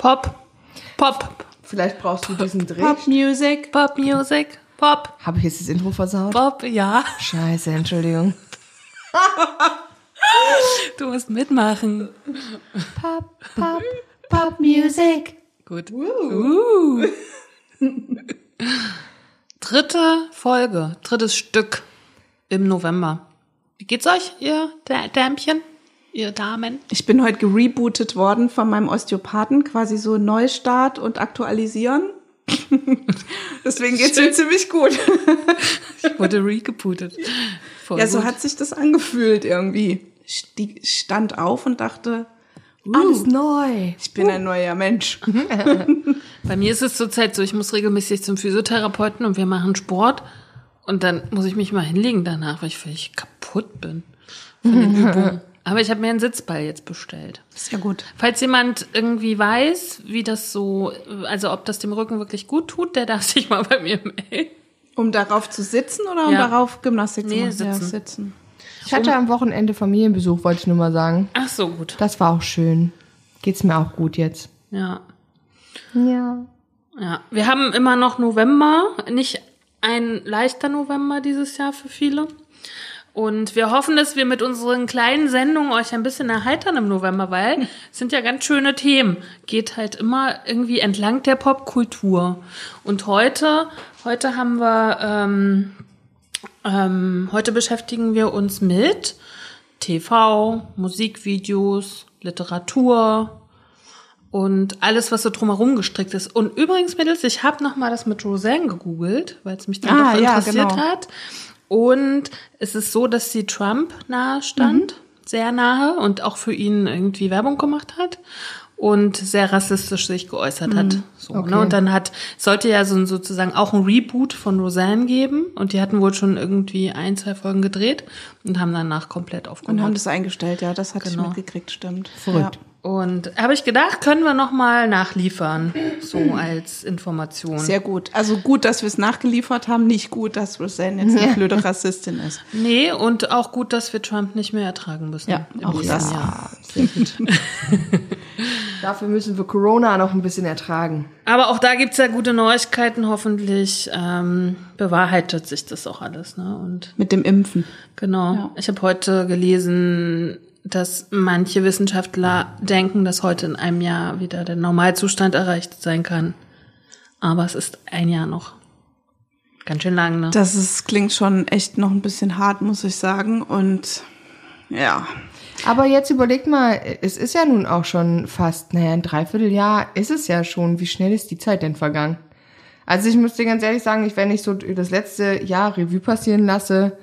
Pop. Pop. Vielleicht brauchst du diesen Dreh. Pop Music. Pop Music. Pop. Habe ich jetzt das Intro versaut? Pop, ja. Scheiße, Entschuldigung. Du musst mitmachen. Pop, Pop, Pop Music. Gut. Uh. Dritte Folge, drittes Stück im November. Wie geht's euch, ihr Dä- Dämchen, ihr Damen? Ich bin heute gerebootet worden von meinem Osteopathen, quasi so Neustart und aktualisieren. Deswegen geht's mir ziemlich gut. Ich wurde regebootet. Voll Ja, so gut. hat sich das angefühlt irgendwie. Ich stand auf und dachte, Alles neu. ich bin ein neuer Mensch. Bei mir ist es zurzeit so, ich muss regelmäßig zum Physiotherapeuten und wir machen Sport. Und dann muss ich mich mal hinlegen danach, weil ich völlig kaputt bin von den Übungen. Aber ich habe mir einen Sitzball jetzt bestellt. Ist ja gut. Falls jemand irgendwie weiß, wie das so, also ob das dem Rücken wirklich gut tut, der darf sich mal bei mir melden. Um darauf zu sitzen oder um Ja. darauf Gymnastik zu Nee, machen? Ja, sitzen. sitzen. Ich hatte am Wochenende Familienbesuch, wollte ich nur mal sagen. Ach so, gut. Das war auch schön. Geht's mir auch gut jetzt. Ja. Ja. Ja. Wir haben immer noch November, nicht ein leichter November dieses Jahr für viele. Und wir hoffen, dass wir mit unseren kleinen Sendungen euch ein bisschen erheitern im November, weil es sind ja ganz schöne Themen. Geht halt immer irgendwie entlang der Popkultur. Und heute, heute haben wir, ähm, ähm, heute beschäftigen wir uns mit TV, Musikvideos, Literatur und alles, was so drumherum gestrickt ist. Und übrigens, Mädels, ich habe noch mal das mit Roseanne gegoogelt, weil es mich dann Ah, doch ja, interessiert genau. hat. Und es ist so, dass sie Trump nahe stand, sehr nahe und auch für ihn irgendwie Werbung gemacht hat und sehr rassistisch sich geäußert hat. So, okay. ne? Und dann hat, sollte ja so ein, sozusagen auch ein Reboot von Roseanne geben und die hatten wohl schon irgendwie ein, zwei Folgen gedreht und haben danach komplett Und aufgehört. haben das eingestellt, ja, das hatte Genau. ich mitgekriegt, stimmt. Verrückt. Und habe ich gedacht, können wir noch mal nachliefern, so als Information. Ja, sehr gut. Also gut, dass wir es nachgeliefert haben, nicht gut, dass Roseanne jetzt eine blöde Rassistin ist. Nee, und auch gut, dass wir Trump nicht mehr ertragen müssen. Ja, im auch das. Jahr. Sehr gut. Dafür müssen wir Corona noch ein bisschen ertragen. Aber auch da gibt's ja gute Neuigkeiten. Hoffentlich ähm, bewahrheitet sich das auch alles. Ne? Und Mit dem Impfen. genau, Ja. ich habe heute gelesen, dass manche Wissenschaftler denken, dass heute in einem Jahr wieder der Normalzustand erreicht sein kann. Aber es ist ein Jahr noch. Ganz schön lang, ne? Das ist, klingt schon echt noch ein bisschen hart, muss ich sagen. Und ja, Aber jetzt überlegt mal, es ist ja nun auch schon fast, naja, ein Dreivierteljahr ist es ja schon. Wie schnell ist die Zeit denn vergangen? Also ich muss dir ganz ehrlich sagen, ich, wenn ich so das letzte Jahr Revue passieren lasse,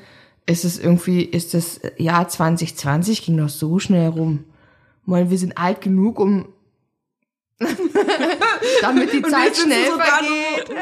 ist es irgendwie, ist das Jahr 2020 ging doch so schnell rum. Weil wir sind alt genug, um damit die Zeit schnell vergeht.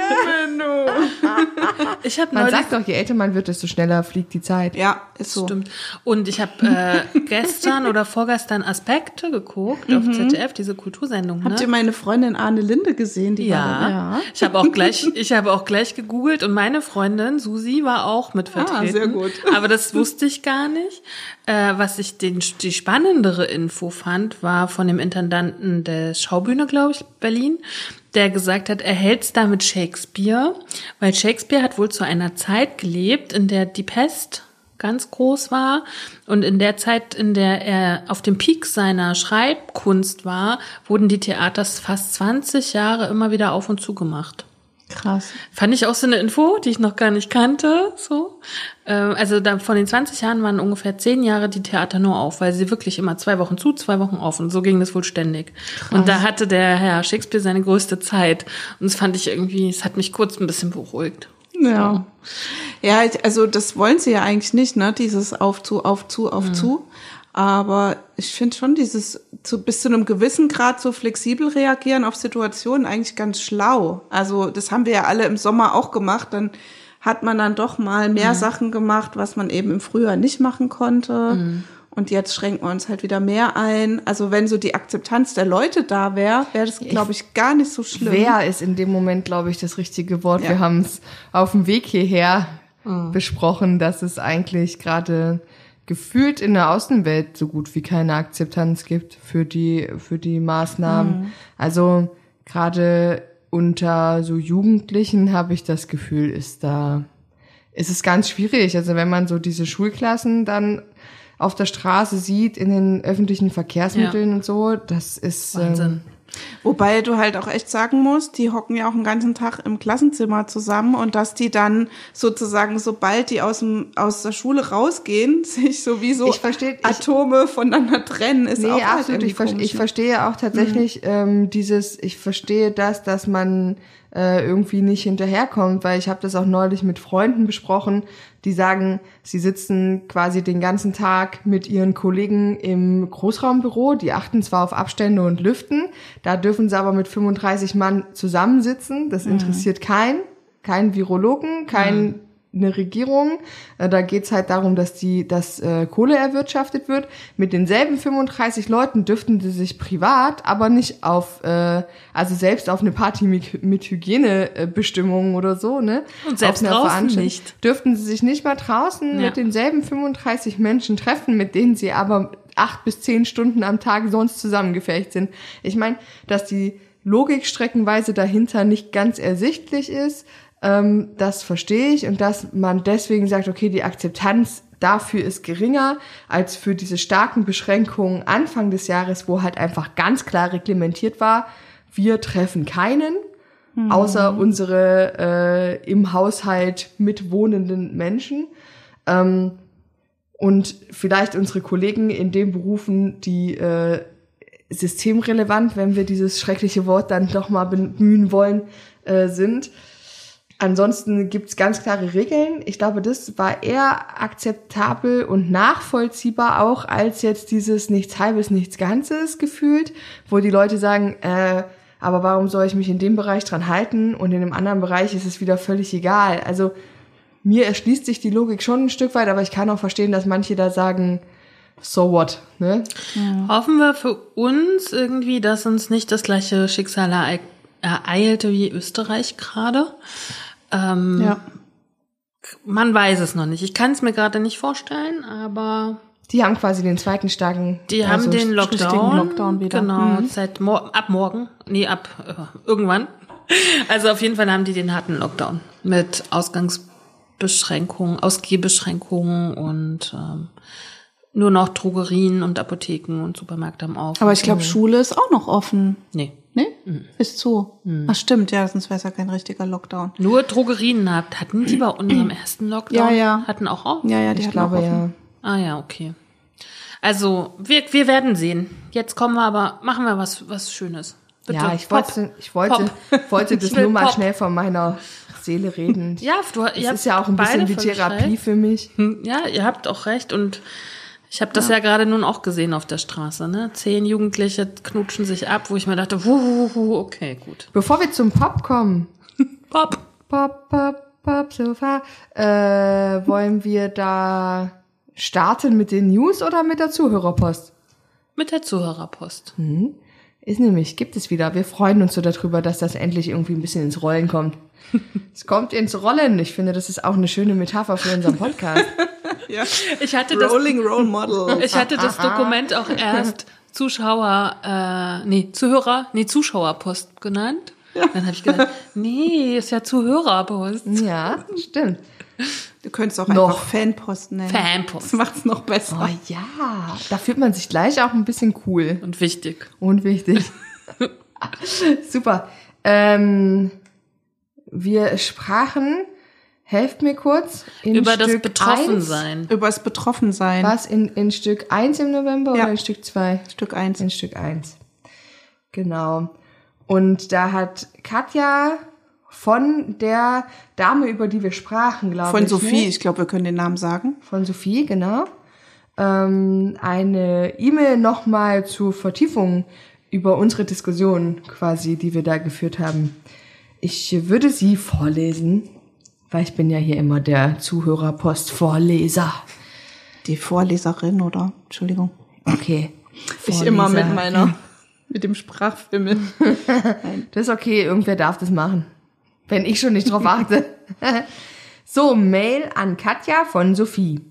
Ich habe Man sagt doch, je älter man wird, desto schneller fliegt die Zeit. ja, ist so. Stimmt. Und ich habe äh, gestern oder vorgestern Aspekte geguckt auf ZDF, diese Kultursendung. Habt ihr Ne? meine Freundin Arne Linde gesehen? Die war Ja, da, ja. ich habe auch gleich, ich habe auch gleich gegoogelt und meine Freundin Susi war auch mit vertreten. Ah, sehr gut. Aber das wusste ich gar nicht. Äh, was ich den, die spannendere Info fand, war von dem Intendanten der Schaubühne, glaube ich, Berlin, der gesagt hat, er hält's da mit Shakespeare, weil Shakespeare hat wohl zu einer Zeit gelebt, in der die Pest ganz groß war und in der Zeit, in der er auf dem Peak seiner Schreibkunst war, wurden die Theaters fast 20 Jahre immer wieder auf und zu gemacht. Krass. Fand ich auch so eine Info, die ich noch gar nicht kannte. So, ähm, also da von den 20 Jahren waren ungefähr 10 Jahre die Theater nur auf, weil sie wirklich immer zwei Wochen zu, zwei Wochen auf und so ging das wohl ständig. Und da hatte der Herr Shakespeare seine größte Zeit und das fand ich irgendwie, es hat mich kurz ein bisschen beruhigt. Ja. Ja, ich- also das wollen sie ja eigentlich nicht, ne? Dieses auf zu, auf zu, auf zu. Aber ich finde schon dieses zu, bis zu einem gewissen Grad so flexibel reagieren auf Situationen eigentlich ganz schlau. Also das haben wir ja alle im Sommer auch gemacht. Dann hat man dann doch mal mehr Mhm. Sachen gemacht, was man eben im Frühjahr nicht machen konnte. Mhm. Und jetzt schränken wir uns halt wieder mehr ein. Also wenn so die Akzeptanz der Leute da wäre, wäre das, glaube ich, gar nicht so schlimm. Wer ist in dem Moment, glaube ich, das richtige Wort. Ja. Wir haben es auf dem Weg hierher besprochen, dass es eigentlich gerade gefühlt in der Außenwelt so gut wie keine Akzeptanz gibt für die, für die Maßnahmen. Also gerade unter so Jugendlichen habe ich das Gefühl, ist da, ist es ganz schwierig. Also wenn man so diese Schulklassen dann auf der Straße sieht, in den öffentlichen Verkehrsmitteln und so, das ist Wahnsinn. Ähm, Wobei du halt auch echt sagen musst, die hocken ja auch einen ganzen Tag im Klassenzimmer zusammen und dass die dann sozusagen, sobald die aus, dem, aus der Schule rausgehen, sich sowieso Ich versteh- ich- Atome voneinander trennen, ist Nee, auch halt absolut. irgendwie Ich, ver komisch, ich verstehe auch tatsächlich ähm, dieses, ich verstehe das, dass man äh, irgendwie nicht hinterherkommt, weil ich habe das auch neulich mit Freunden besprochen, die sagen, sie sitzen quasi den ganzen Tag mit ihren Kollegen im Großraumbüro, die achten zwar auf Abstände und Lüften, da dürfen sie aber mit 35 Mann zusammensitzen, das interessiert keinen, keinen Virologen, keinen eine Regierung. Äh, Da geht's halt darum, dass die, dass äh, Kohle erwirtschaftet wird. Mit denselben 35 Leuten dürften sie sich privat, aber nicht auf, äh, also selbst auf eine Party mit, mit Hygienebestimmungen oder so, ne? Und selbst draußen Veranstaltung nicht. Dürften sie sich nicht mal draußen Ja. mit denselben 35 Menschen treffen, mit denen sie aber acht bis zehn Stunden am Tag sonst zusammengefecht sind. Ich meine, dass die Logik streckenweise dahinter nicht ganz ersichtlich ist, ähm, das verstehe ich und dass man deswegen sagt, okay, die Akzeptanz dafür ist geringer als für diese starken Beschränkungen Anfang des Jahres, wo halt einfach ganz klar reglementiert war, wir treffen keinen, außer unsere äh, im Haushalt mitwohnenden Menschen. Ähm, und vielleicht unsere Kollegen in den Berufen, die äh, systemrelevant, wenn wir dieses schreckliche Wort dann doch mal bemühen wollen, äh, sind. Ansonsten gibt's ganz klare Regeln. Ich glaube, das war eher akzeptabel und nachvollziehbar auch als jetzt dieses nichts halbes, nichts Ganzes gefühlt, wo die Leute sagen, äh, aber warum soll ich mich in dem Bereich dran halten und in einem anderen Bereich ist es wieder völlig egal. Also mir erschließt sich die Logik schon ein Stück weit, aber ich kann auch verstehen, dass manche da sagen, so what, ne? Hoffen wir für uns irgendwie, dass uns nicht das gleiche Schicksal erei- ereilte wie Österreich gerade. Ähm, Ja. Man weiß es noch nicht. Ich kann es mir gerade nicht vorstellen, aber Die haben quasi den zweiten starken, die also haben den richtigen Lockdown. Lockdown wieder. Genau, seit mor ab morgen. Nee, ab äh, irgendwann. Also auf jeden Fall haben die den harten Lockdown mit Ausgangsbeschränkungen, Ausgehbeschränkungen und ähm, nur noch Drogerien und Apotheken und Supermärkte haben auf. Aber ich glaube, Schule ist auch noch offen. nee. Ne? Ist zu. Ach stimmt, ja, sonst wäre es ja kein richtiger Lockdown. Nur Drogerien habt. Hatten die bei unserem ersten Lockdown? Ja, ja. Hatten auch auf? Ja, ja, die Ich glaube ja. Ah ja, okay. Also, wir, wir werden sehen. Jetzt kommen wir aber, machen wir was, was Schönes. Bitte. Ja, ich Pop. wollte, ich wollte, wollte das nur mal Pop. schnell von meiner Seele reden. Ja, du, ihr habt ist ja auch ein bisschen beide wie Therapie für mich. Hm, Ja, ihr habt auch recht und ich habe das ja. gerade nun auch gesehen auf der Straße. Ne? Zehn Jugendliche knutschen sich ab, wo ich mir dachte, wuh, wuh, wuh, okay, gut. Bevor wir zum Pop kommen, Pop. Pop, Pop, Pop, Sofa, äh, wollen wir da starten mit den News oder mit der Zuhörerpost? Mit der Zuhörerpost. Ist nämlich, gibt es wieder. Wir freuen uns so darüber, dass das endlich irgendwie ein bisschen ins Rollen kommt. es kommt ins Rollen. Ich finde, das ist auch eine schöne Metapher für unseren Podcast. Ja. Ich hatte das, Rolling Role Model. ich hatte das Dokument auch erst Zuschauer, äh, nee, Zuhörer, nee, Zuschauerpost genannt. Dann habe ich gedacht, nee, ist ja Zuhörerpost. ja, stimmt. Du könntest auch Noch. einfach Fanpost nennen. Fanpost. Das macht's noch besser. Oh ja, da fühlt man sich gleich auch ein bisschen cool Und wichtig. und wichtig. Super. Ähm, wir sprachen, helft mir kurz, in Über das Stück Betroffensein. Über das Betroffensein. 1, was in, in Stück 1 im November Ja. oder in Stück 2? Stück eins. In Stück 1. Genau. Und da hat Katja von der Dame, über die wir sprachen, glaube Von ich. Sophie, Ne? ich glaube, wir können den Namen sagen. Von Sophie, genau. ähm, eine E-Mail nochmal zur Vertiefung über unsere Diskussion quasi, die wir da geführt haben. Ich würde sie vorlesen, weil ich bin ja hier immer der Zuhörerpost-Vorleser. Die Vorleserin, oder? Entschuldigung. Okay. Ich immer mit Vorleser. meiner, mit dem Sprachfimmel. Das ist okay, irgendwer darf das machen. Wenn ich schon nicht drauf achte. so, Mail an Katja von Sophie.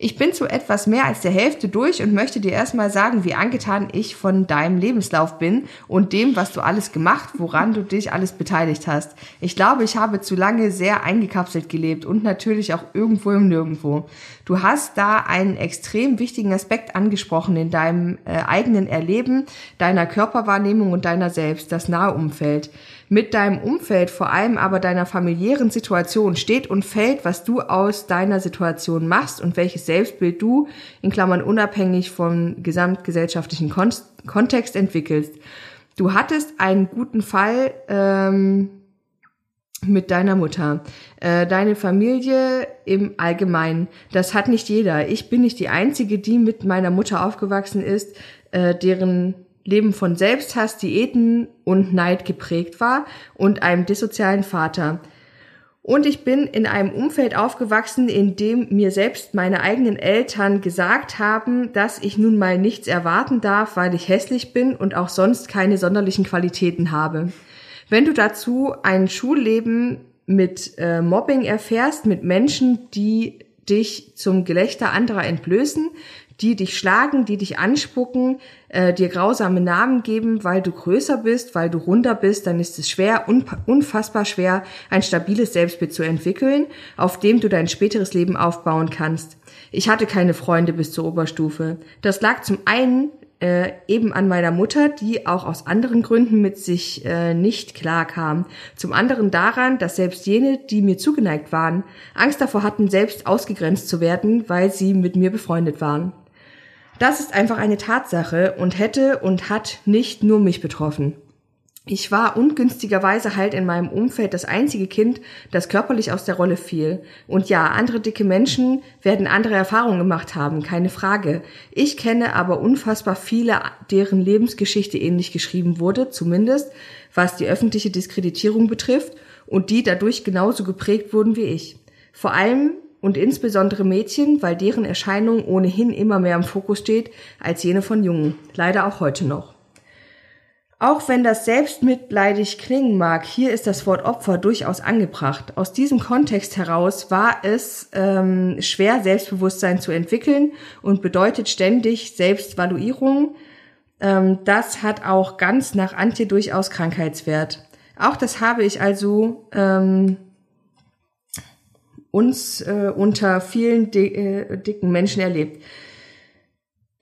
Ich bin zu etwas mehr als der Hälfte durch und möchte dir erstmal sagen, wie angetan ich von deinem Lebenslauf bin und dem, was du alles gemacht, woran du dich alles beteiligt hast. Ich glaube, ich habe zu lange sehr eingekapselt gelebt und natürlich auch irgendwo im Nirgendwo. Du hast da einen extrem wichtigen Aspekt angesprochen in deinem äh, eigenen Erleben, deiner Körperwahrnehmung und deiner selbst, das nahe Umfeld. Mit deinem Umfeld, vor allem aber deiner familiären Situation, steht und fällt, was du aus deiner Situation machst und welches Selbstbild du, in Klammern unabhängig vom gesamtgesellschaftlichen Kon Kontext, entwickelst. Du hattest einen guten Fall ähm, mit deiner Mutter, äh, deine Familie im Allgemeinen. Das hat nicht jeder. Ich bin nicht die Einzige, die mit meiner Mutter aufgewachsen ist, äh, deren Leben von Selbsthass, Diäten und Neid geprägt war und einem dissozialen Vater. Und ich bin in einem Umfeld aufgewachsen, in dem mir selbst meine eigenen Eltern gesagt haben, dass ich nun mal nichts erwarten darf, weil ich hässlich bin und auch sonst keine sonderlichen Qualitäten habe. Wenn du dazu ein Schulleben mit äh, Mobbing erfährst, mit Menschen, die dich zum Gelächter anderer entblößen, die dich schlagen, die dich anspucken, äh, dir grausame Namen geben, weil du größer bist, weil du runder bist, dann ist es schwer, unfassbar schwer, ein stabiles Selbstbild zu entwickeln, auf dem du dein späteres Leben aufbauen kannst. Ich hatte keine Freunde bis zur Oberstufe. Das lag zum einen äh, eben an meiner Mutter, die auch aus anderen Gründen mit sich äh, nicht klar kam. Zum anderen daran, dass selbst jene, die mir zugeneigt waren, Angst davor hatten, selbst ausgegrenzt zu werden, weil sie mit mir befreundet waren. Das ist einfach eine Tatsache und hätte und hat nicht nur mich betroffen. Ich war ungünstigerweise halt in meinem Umfeld das einzige Kind, das körperlich aus der Rolle fiel. Und ja, andere dicke Menschen werden andere Erfahrungen gemacht haben, keine Frage. Ich kenne aber unfassbar viele, deren Lebensgeschichte ähnlich geschrieben wurde, zumindest was die öffentliche Diskreditierung betrifft, und die dadurch genauso geprägt wurden wie ich. Vor allem und insbesondere Mädchen, weil deren Erscheinung ohnehin immer mehr im Fokus steht als jene von Jungen, leider auch heute noch. Auch wenn das selbstmitleidig klingen mag, hier ist das Wort Opfer durchaus angebracht. Aus diesem Kontext heraus war es ähm, schwer, Selbstbewusstsein zu entwickeln und bedeutet ständig Selbstvaluierung. Ähm, das hat auch ganz nach Antje durchaus Krankheitswert. Auch das habe ich also ähm, uns äh, unter vielen di äh, dicken Menschen erlebt.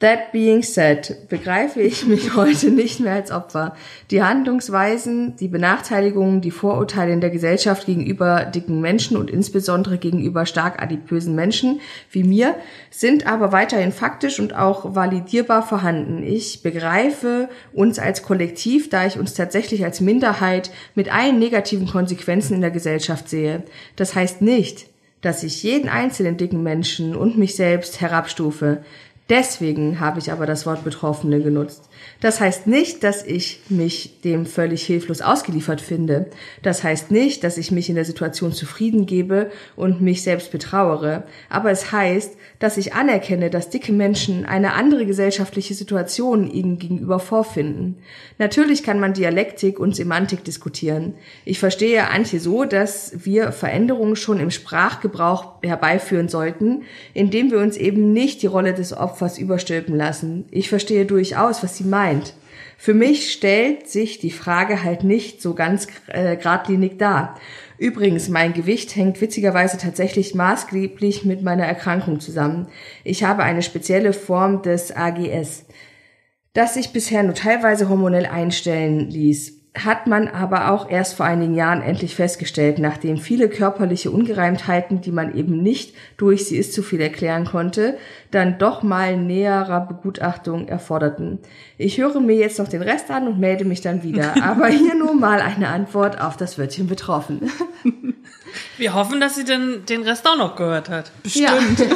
That being said, begreife ich mich heute nicht mehr als Opfer. Die Handlungsweisen, die Benachteiligungen, die Vorurteile in der Gesellschaft gegenüber dicken Menschen und insbesondere gegenüber stark adipösen Menschen wie mir sind aber weiterhin faktisch und auch validierbar vorhanden. Ich begreife uns als Kollektiv, da ich uns tatsächlich als Minderheit mit allen negativen Konsequenzen in der Gesellschaft sehe. Das heißt nicht, dass ich jeden einzelnen dicken Menschen und mich selbst herabstufe. Deswegen habe ich aber das Wort Betroffene genutzt. Das heißt nicht, dass ich mich dem völlig hilflos ausgeliefert finde. Das heißt nicht, dass ich mich in der Situation zufrieden gebe und mich selbst betrauere. Aber es heißt, dass ich anerkenne, dass dicke Menschen eine andere gesellschaftliche Situation ihnen gegenüber vorfinden. Natürlich kann man Dialektik und Semantik diskutieren. Ich verstehe Antje so, dass wir Veränderungen schon im Sprachgebrauch herbeiführen sollten, indem wir uns eben nicht die Rolle des Opfers überstülpen lassen. Ich verstehe durchaus, was sie meint. Für mich stellt sich die Frage halt nicht so ganz äh, geradlinig dar. Übrigens, mein Gewicht hängt witzigerweise tatsächlich maßgeblich mit meiner Erkrankung zusammen. Ich habe eine spezielle Form des AGS, das sich bisher nur teilweise hormonell einstellen ließ hat man aber auch erst vor einigen Jahren endlich festgestellt, nachdem viele körperliche Ungereimtheiten, die man eben nicht durch sie ist zu viel erklären konnte, dann doch mal näherer Begutachtung erforderten. Ich höre mir jetzt noch den Rest an und melde mich dann wieder. Aber hier nur mal eine Antwort auf das Wörtchen betroffen. Wir hoffen, dass sie den, den Rest auch noch gehört hat. Bestimmt.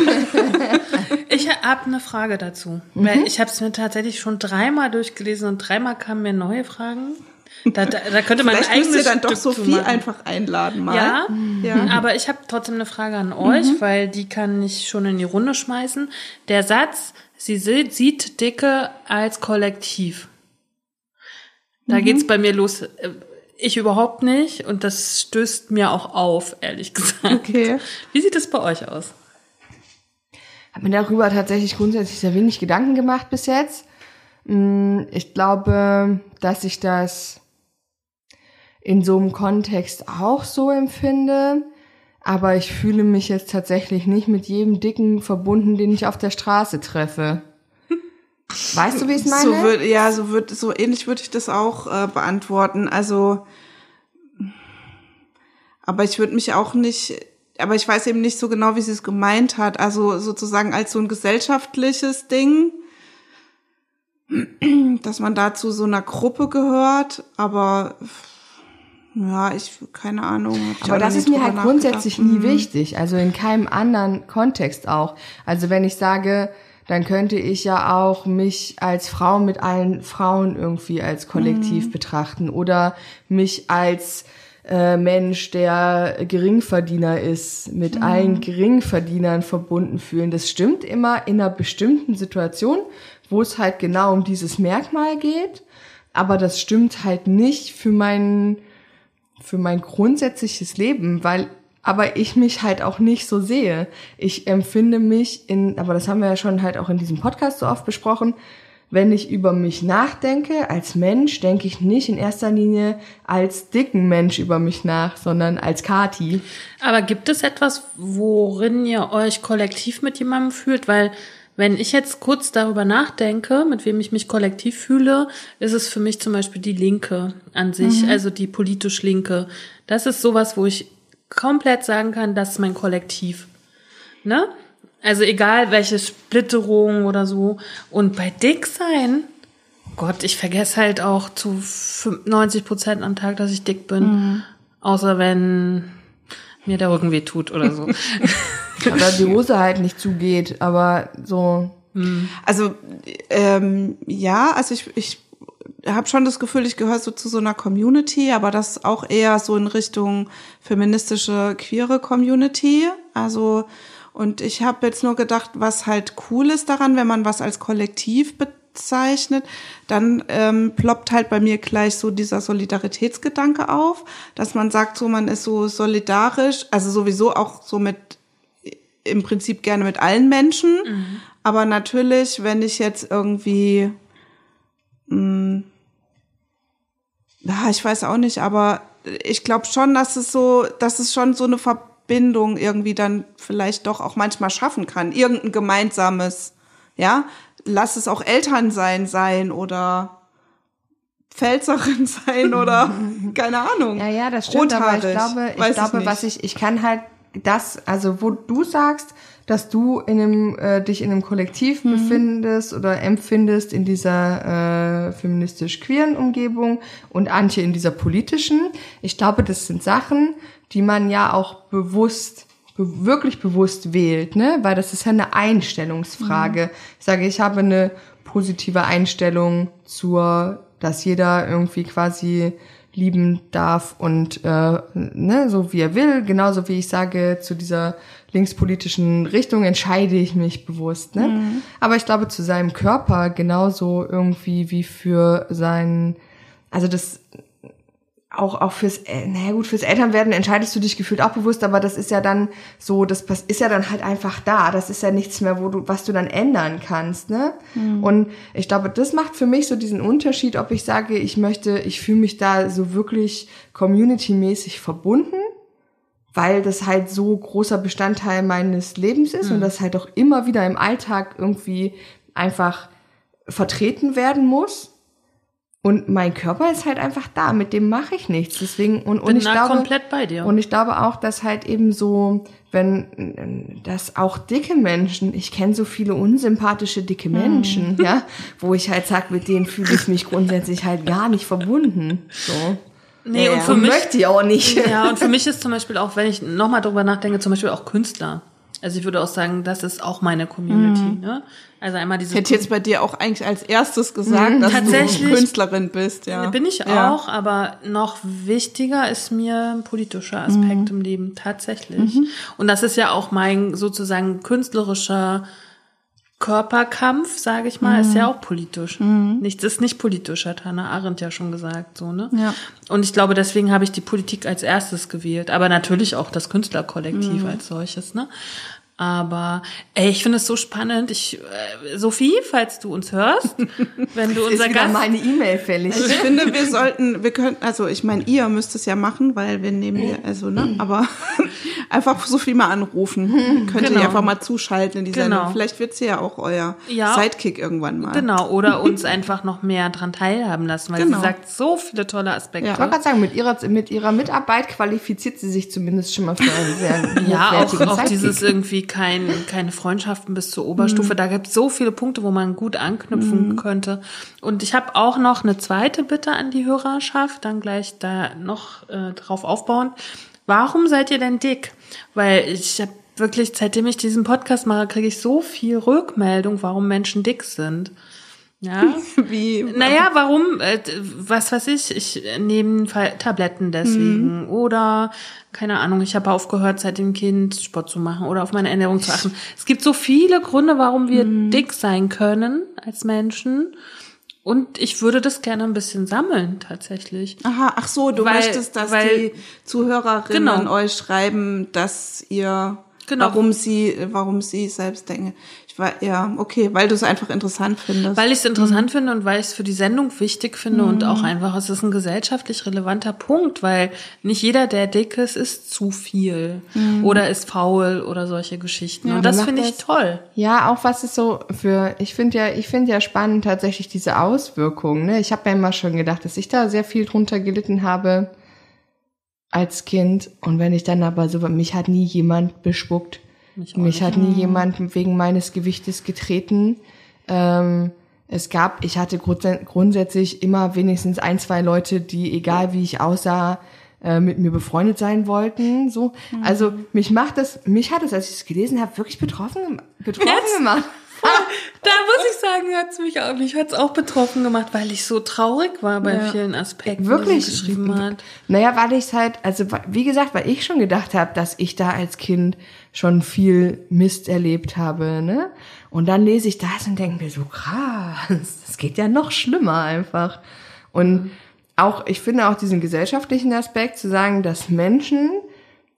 Ich habe eine Frage dazu. Weil ich habe es mir tatsächlich schon dreimal durchgelesen und dreimal kamen mir neue Fragen. Da, da, da könnte man Vielleicht ein müsst ihr eigenes dann doch Stück Sophie machen. einfach einladen mal. Ja, Ja. aber ich habe trotzdem eine Frage an euch, weil die kann ich schon in die Runde schmeißen. Der Satz, sie sieht, Dicke als Kollektiv. Da geht's bei mir los. Äh, Ich überhaupt nicht und das stößt mir auch auf, ehrlich gesagt. Okay. Wie sieht es bei euch aus? habe mir darüber tatsächlich grundsätzlich sehr wenig Gedanken gemacht bis jetzt. Mm, Ich glaube, dass ich das in so einem Kontext auch so empfinde. Aber ich fühle mich jetzt tatsächlich nicht mit jedem Dicken verbunden, den ich auf der Straße treffe. Weißt du, wie ich es meine? So würd, ja, so wird, so ähnlich würde ich das auch äh, beantworten. Also, aber ich würde mich auch nicht, aber ich weiß eben nicht so genau, wie sie es gemeint hat. Also sozusagen als so ein gesellschaftliches Ding, dass man dazu so einer Gruppe gehört. Aber ja, ich keine Ahnung. Aber das ist mir halt grundsätzlich nie Mhm. wichtig, also in keinem anderen Kontext auch. Also wenn ich sage, dann könnte ich ja auch mich als Frau mit allen Frauen irgendwie als Kollektiv Mhm. betrachten oder mich als äh, Mensch, der Geringverdiener ist, mit Mhm. allen Geringverdienern verbunden fühlen. Das stimmt immer in einer bestimmten Situation, wo es halt genau um dieses Merkmal geht. Aber das stimmt halt nicht für meinen für mein grundsätzliches Leben, weil aber ich mich halt auch nicht so sehe. Ich empfinde mich in, aber das haben wir ja schon halt auch in diesem Podcast so oft besprochen, wenn ich über mich nachdenke als Mensch, denke ich nicht in erster Linie als dicken Mensch über mich nach, sondern als Kati. Aber gibt es etwas, worin ihr euch kollektiv mit jemandem fühlt? Weil wenn ich jetzt kurz darüber nachdenke, mit wem ich mich kollektiv fühle, ist es für mich zum Beispiel die Linke an sich, also die politisch Linke. Das ist sowas, wo ich komplett sagen kann, das ist mein Kollektiv. Ne? Also egal welche Splitterung oder so. Und bei Dick sein, Gott, ich vergesse halt auch zu 90 Prozent am Tag, dass ich dick bin. Außer wenn mir der Rücken weh tut oder so. Oder die Hose halt nicht zugeht, aber so. Also ähm, ja, also ich, ich habe schon das Gefühl, ich gehöre so zu so einer Community, aber das auch eher so in Richtung feministische, queere Community. Also und ich habe jetzt nur gedacht, was halt cool ist daran, wenn man was als Kollektiv bezeichnet, dann ähm, ploppt halt bei mir gleich so dieser Solidaritätsgedanke auf, dass man sagt, so man ist so solidarisch, also sowieso auch so mit im Prinzip gerne mit allen Menschen. Aber natürlich, wenn ich jetzt irgendwie, mh, ja, ich weiß auch nicht, aber ich glaube schon, dass es so, dass es schon so eine Verbindung irgendwie dann vielleicht doch auch manchmal schaffen kann. Irgendein gemeinsames, ja, lass es auch Eltern sein sein oder Pfälzerin sein oder keine Ahnung. Ja, ja, das stimmt, aber ich Rothaarig. glaube, ich glaube, nicht. was ich, ich kann halt das, also wo du sagst, dass du in einem, äh, dich in einem Kollektiv Mhm. befindest oder empfindest in dieser äh, feministisch-queeren Umgebung und Antje in dieser politischen. Ich glaube, das sind Sachen, die man ja auch bewusst be wirklich bewusst wählt, ne? Weil das ist ja eine Einstellungsfrage. Mhm. Ich sage, ich habe eine positive Einstellung zur, dass jeder irgendwie quasi lieben darf und äh, ne, so wie er will, genauso wie ich sage, zu dieser linkspolitischen Richtung entscheide ich mich bewusst. Ne? Aber ich glaube, zu seinem Körper genauso irgendwie wie für sein, also das auch auch fürs äh, naja gut fürs Elternwerden entscheidest du dich gefühlt auch bewusst aber das ist ja dann so das ist ja dann halt einfach da. Das ist ja nichts mehr wo du was du dann ändern kannst ne? Und ich glaube das macht für mich so diesen Unterschied ob ich sage ich möchte ich fühle mich da so wirklich community-mäßig verbunden weil das halt so großer Bestandteil meines Lebens ist und das halt auch immer wieder im Alltag irgendwie einfach vertreten werden muss. Und mein Körper ist halt einfach da, mit dem mache ich nichts. Deswegen und, und Bin ich da glaube komplett bei dir. und ich glaube auch, dass halt eben so, wenn dass auch dicke Menschen, ich kenne so viele unsympathische dicke Menschen, ja, wo ich halt sag, mit denen fühle ich mich grundsätzlich halt gar nicht verbunden. So. nee, Ja, und für mich möchte ich auch nicht. Ja, und für mich ist zum Beispiel auch, wenn ich nochmal drüber nachdenke, zum Beispiel auch Künstler. Also ich würde auch sagen, das ist auch meine Community. Mhm. Ne? Also einmal diese Ich hätte jetzt bei dir auch eigentlich als erstes gesagt, dass Tatsächlich du Künstlerin bist, ja. bin ich Ja. auch, aber noch wichtiger ist mir ein politischer Aspekt im Leben tatsächlich. Und das ist ja auch mein sozusagen künstlerischer Körperkampf, sage ich mal, ist ja auch politisch. Nichts ist nicht politisch, hat Hannah Arendt ja schon gesagt, so ne. Ja. Und ich glaube, deswegen habe ich die Politik als erstes gewählt, aber natürlich auch das Künstlerkollektiv als solches, ne. Aber ey, ich finde es so spannend. Ich, äh, Sophie, falls du uns hörst, wenn du Ist unser wieder Gast meine E-Mail fällig. Also ich finde, wir sollten, wir könnten, also ich meine, ihr müsst es ja machen, weil wir nehmen ja, also, ne, aber einfach so viel mal anrufen. Könnt ihr Genau. einfach mal zuschalten in die Genau. Sendung. Vielleicht wird sie ja auch euer Ja. Sidekick irgendwann mal. Genau, oder uns einfach noch mehr dran teilhaben lassen, weil Genau. sie sagt so viele tolle Aspekte. Ja. Ich wollte gerade sagen, mit ihrer, mit ihrer Mitarbeit qualifiziert sie sich zumindest schon mal für einen sehr Ja, auch, auch dieses irgendwie kein, keine Freundschaften bis zur Oberstufe. Da gibt es so viele Punkte, wo man gut anknüpfen könnte. Und ich habe auch noch eine zweite Bitte an die Hörerschaft, dann gleich da noch äh, drauf aufbauen. Warum seid ihr denn dick? Weil ich habe wirklich, seitdem ich diesen Podcast mache, kriege ich so viel Rückmeldung, warum Menschen dick sind. Ja. Wie, Naja, warum? Äh, was weiß ich? Ich nehme Tabletten deswegen. Oder, keine Ahnung, ich habe aufgehört, seit dem Kind Sport zu machen oder auf meine Ernährung zu achten. Es gibt so viele Gründe, warum wir dick sein können als Menschen. Und ich würde das gerne ein bisschen sammeln, tatsächlich. Aha, ach so, du Weil- möchtest, dass weil- die Zuhörerinnen Genau. euch schreiben, dass ihr, Genau. warum sie, warum sie selbst denken. War, ja, okay, weil du es einfach interessant findest. Weil ich es interessant finde und weil ich es für die Sendung wichtig finde und auch einfach, es ist ein gesellschaftlich relevanter Punkt, weil nicht jeder, der dick ist, ist zu viel oder ist faul oder solche Geschichten. und das finde ich toll. Ja, auch was ist so für, ich finde ja, ich finde ja spannend tatsächlich diese Auswirkungen. Ne? Ich habe mir immer schon gedacht, dass ich da sehr viel drunter gelitten habe als Kind. Und wenn ich dann aber so, mich hat nie jemand bespuckt. Mich Mich, hat nie jemand wegen meines Gewichtes getreten. Ähm, es gab, ich hatte grundsä- grundsätzlich immer wenigstens ein, zwei Leute, die, egal wie ich aussah, äh, mit mir befreundet sein wollten. So, also mich macht das, mich hat es, als ich es gelesen habe, wirklich betroffen, betroffen Jetzt? gemacht. Da muss ich sagen, hat's mich auch, mich hat's auch betroffen gemacht, weil ich so traurig war bei vielen Aspekten, Wirklich? die geschrieben hat. Naja, weil ich es halt, also wie gesagt, weil ich schon gedacht habe, dass ich da als Kind schon viel Mist erlebt habe, ne? Und dann lese ich das und denke mir so, krass, das geht ja noch schlimmer einfach. Und auch, ich finde auch diesen gesellschaftlichen Aspekt zu sagen, dass Menschen,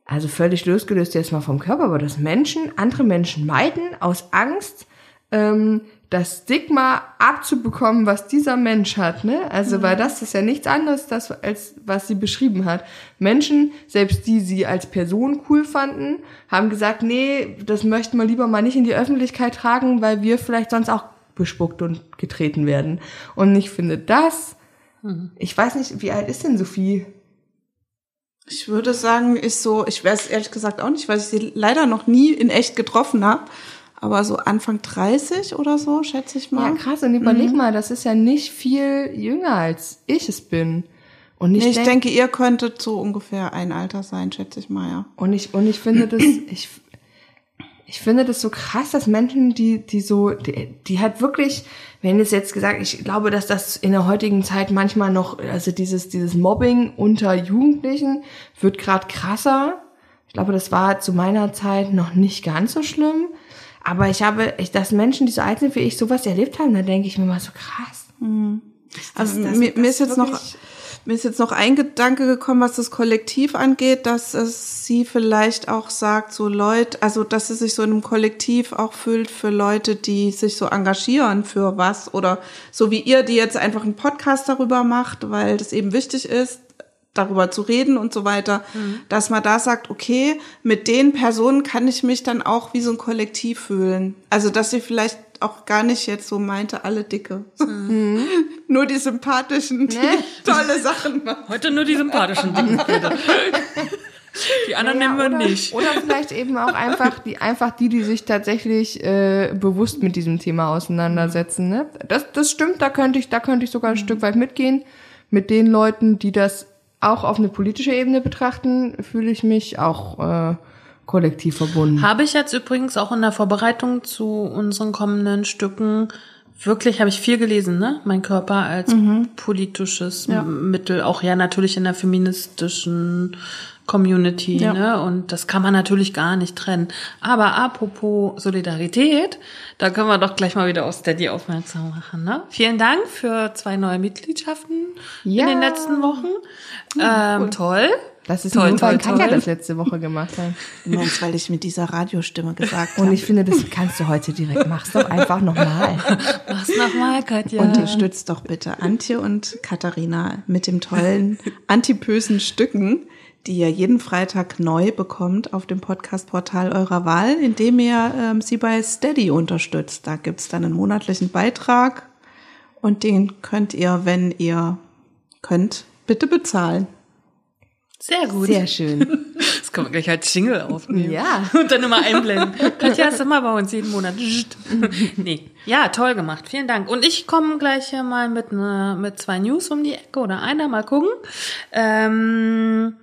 also völlig losgelöst jetzt mal vom Körper, aber dass Menschen andere Menschen meiden aus Angst, ähm, das Stigma abzubekommen, was dieser Mensch hat, ne? Also, weil das ist ja nichts anderes, das, als was sie beschrieben hat. Menschen, selbst die sie als Person cool fanden, haben gesagt, nee, das möchten wir lieber mal nicht in die Öffentlichkeit tragen, weil wir vielleicht sonst auch bespuckt und getreten werden. Und ich finde das, ich weiß nicht, wie alt ist denn Sophie? Ich würde sagen, ist so, ich weiß ehrlich gesagt auch nicht, weil ich sie leider noch nie in echt getroffen habe. Aber so Anfang 30 oder so, schätze ich mal. Ja, krass, und überleg mal, das ist ja nicht viel jünger als ich es bin. Und ich, Nee, ich denk- denke, ihr könntet so ungefähr ein Alter sein, schätze ich mal, ja. Und ich, und ich finde das, ich, ich finde das so krass, dass Menschen, die, die so, die, die halt wirklich, wenn es jetzt gesagt, ich glaube, dass das in der heutigen Zeit manchmal noch, also dieses, dieses Mobbing unter Jugendlichen wird gerade krasser. Ich glaube, das war zu meiner Zeit noch nicht ganz so schlimm. Aber ich habe, ich, dass Menschen, die so alt sind wie ich, sowas erlebt haben, da denke ich mir mal so krass. Also das- mir, das mir ist jetzt noch mir ist jetzt noch ein Gedanke gekommen, was das Kollektiv angeht, dass es sie vielleicht auch sagt, so Leute, also dass sie sich so in einem Kollektiv auch fühlt für Leute, die sich so engagieren für was oder so wie ihr, die jetzt einfach einen Podcast darüber macht, weil das eben wichtig ist, darüber zu reden und so weiter, dass man da sagt, okay, mit den Personen kann ich mich dann auch wie so ein Kollektiv fühlen. Also dass sie vielleicht auch gar nicht jetzt so meinte, alle dicke. Nur die sympathischen, die tolle Sachen machen. Heute nur die sympathischen Dinge, bitte. Die anderen Ja, nehmen wir oder, nicht. Oder vielleicht eben auch einfach die, einfach die, die sich tatsächlich äh, bewusst mit diesem Thema auseinandersetzen. Ne? Das, das stimmt, da könnte ich, da könnte ich sogar ein Stück weit mitgehen. Mit den Leuten, die das auch auf eine politische Ebene betrachten, fühle ich mich auch äh, kollektiv verbunden. Habe ich jetzt übrigens auch in der Vorbereitung zu unseren kommenden Stücken wirklich, habe ich viel gelesen, ne? Mein Körper als politisches M- Mittel, auch ja natürlich in der feministischen Community, Ja. ne? Und das kann man natürlich gar nicht trennen. Aber apropos Solidarität, da können wir doch gleich mal wieder auf Steady aufmerksam machen, ne? Vielen Dank für zwei neue Mitgliedschaften Ja. in den letzten Wochen. ähm, Toll. Das ist Toll, nur, weil toll, Katja das letzte Woche gemacht hat. Du meinst, weil ich mit dieser Radiostimme gesagt Und habe. ich finde, das kannst du heute direkt. Mach's doch einfach nochmal. Mach's nochmal, Katja. Unterstützt doch bitte Antje und Katharina mit dem tollen antipösen Stücken, die ihr jeden Freitag neu bekommt auf dem Podcast-Portal eurer Wahl, indem ihr ähm, sie bei Steady unterstützt. Da gibt's dann einen monatlichen Beitrag und den könnt ihr, wenn ihr könnt, bitte bezahlen. Sehr gut. Sehr schön. Das können wir gleich als Jingle aufnehmen. Ja. Und dann immer einblenden. Katja ist immer bei uns jeden Monat. nee. Ja, toll gemacht. Vielen Dank. Und ich komme gleich hier mal mit, ne, mit zwei News um die Ecke oder einer. Mal gucken. Ähm,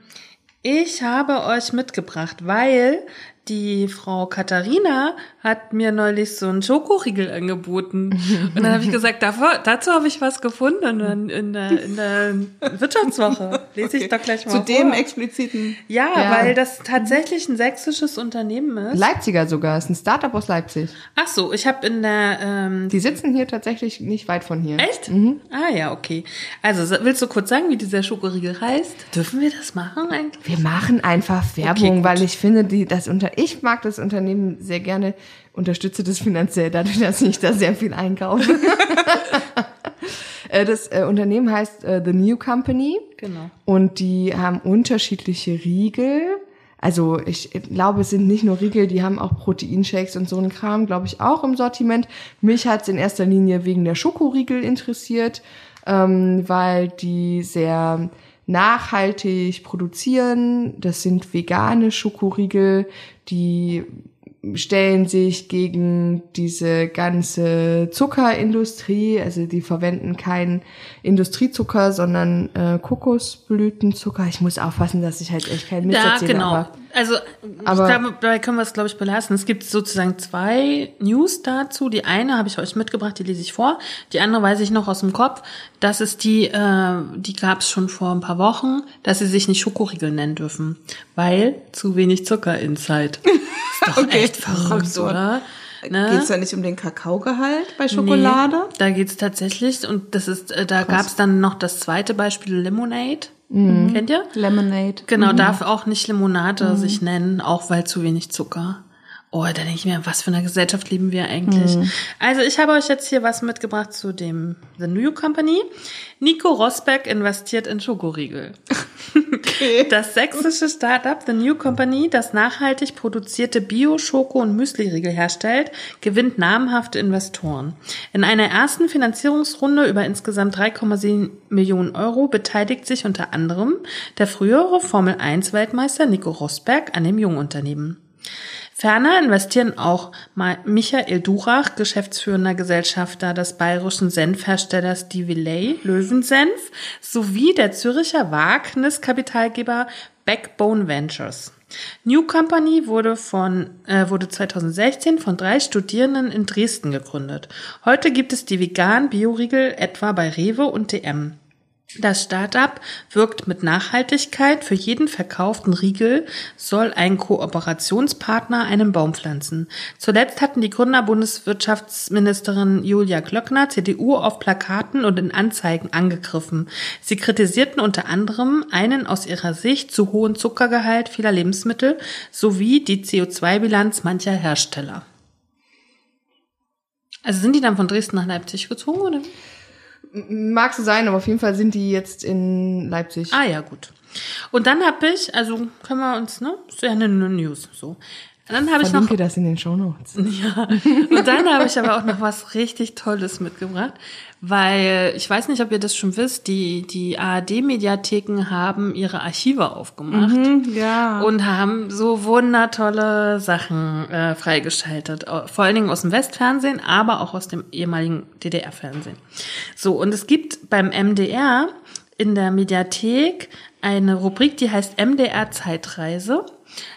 ich habe euch mitgebracht, weil die Frau Katharina hat mir neulich so einen Schokoriegel angeboten. Und dann habe ich gesagt, davor, dazu habe ich was gefunden in, in, der, in der Wirtschaftswoche. Lese ich doch gleich mal Zu dem vor. expliziten Ja, Ja. weil das tatsächlich ein sächsisches Unternehmen ist. Leipziger sogar, ist ein Startup aus Leipzig. Ach so, ich habe in der ähm, Die sitzen hier tatsächlich nicht weit von hier. echt? Ah ja, okay. Also so- willst du kurz sagen, wie dieser Schokoriegel heißt? Dürfen wir das machen eigentlich? Wir machen einfach Werbung, gut. weil ich finde, die, das unter, ich mag das Unternehmen sehr gerne, unterstütze das finanziell, dadurch, dass ich da sehr viel einkaufe. Äh, das äh, Unternehmen heißt äh, The New Company. Genau. Und die haben unterschiedliche Riegel. Also ich glaube, es sind nicht nur Riegel, die haben auch Proteinshakes und so ein Kram, glaube ich, auch im Sortiment. Mich hat es in erster Linie wegen der Schokoriegel interessiert, ähm, weil die sehr nachhaltig produzieren. Das sind vegane Schokoriegel, die stellen sich gegen diese ganze Zuckerindustrie, also die verwenden keinen Industriezucker, sondern äh, Kokosblütenzucker. Ich muss aufpassen, dass ich halt echt keinen Mist Ja, erzähle, genau. aber Also aber- ich glaube, dabei können wir es, glaube ich, belassen. Es gibt sozusagen zwei News dazu. Die eine habe ich euch mitgebracht, die lese ich vor. Die andere weiß ich noch aus dem Kopf. Das ist die, äh, die gab es schon vor ein paar Wochen, dass sie sich nicht Schokoriegel nennen dürfen, weil zu wenig Zucker inside. Ist doch echt verrückt, oder? Ne? Geht es da nicht um den Kakaogehalt bei Schokolade? Nee, da geht's tatsächlich und das ist, äh, da gab's dann noch das zweite Beispiel Lemonade. Mhm. Kennt ihr? Lemonade. Genau, darf auch nicht Limonade sich nennen, auch weil zu wenig Zucker. Oh, da denke ich mir, was für eine Gesellschaft leben wir eigentlich? Also ich habe euch jetzt hier was mitgebracht zu dem The New Company. Nico Rosberg investiert in Schokoriegel. Das sächsische Startup The New Company, das nachhaltig produzierte Bio-Schoko- und Müsli-Riegel herstellt, gewinnt namhafte Investoren. In einer ersten Finanzierungsrunde über insgesamt 3,7 Millionen Euro beteiligt sich unter anderem der frühere Formel-1-Weltmeister Nico Rosberg an dem Jungunternehmen. Ferner investieren auch Michael Durach, geschäftsführender Gesellschafter des bayerischen Senfherstellers Divilay Löwensenf, sowie der Züricher Wagniskapitalgeber Backbone Ventures. New Company wurde von äh, wurde 2016 von drei Studierenden in Dresden gegründet. Heute gibt es die veganen Bioriegel etwa bei Rewe und DM. Das Startup wirkt mit Nachhaltigkeit. Für jeden verkauften Riegel soll ein Kooperationspartner einen Baum pflanzen. Zuletzt hatten die Gründer Bundeswirtschaftsministerin Julia Klöckner CDU auf Plakaten und in Anzeigen angegriffen. Sie kritisierten unter anderem einen aus ihrer Sicht zu hohen Zuckergehalt vieler Lebensmittel sowie die CO2-Bilanz mancher Hersteller. Also sind die dann von Dresden nach Leipzig gezogen, oder? Mag so sein, aber auf jeden Fall sind die jetzt in Leipzig. Ah ja, gut. Und dann habe ich, also können wir uns, ne? Ist ja eine News so. Dann habe ich noch das in den Shownotes. ja. Und dann habe ich aber auch noch was richtig Tolles mitgebracht, weil ich weiß nicht, ob ihr das schon wisst, die die ARD-Mediatheken haben ihre Archive aufgemacht Ja. und haben so wundertolle Sachen äh, freigeschaltet, vor allen Dingen aus dem Westfernsehen, aber auch aus dem ehemaligen DDR-Fernsehen. So und es gibt beim MDR in der Mediathek eine Rubrik, die heißt MDR Zeitreise.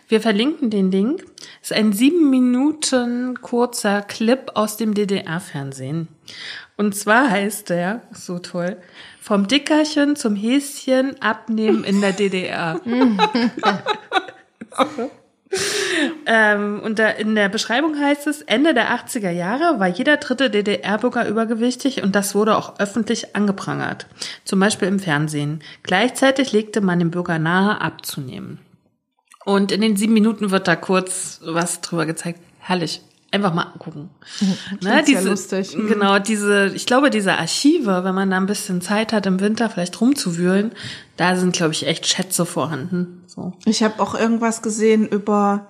Wir verlinken den Link. Es ist ein sieben Minuten kurzer Clip aus dem DDR-Fernsehen. Und zwar heißt der, so toll, vom Dickerchen zum Häschen abnehmen in der DDR. ähm, und da in der Beschreibung heißt es, Ende der 80er Jahre war jeder dritte DDR-Bürger übergewichtig und das wurde auch öffentlich angeprangert. Zum Beispiel im Fernsehen. Gleichzeitig legte man dem Bürger nahe, abzunehmen. Und in den sieben Minuten wird da kurz was drüber gezeigt. Herrlich. Einfach mal angucken. ne, sehr lustig. Mhm. Genau, diese, ich glaube, diese Archive, wenn man da ein bisschen Zeit hat, im Winter vielleicht rumzuwühlen, da sind, glaube ich, echt Schätze vorhanden. So. Ich habe auch irgendwas gesehen über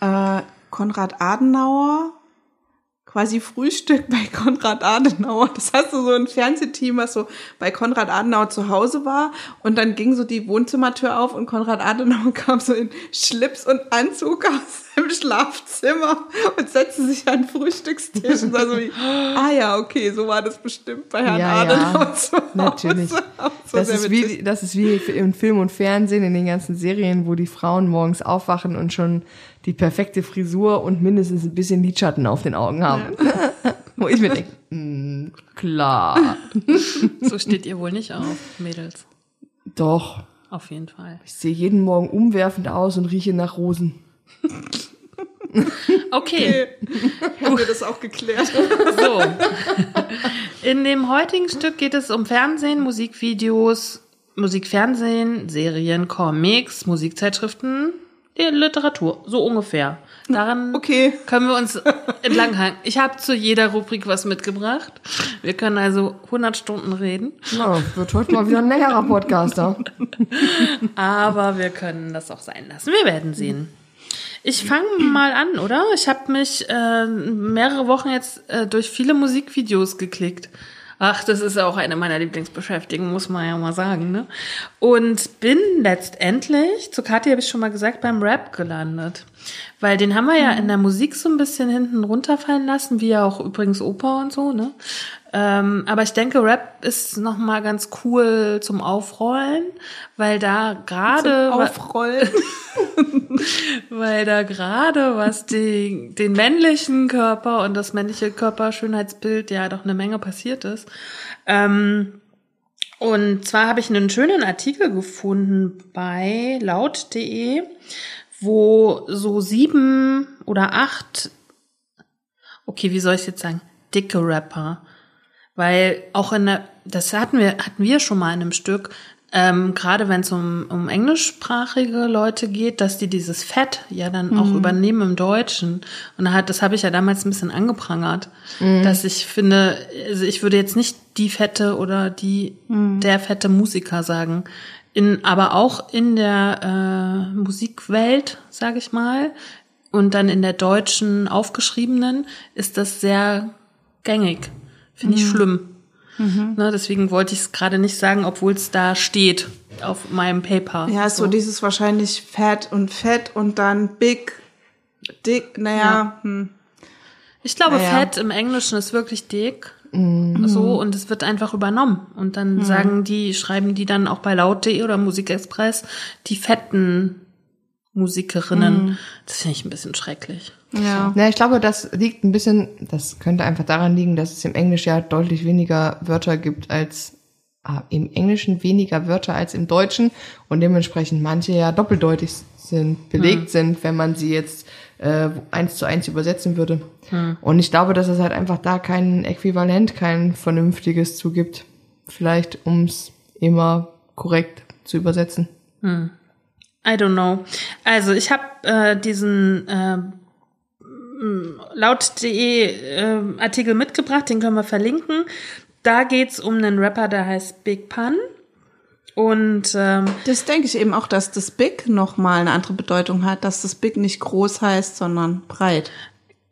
äh, Konrad Adenauer, quasi Frühstück bei Konrad Adenauer. Das hast du so ein Fernsehteam, was so bei Konrad Adenauer zu Hause war. Und dann ging so die Wohnzimmertür auf und Konrad Adenauer kam so in Schlips und Anzug aus dem Schlafzimmer und setzte sich an den Frühstückstisch und sah so wie, ah ja, okay, so war das bestimmt bei Herrn Ja, Adenauer ja, zu Hause. natürlich. So Das ist, wie, das ist wie im Film und Fernsehen, in den ganzen Serien, wo die Frauen morgens aufwachen und schon die perfekte Frisur und mindestens ein bisschen Lidschatten auf den Augen haben. wo ich mir denke, mm, klar. So steht ihr wohl nicht auf, Mädels. Doch, Auf jeden Fall. ich sehe jeden Morgen umwerfend aus und rieche nach Rosen. Okay, Haben wir das auch geklärt? so. In dem heutigen Stück geht es um Fernsehen, Musikvideos, Musikfernsehen, Serien, Comics, Musikzeitschriften, die Literatur, so ungefähr. Daran Okay. können wir uns entlanghangen. Ich habe zu jeder Rubrik was mitgebracht. Wir können also 100 Stunden reden, Na, wird heute mal wieder ein längerer Podcaster. aber wir können das auch sein lassen. Wir werden sehen. Ich fange mal an, oder? Ich habe mich äh, mehrere Wochen jetzt äh, durch viele Musikvideos geklickt. Ach, das ist auch eine meiner Lieblingsbeschäftigungen, muss man ja mal sagen, ne? Und bin letztendlich, zu Kathi habe ich schon mal gesagt, beim Rap gelandet. Weil den haben wir ja in der Musik so ein bisschen hinten runterfallen lassen, wie ja auch übrigens Oper und so, ne? Ähm, aber ich denke, Rap ist noch mal ganz cool zum Aufrollen, weil da gerade Aufrollen. weil da gerade was die, den männlichen Körper und das männliche Körperschönheitsbild ja doch eine Menge passiert ist. Ähm, und zwar habe ich einen schönen Artikel gefunden bei laut.de, wo so sieben oder acht, okay, wie soll ich jetzt sagen, dicke Rapper, weil auch in der, das hatten wir, hatten wir schon mal in einem Stück, ähm, gerade wenn es um, um englischsprachige Leute geht, dass die dieses Fett ja dann auch übernehmen im Deutschen. Und hat, das habe ich ja damals ein bisschen angeprangert, dass ich finde, also ich würde jetzt nicht die fette oder die der fette Musiker sagen. In, aber auch in der äh, Musikwelt, sage ich mal, und dann in der deutschen aufgeschriebenen ist das sehr gängig. Finde ich schlimm. Ne, deswegen wollte ich es gerade nicht sagen, obwohl es da steht auf meinem Paper. Ja, ist so dieses wahrscheinlich fett und fett und dann big, dick, naja, Ja. hm. Ich glaube, Naja. Fett im Englischen ist wirklich dick. So, und es wird einfach übernommen. Und dann sagen die, schreiben die dann auch bei Laut.de oder Musikexpress die fetten Musikerinnen. Das finde ich ein bisschen schrecklich. ja. Na, ich glaube, das liegt ein bisschen, das könnte einfach daran liegen, dass es im Englisch ja deutlich weniger Wörter gibt als ah, im Englischen weniger Wörter als im Deutschen und dementsprechend manche ja doppeldeutig sind, belegt sind, wenn man sie jetzt äh, eins zu eins übersetzen würde. Und ich glaube, dass es halt einfach da kein Äquivalent, kein vernünftiges zugibt. Vielleicht, ums immer korrekt zu übersetzen. I don't know. Also ich habe äh, diesen äh, laut.de äh, Artikel mitgebracht, den können wir verlinken. Da geht's um einen Rapper, der heißt Big Pun. Und ähm, Das denke ich eben auch, dass das Big nochmal eine andere Bedeutung hat, dass das Big nicht groß heißt, sondern breit.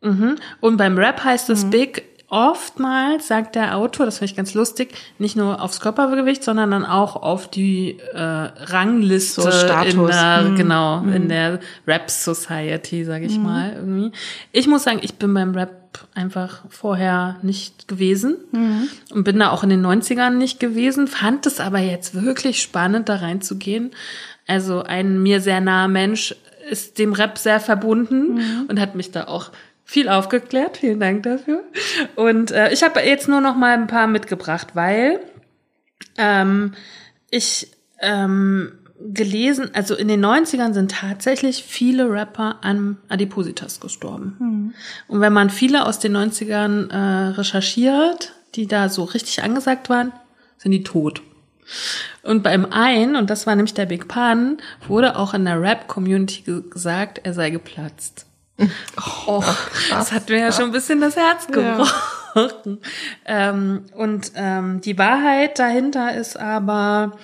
Mhm. Und beim Rap heißt es Big oftmals sagt der Autor, das finde ich ganz lustig, nicht nur aufs Körpergewicht, sondern dann auch auf die äh, Rangliste So Status. in der, Mhm. genau, in der Rap Society, sage ich mal irgendwie. Ich muss sagen, ich bin beim Rap einfach vorher nicht gewesen und bin da auch in den 90ern nicht gewesen, fand es aber jetzt wirklich spannend, da reinzugehen. Also ein mir sehr naher Mensch ist dem Rap sehr verbunden und hat mich da auch viel aufgeklärt. Vielen Dank dafür. Und äh, ich habe jetzt nur noch mal ein paar mitgebracht, weil ähm, ich ähm, gelesen, also in den 90ern sind tatsächlich viele Rapper an Adipositas gestorben. Und wenn man viele aus den 90ern äh, recherchiert, die da so richtig angesagt waren, sind die tot. Und beim einen, und das war nämlich der Big Pun, wurde auch in der Rap-Community ge gesagt, er sei geplatzt. Oh, das hat mir ja schon ein bisschen das Herz gebrochen. Ähm, und ähm, die Wahrheit dahinter ist aber,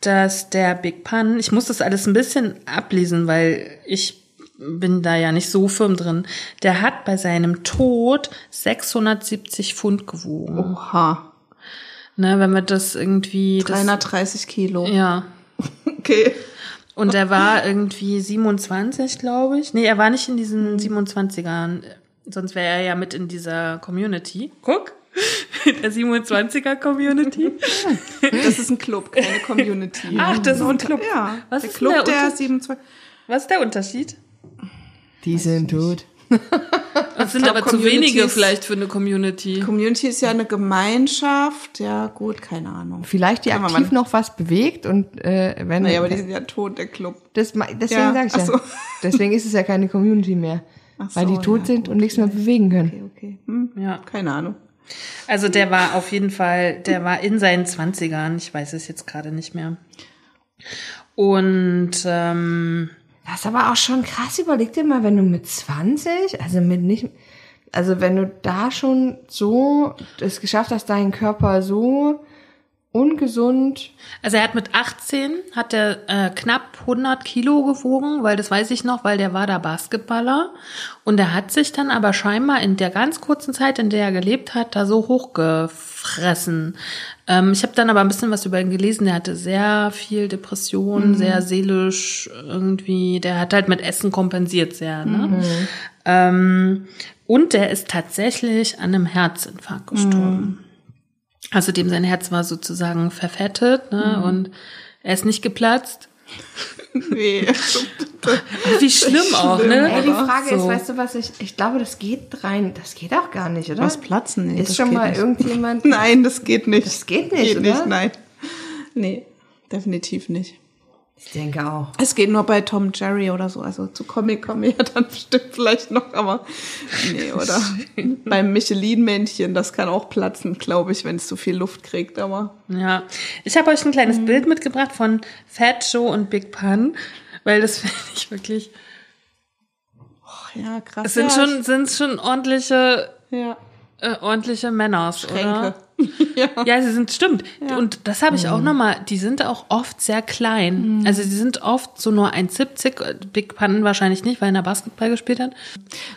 dass der Big Pun, ich muss das alles ein bisschen ablesen, weil ich bin da ja nicht so firm drin, der hat bei seinem Tod 670 Pfund gewogen. Oha. Ne, wenn wir das irgendwie... Das, 330 Kilo. ja, Okay. Und er war irgendwie 27, glaube ich. Nee, er war nicht in diesen 27ern. Sonst wäre er ja mit in dieser Community. Guck. Der 27er Community. Das ist ein Club, keine Community. Ach, das ist ein Club. Ja. Was der ist Club der der Unter- 27. Was ist der Unterschied? Die sind tot. Das sind aber zu wenige vielleicht für eine Community. Community ist ja eine Gemeinschaft. Ja, gut, keine Ahnung. Vielleicht die Kann man aktiv mal- noch was bewegt und äh, wenn Naja, aber die sind ja tot, der Club. das, ma- deswegen Ja, sag ich ach ja. so. Deswegen ist es ja keine Community mehr. Ach weil die so, tot ja, sind gut, und nichts mehr bewegen können. Okay, okay. Hm, Ja. keine Ahnung. Also der war auf jeden Fall, der war in seinen 20ern. Ich weiß es jetzt gerade nicht mehr. Und ähm, Das ist aber auch schon krass. Überleg dir mal, wenn du mit 20, also mit nicht, also wenn du da schon so es geschafft hast, deinen Körper so ungesund. Also er hat mit 18 hat er äh, knapp 100 Kilo gewogen, weil das weiß ich noch, weil der war da Basketballer und er hat sich dann aber scheinbar in der ganz kurzen Zeit, in der er gelebt hat, da so hochgefressen. Ähm, ich habe dann aber ein bisschen was über ihn gelesen. Der hatte sehr viel Depression, sehr seelisch irgendwie. Der hat halt mit Essen kompensiert sehr. Ne? Ähm, und der ist tatsächlich an einem Herzinfarkt gestorben. Also dem sein Herz war sozusagen verfettet ne? und er ist nicht geplatzt. Nee. Wie schlimm auch, ne? Ey, die Frage ist, So. weißt du was, ich, ich glaube, das geht rein, das geht auch gar nicht, oder? Was platzen? Nee, ist das schon geht mal nicht. irgendjemand, Nein, das geht nicht. Das geht nicht, Geht oder? nicht, nein. Nee, definitiv nicht. Ich denke auch. Es geht nur bei Tom Jerry oder so. Also zu Comic kommen wir ja dann bestimmt vielleicht noch, aber nee, oder beim Michelin-Männchen, das kann auch platzen, glaube ich, wenn es zu viel Luft kriegt, aber Ja, ich habe euch ein kleines Bild mitgebracht von Fat Joe und Big Pun, weil das finde ich wirklich. ach, ja, krass. Es sind ja, schon sind schon ordentliche ja, äh, ordentliche Männers, Schränke. oder? Ja, sie sind, stimmt. Und das habe ich auch nochmal, die sind auch oft sehr klein. Also sie sind oft so nur 1,70, Big Pun wahrscheinlich nicht, weil er Basketball gespielt hat.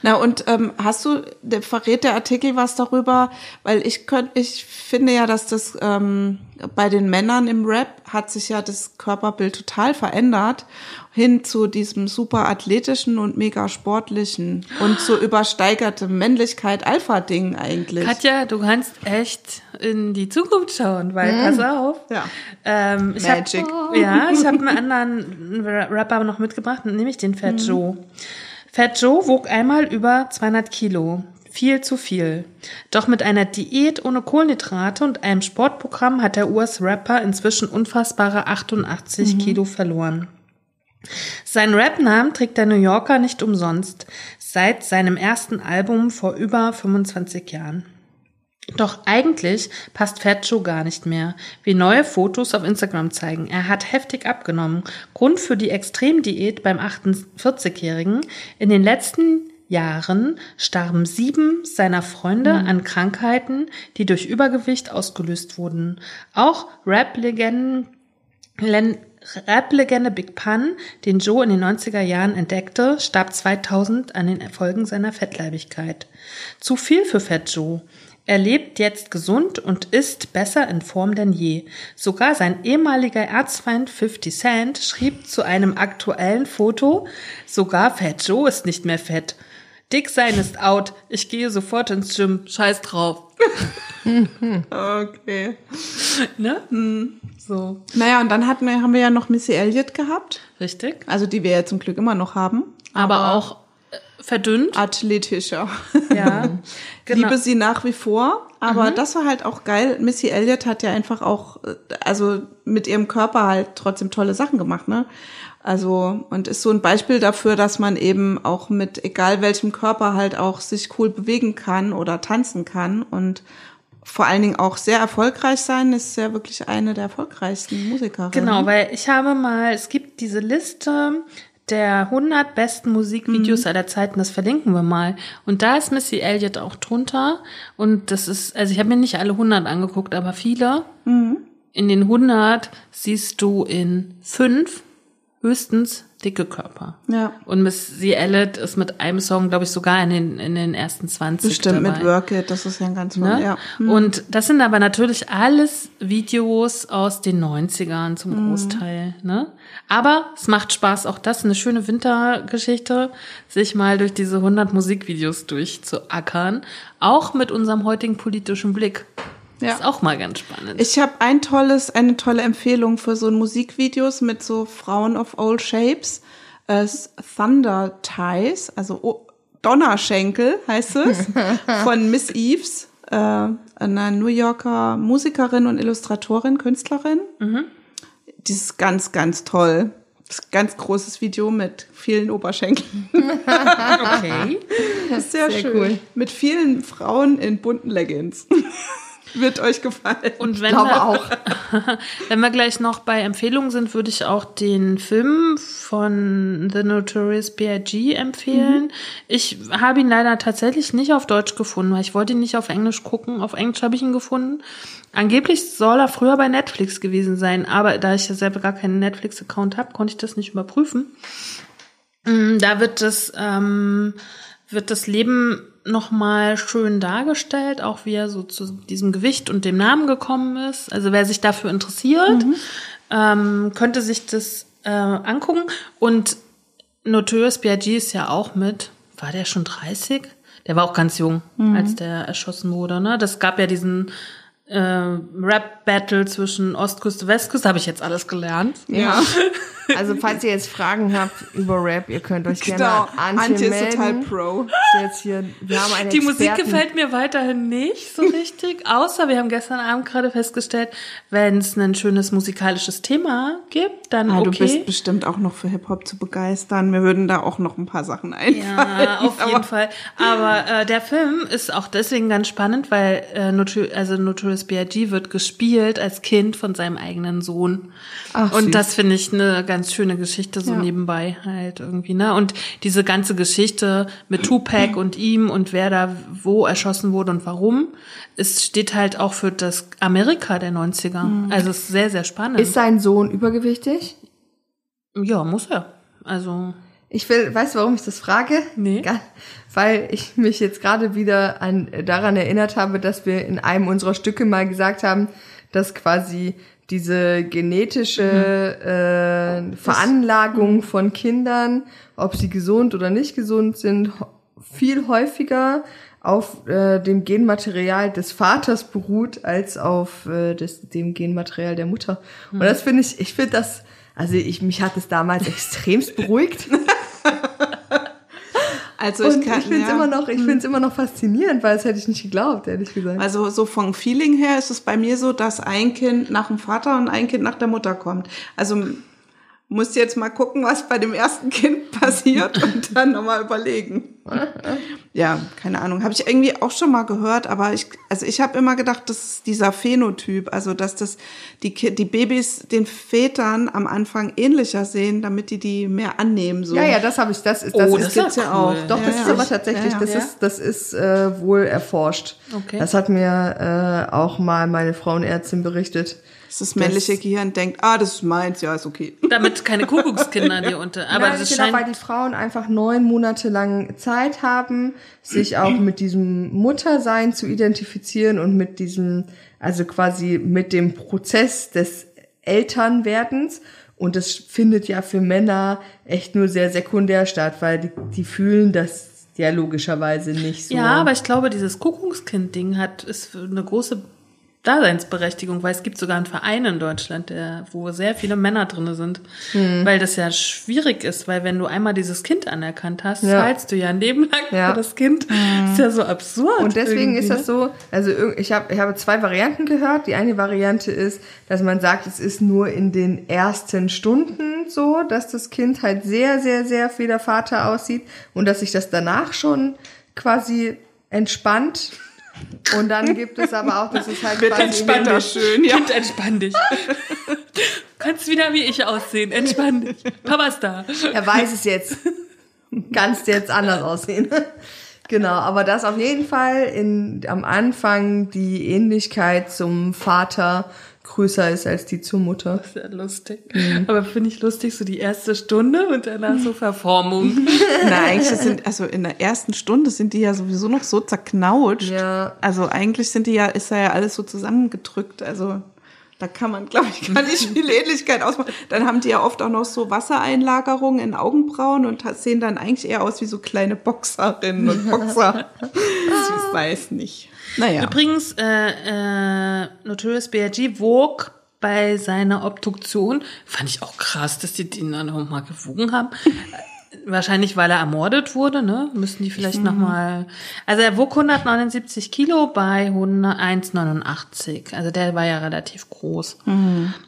Na und ähm, hast du, der, verrät der Artikel was darüber? Weil ich könnte, ich finde ja, dass das ähm, bei den Männern im Rap hat sich ja das Körperbild total verändert hin zu diesem super athletischen und mega sportlichen und so übersteigerte Männlichkeit Alpha-Ding eigentlich. Katja, du kannst echt in die Zukunft schauen, weil pass auf. Ja. Ähm, ich Magic. Hab, ja, ich habe einen anderen Rapper noch mitgebracht, nämlich den Fat Joe. Fat Joe wog einmal über 200 Kilo. Viel zu viel. Doch mit einer Diät ohne Kohlenhydrate und einem Sportprogramm hat der US-Rapper inzwischen unfassbare 88 Kilo verloren. Seinen Rap-Namen trägt der New Yorker nicht umsonst, seit seinem ersten Album vor über 25 Jahren. Doch eigentlich passt Fat Joe gar nicht mehr, wie neue Fotos auf Instagram zeigen. Er hat heftig abgenommen. Grund für die Extremdiät beim 48-Jährigen. In den letzten Jahren starben sieben seiner Freunde an Krankheiten, die durch Übergewicht ausgelöst wurden. Auch Rap-Legenden Rap-Legende Big Pun, den Joe in den 90er Jahren entdeckte, starb 2000 an den Erfolgen seiner Fettleibigkeit. Zu viel für Fat Joe. Er lebt jetzt gesund und ist besser in Form denn je. Sogar sein ehemaliger Erzfeind 50 Cent schrieb zu einem aktuellen Foto, sogar Fat Joe ist nicht mehr fett. Dick sein ist out. Ich gehe sofort ins Gym. Scheiß drauf. Okay. Ne? So. Naja, und dann hatten wir, haben wir ja noch Missy Elliott gehabt. Richtig. Also die wir ja zum Glück immer noch haben. Aber auch äh, verdünnt. Athletischer. Ja. Genau. Liebe sie nach wie vor. Aber das war halt auch geil. Missy Elliott hat ja einfach auch, äh, also mit ihrem Körper halt trotzdem tolle Sachen gemacht, ne? Also, und ist so ein Beispiel dafür, dass man eben auch mit egal welchem Körper halt auch sich cool bewegen kann oder tanzen kann und vor allen Dingen auch sehr erfolgreich sein, ist ja wirklich eine der erfolgreichsten Musikerinnen. Genau, weil ich habe mal, es gibt diese Liste der 100 besten Musikvideos aller Zeiten, das verlinken wir mal. Und da ist Missy Elliott auch drunter. Und das ist, also ich habe mir nicht alle 100 angeguckt, aber viele. In den 100 siehst du in fünf höchstens dicke Körper. Ja. Und Missy Elliott ist mit einem Song, glaube ich, sogar in den, in den ersten 20 Bestimmt dabei. mit Work It, das ist ja ein ganz Ne? ja. Und das sind aber natürlich alles Videos aus den 90ern zum Großteil. Ne? Aber es macht Spaß, auch das eine schöne Wintergeschichte, sich mal durch diese 100 Musikvideos durchzuackern. Auch mit unserem heutigen politischen Blick. Ja. Ist auch mal ganz spannend. Ich habe ein tolles, eine tolle Empfehlung für so Musikvideos mit so Frauen of all shapes. Es Thunder Ties, also Donnerschenkel heißt es, von Miss Eves, äh, einer New Yorker Musikerin und Illustratorin, Künstlerin. Die ist ganz, ganz toll. Ist ein ganz großes Video mit vielen Oberschenkeln. okay. Sehr, Sehr schön. cool. Mit vielen Frauen in bunten Leggings. Wird euch gefallen. Und wenn glaube wir, auch. wenn wir gleich noch bei Empfehlungen sind, würde ich auch den Film von The Notorious B.I.G. empfehlen. Ich habe ihn leider tatsächlich nicht auf Deutsch gefunden, weil ich wollte ihn nicht auf Englisch gucken. Auf Englisch habe ich ihn gefunden. Angeblich soll er früher bei Netflix gewesen sein, aber da ich ja selber gar keinen Netflix-Account habe, konnte ich das nicht überprüfen. Mm, Da wird das, ähm, wird das Leben nochmal schön dargestellt, auch wie er so zu diesem Gewicht und dem Namen gekommen ist. Also wer sich dafür interessiert, ähm, könnte sich das äh, angucken. Und Notorious B.I.G. ist ja auch mit, war der schon 30? Der war auch ganz jung, als der erschossen wurde. Ne? Das gab ja diesen äh, Rap-Battle zwischen Ostküste, Westküste, habe ich jetzt alles gelernt. Ja. Also falls ihr jetzt Fragen habt über Rap, ihr könnt euch Genau. gerne an Antje, Antje ist total pro. Ist Jetzt hier, wir haben eine Die Musik Experten- gefällt mir weiterhin nicht so richtig, außer wir haben gestern Abend gerade festgestellt, wenn es ein schönes musikalisches Thema gibt, dann Ah, Du okay. bist bestimmt auch noch für Hip-Hop zu begeistern. Mir würden da auch noch ein paar Sachen einfallen. ja, auf jeden aber- Fall. Aber äh, der Film ist auch deswegen ganz spannend, weil äh, Notor also Notorious B.I.G. wird gespielt als Kind von seinem eigenen Sohn. Ach, Und süß. das finde ich eine ganz schöne Geschichte so Ja. nebenbei halt irgendwie, ne? Und diese ganze Geschichte mit Tupac und ihm und wer da wo erschossen wurde und warum, es steht halt auch für das Amerika der 90er. Also es ist sehr, sehr spannend. Ist sein Sohn übergewichtig? ja, muss er. Also, Ich will, weißt du, warum ich das frage? Nee. Weil ich mich jetzt gerade wieder an, daran erinnert habe, dass wir in einem unserer Stücke mal gesagt haben, dass quasi diese genetische äh, Veranlagung von Kindern, ob sie gesund oder nicht gesund sind, viel häufiger auf äh, dem Genmaterial des Vaters beruht als auf äh, des, dem Genmaterial der Mutter. Und das finde ich, ich finde das, also ich mich hat es damals extremst beruhigt. Also ich kann, ich finde es ja. immer noch, ich finde es immer noch faszinierend, weil das hätte ich nicht geglaubt, ehrlich gesagt. Also so vom Feeling her ist es bei mir so, dass ein Kind nach dem Vater und ein Kind nach der Mutter kommt. Also m- musst jetzt mal gucken, was bei dem ersten Kind passiert und dann nochmal überlegen. Ja, keine Ahnung. Habe ich irgendwie auch schon mal gehört, aber ich, also ich habe immer gedacht, das ist dieser Phänotyp, also dass das die, die Babys den Vätern am Anfang ähnlicher sehen, damit die die mehr annehmen. So. ja, ja, das habe ich, das ist, Oh, das, das ist, ist ja gibt's ja cool. auch. Doch, Ja, das ja. ist aber tatsächlich, Ja, ja. das Ja? ist, das ist äh, wohl erforscht. Okay. Das hat mir äh, auch mal meine Frauenärztin berichtet. Das männliche Gehirn denkt, ah, das ist meins, ja, ist okay. damit keine Kuckuckskinder dir unter. Aber Nein, das genau, weil scheint. die Frauen einfach neun Monate lang Zeit Zeit haben, sich auch mit diesem Muttersein zu identifizieren und mit diesem, also quasi mit dem Prozess des Elternwerdens. Und das findet ja für Männer echt nur sehr sekundär statt, weil die, die fühlen das ja logischerweise nicht so. Ja, aber ich glaube, dieses Kuckuckskind-Ding hat, ist eine große Daseinsberechtigung, weil es gibt sogar einen Verein in Deutschland, der, wo sehr viele Männer drinne sind, Hm. weil das ja schwierig ist, weil wenn du einmal dieses Kind anerkannt hast, Ja. zahlst du ja ein Leben lang Ja. für das Kind. Ist ja so absurd. Und deswegen irgendwie, ist das ne? so, also ich habe ich habe zwei Varianten gehört. Die eine Variante ist, dass man sagt, es ist nur in den ersten Stunden so, dass das Kind halt sehr, sehr, sehr wie der Vater aussieht und dass sich das danach schon quasi entspannt. Und dann gibt es aber auch, dass es halt Wird entspannter schön, ja. Kind, entspann dich. Du kannst wieder wie ich aussehen. Entspann dich. Papa ist da. Er weiß es jetzt. Kannst jetzt anders aussehen. Genau, aber das auf jeden Fall in, am Anfang die Ähnlichkeit zum Vater größer ist als die zur Mutter. Sehr lustig. Mhm. Aber finde ich lustig, so die erste Stunde und danach so Verformung. Na, eigentlich sind, also in der ersten Stunde sind die ja sowieso noch so zerknautscht. Ja. Also eigentlich sind die ja, ist da ja alles so zusammengedrückt. Also da kann man, glaube ich, gar nicht viel Ähnlichkeit ausmachen. Dann haben die ja oft auch noch so Wassereinlagerungen in Augenbrauen und sehen dann eigentlich eher aus wie so kleine Boxerinnen und Boxer. ich weiß nicht. Naja. Übrigens, äh, äh, Notorious B.I.G. wog bei seiner Obduktion, fand ich auch krass, dass die den dann noch mal gewogen haben. Wahrscheinlich, weil er ermordet wurde, ne? Müssen die vielleicht noch mal. Also er wog 179 Kilo bei 100 1,89. Also der war ja relativ groß.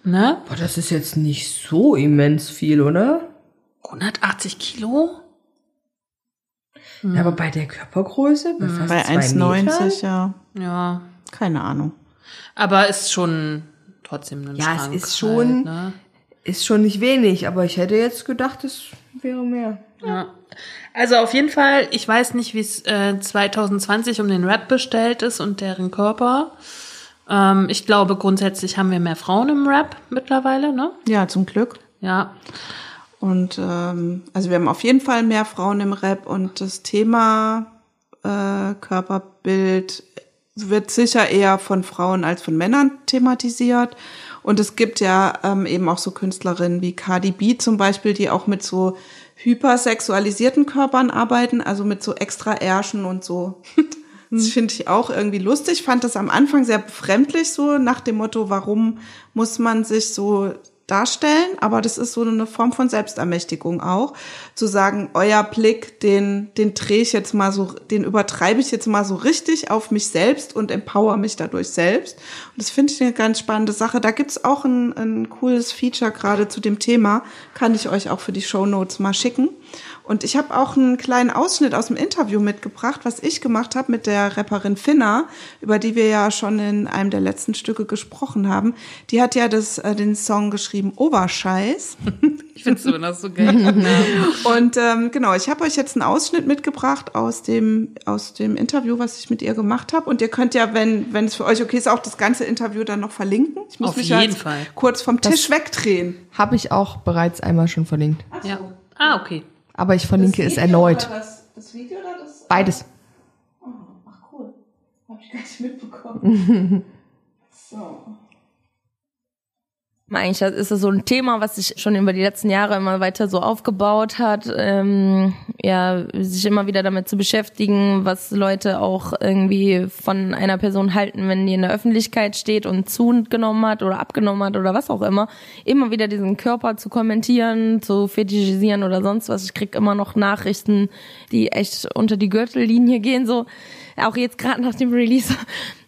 Ne? Boah, das ist jetzt nicht so immens viel, oder? 180 Kilo? Ja, aber bei der Körpergröße, bei fast Bei zwei Metern? 1,90, ja. Ja. Keine Ahnung. Aber ist schon trotzdem ein Ja, es Schrank ist schon- Halt, ne? Ist schon nicht wenig, aber ich hätte jetzt gedacht, es wäre mehr. Ja. Also auf jeden Fall, ich weiß nicht, wie es äh, 2020 um den Rap bestellt ist und deren Körper. Ähm, ich glaube, grundsätzlich haben wir mehr Frauen im Rap mittlerweile, ne? Ja, zum Glück. Ja. Und ähm, also wir haben auf jeden Fall mehr Frauen im Rap und das Thema äh, Körperbild wird sicher eher von Frauen als von Männern thematisiert. Und es gibt ja ähm, eben auch so Künstlerinnen wie Cardi B zum Beispiel, die auch mit so hypersexualisierten Körpern arbeiten, also mit so extra Ärschen und so. Das finde ich auch irgendwie lustig. Fand das am Anfang sehr befremdlich, so nach dem Motto, warum muss man sich so darstellen? Aber das ist so eine Form von Selbstermächtigung auch. Zu sagen, euer Blick, den, den drehe ich jetzt mal so, den übertreibe ich jetzt mal so richtig auf mich selbst und empower mich dadurch selbst. Und das finde ich eine ganz spannende Sache. Da gibt's auch ein, ein cooles Feature gerade zu dem Thema. Kann ich euch auch für die Show Notes mal schicken. Und ich habe auch einen kleinen Ausschnitt aus dem Interview mitgebracht, was ich gemacht habe mit der Rapperin Finna, über die wir ja schon in einem der letzten Stücke gesprochen haben. Die hat ja das, äh, den Song geschrieben Oberscheiß. Ich finde es immer noch so geil. Und ähm, genau, ich habe euch jetzt einen Ausschnitt mitgebracht aus dem aus dem Interview, was ich mit ihr gemacht habe. Und ihr könnt ja, wenn wenn es für euch okay ist, auch das ganze Interview dann noch verlinken. Ich muss Auf mich jeden jetzt Fall. kurz vom Tisch wegdrehen. Habe ich auch bereits einmal schon verlinkt. ja. Ah, okay. Aber ich verlinke es erneut. Das, das Video oder das? Beides. Ach cool, habe ich gar nicht mitbekommen. so. Eigentlich ist das so ein Thema, was sich schon über die letzten Jahre immer weiter so aufgebaut hat. Ähm, ja, sich immer wieder damit zu beschäftigen, was Leute auch irgendwie von einer Person halten, wenn die in der Öffentlichkeit steht und zugenommen hat oder abgenommen hat oder was auch immer. Immer wieder diesen Körper zu kommentieren, zu fetischisieren oder sonst was. Ich krieg immer noch Nachrichten, die echt unter die Gürtellinie gehen, so. Auch jetzt gerade nach dem Release.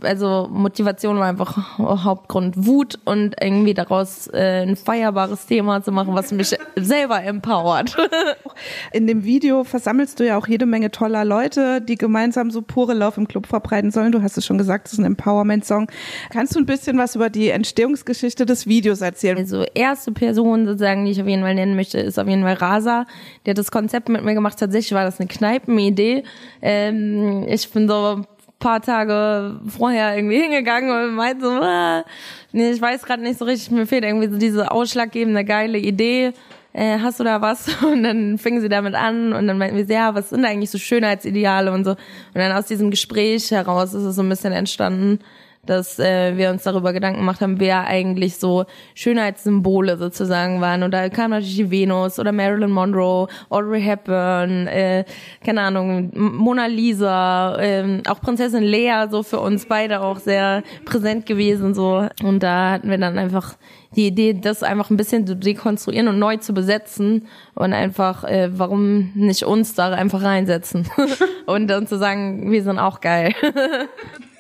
Also Motivation war einfach Hauptgrund Wut und irgendwie daraus äh, ein feierbares Thema zu machen, was mich selber empowert. In dem Video versammelst du ja auch jede Menge toller Leute, die gemeinsam so pure Lauf im Club verbreiten sollen. Du hast es schon gesagt, das ist ein Empowerment-Song. Kannst du ein bisschen was über die Entstehungsgeschichte des Videos erzählen? Also erste Person sozusagen, die ich auf jeden Fall nennen möchte, ist auf jeden Fall Rasa. Die hat das Konzept mit mir gemacht. Tatsächlich war das eine Kneipenidee. Ähm, ich bin so ein paar Tage vorher irgendwie hingegangen und meinte so, ah, nee, ich weiß gerade nicht so richtig, mir fehlt irgendwie so diese ausschlaggebende geile Idee. äh, hast du da was? Und dann fingen sie damit an und dann meinten wir, ja, was sind eigentlich so Schönheitsideale und so. Und dann aus diesem Gespräch heraus ist es so ein bisschen entstanden, dass äh, wir uns darüber Gedanken gemacht haben, wer eigentlich so Schönheitssymbole sozusagen waren. Und da kam natürlich die Venus oder Marilyn Monroe, Audrey Hepburn, äh, keine Ahnung, Mona Lisa, äh, auch Prinzessin Lea, so für uns beide auch sehr präsent gewesen. so Und da hatten wir dann einfach die Idee, das einfach ein bisschen zu dekonstruieren und neu zu besetzen und einfach, äh, warum nicht uns da einfach reinsetzen und dann zu sagen, wir sind auch geil.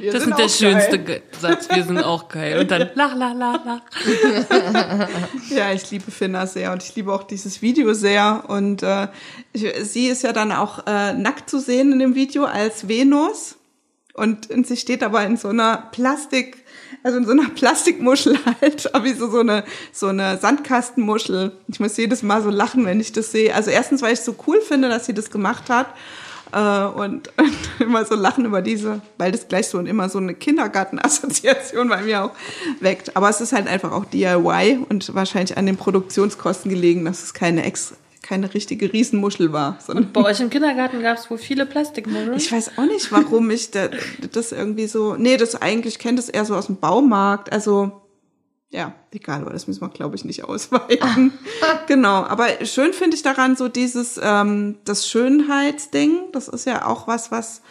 Wir Das ist der schönste geil. Satz. Wir sind auch geil. Und dann lach, lach, lach, lach. Ja, ich liebe Finna sehr und ich liebe auch dieses Video sehr. Und äh, ich, sie ist ja dann auch äh, nackt zu sehen in dem Video als Venus. Und, und sie steht aber in so einer Plastik, also in so einer Plastikmuschel halt, wie so, so eine, so eine Sandkastenmuschel. Ich muss jedes Mal so lachen, wenn ich das sehe. Also erstens, weil ich es so cool finde, dass sie das gemacht hat. Äh, und, und immer so lachen über diese, weil das gleich so immer so eine Kindergartenassoziation bei mir auch weckt. Aber es ist halt einfach auch DIY und wahrscheinlich an den Produktionskosten gelegen, dass es keine ex keine richtige Riesenmuschel war, sondern Bei euch im Kindergarten gab es wohl viele Plastikmuscheln. ich weiß auch nicht, warum ich da, das irgendwie so. Nee, das eigentlich kennt es eher so aus dem Baumarkt. Also, ja, egal, aber das müssen wir, glaube ich, nicht ausweiten. genau. Aber schön finde ich daran so dieses, ähm, das Schönheitsding. Das ist ja auch was, was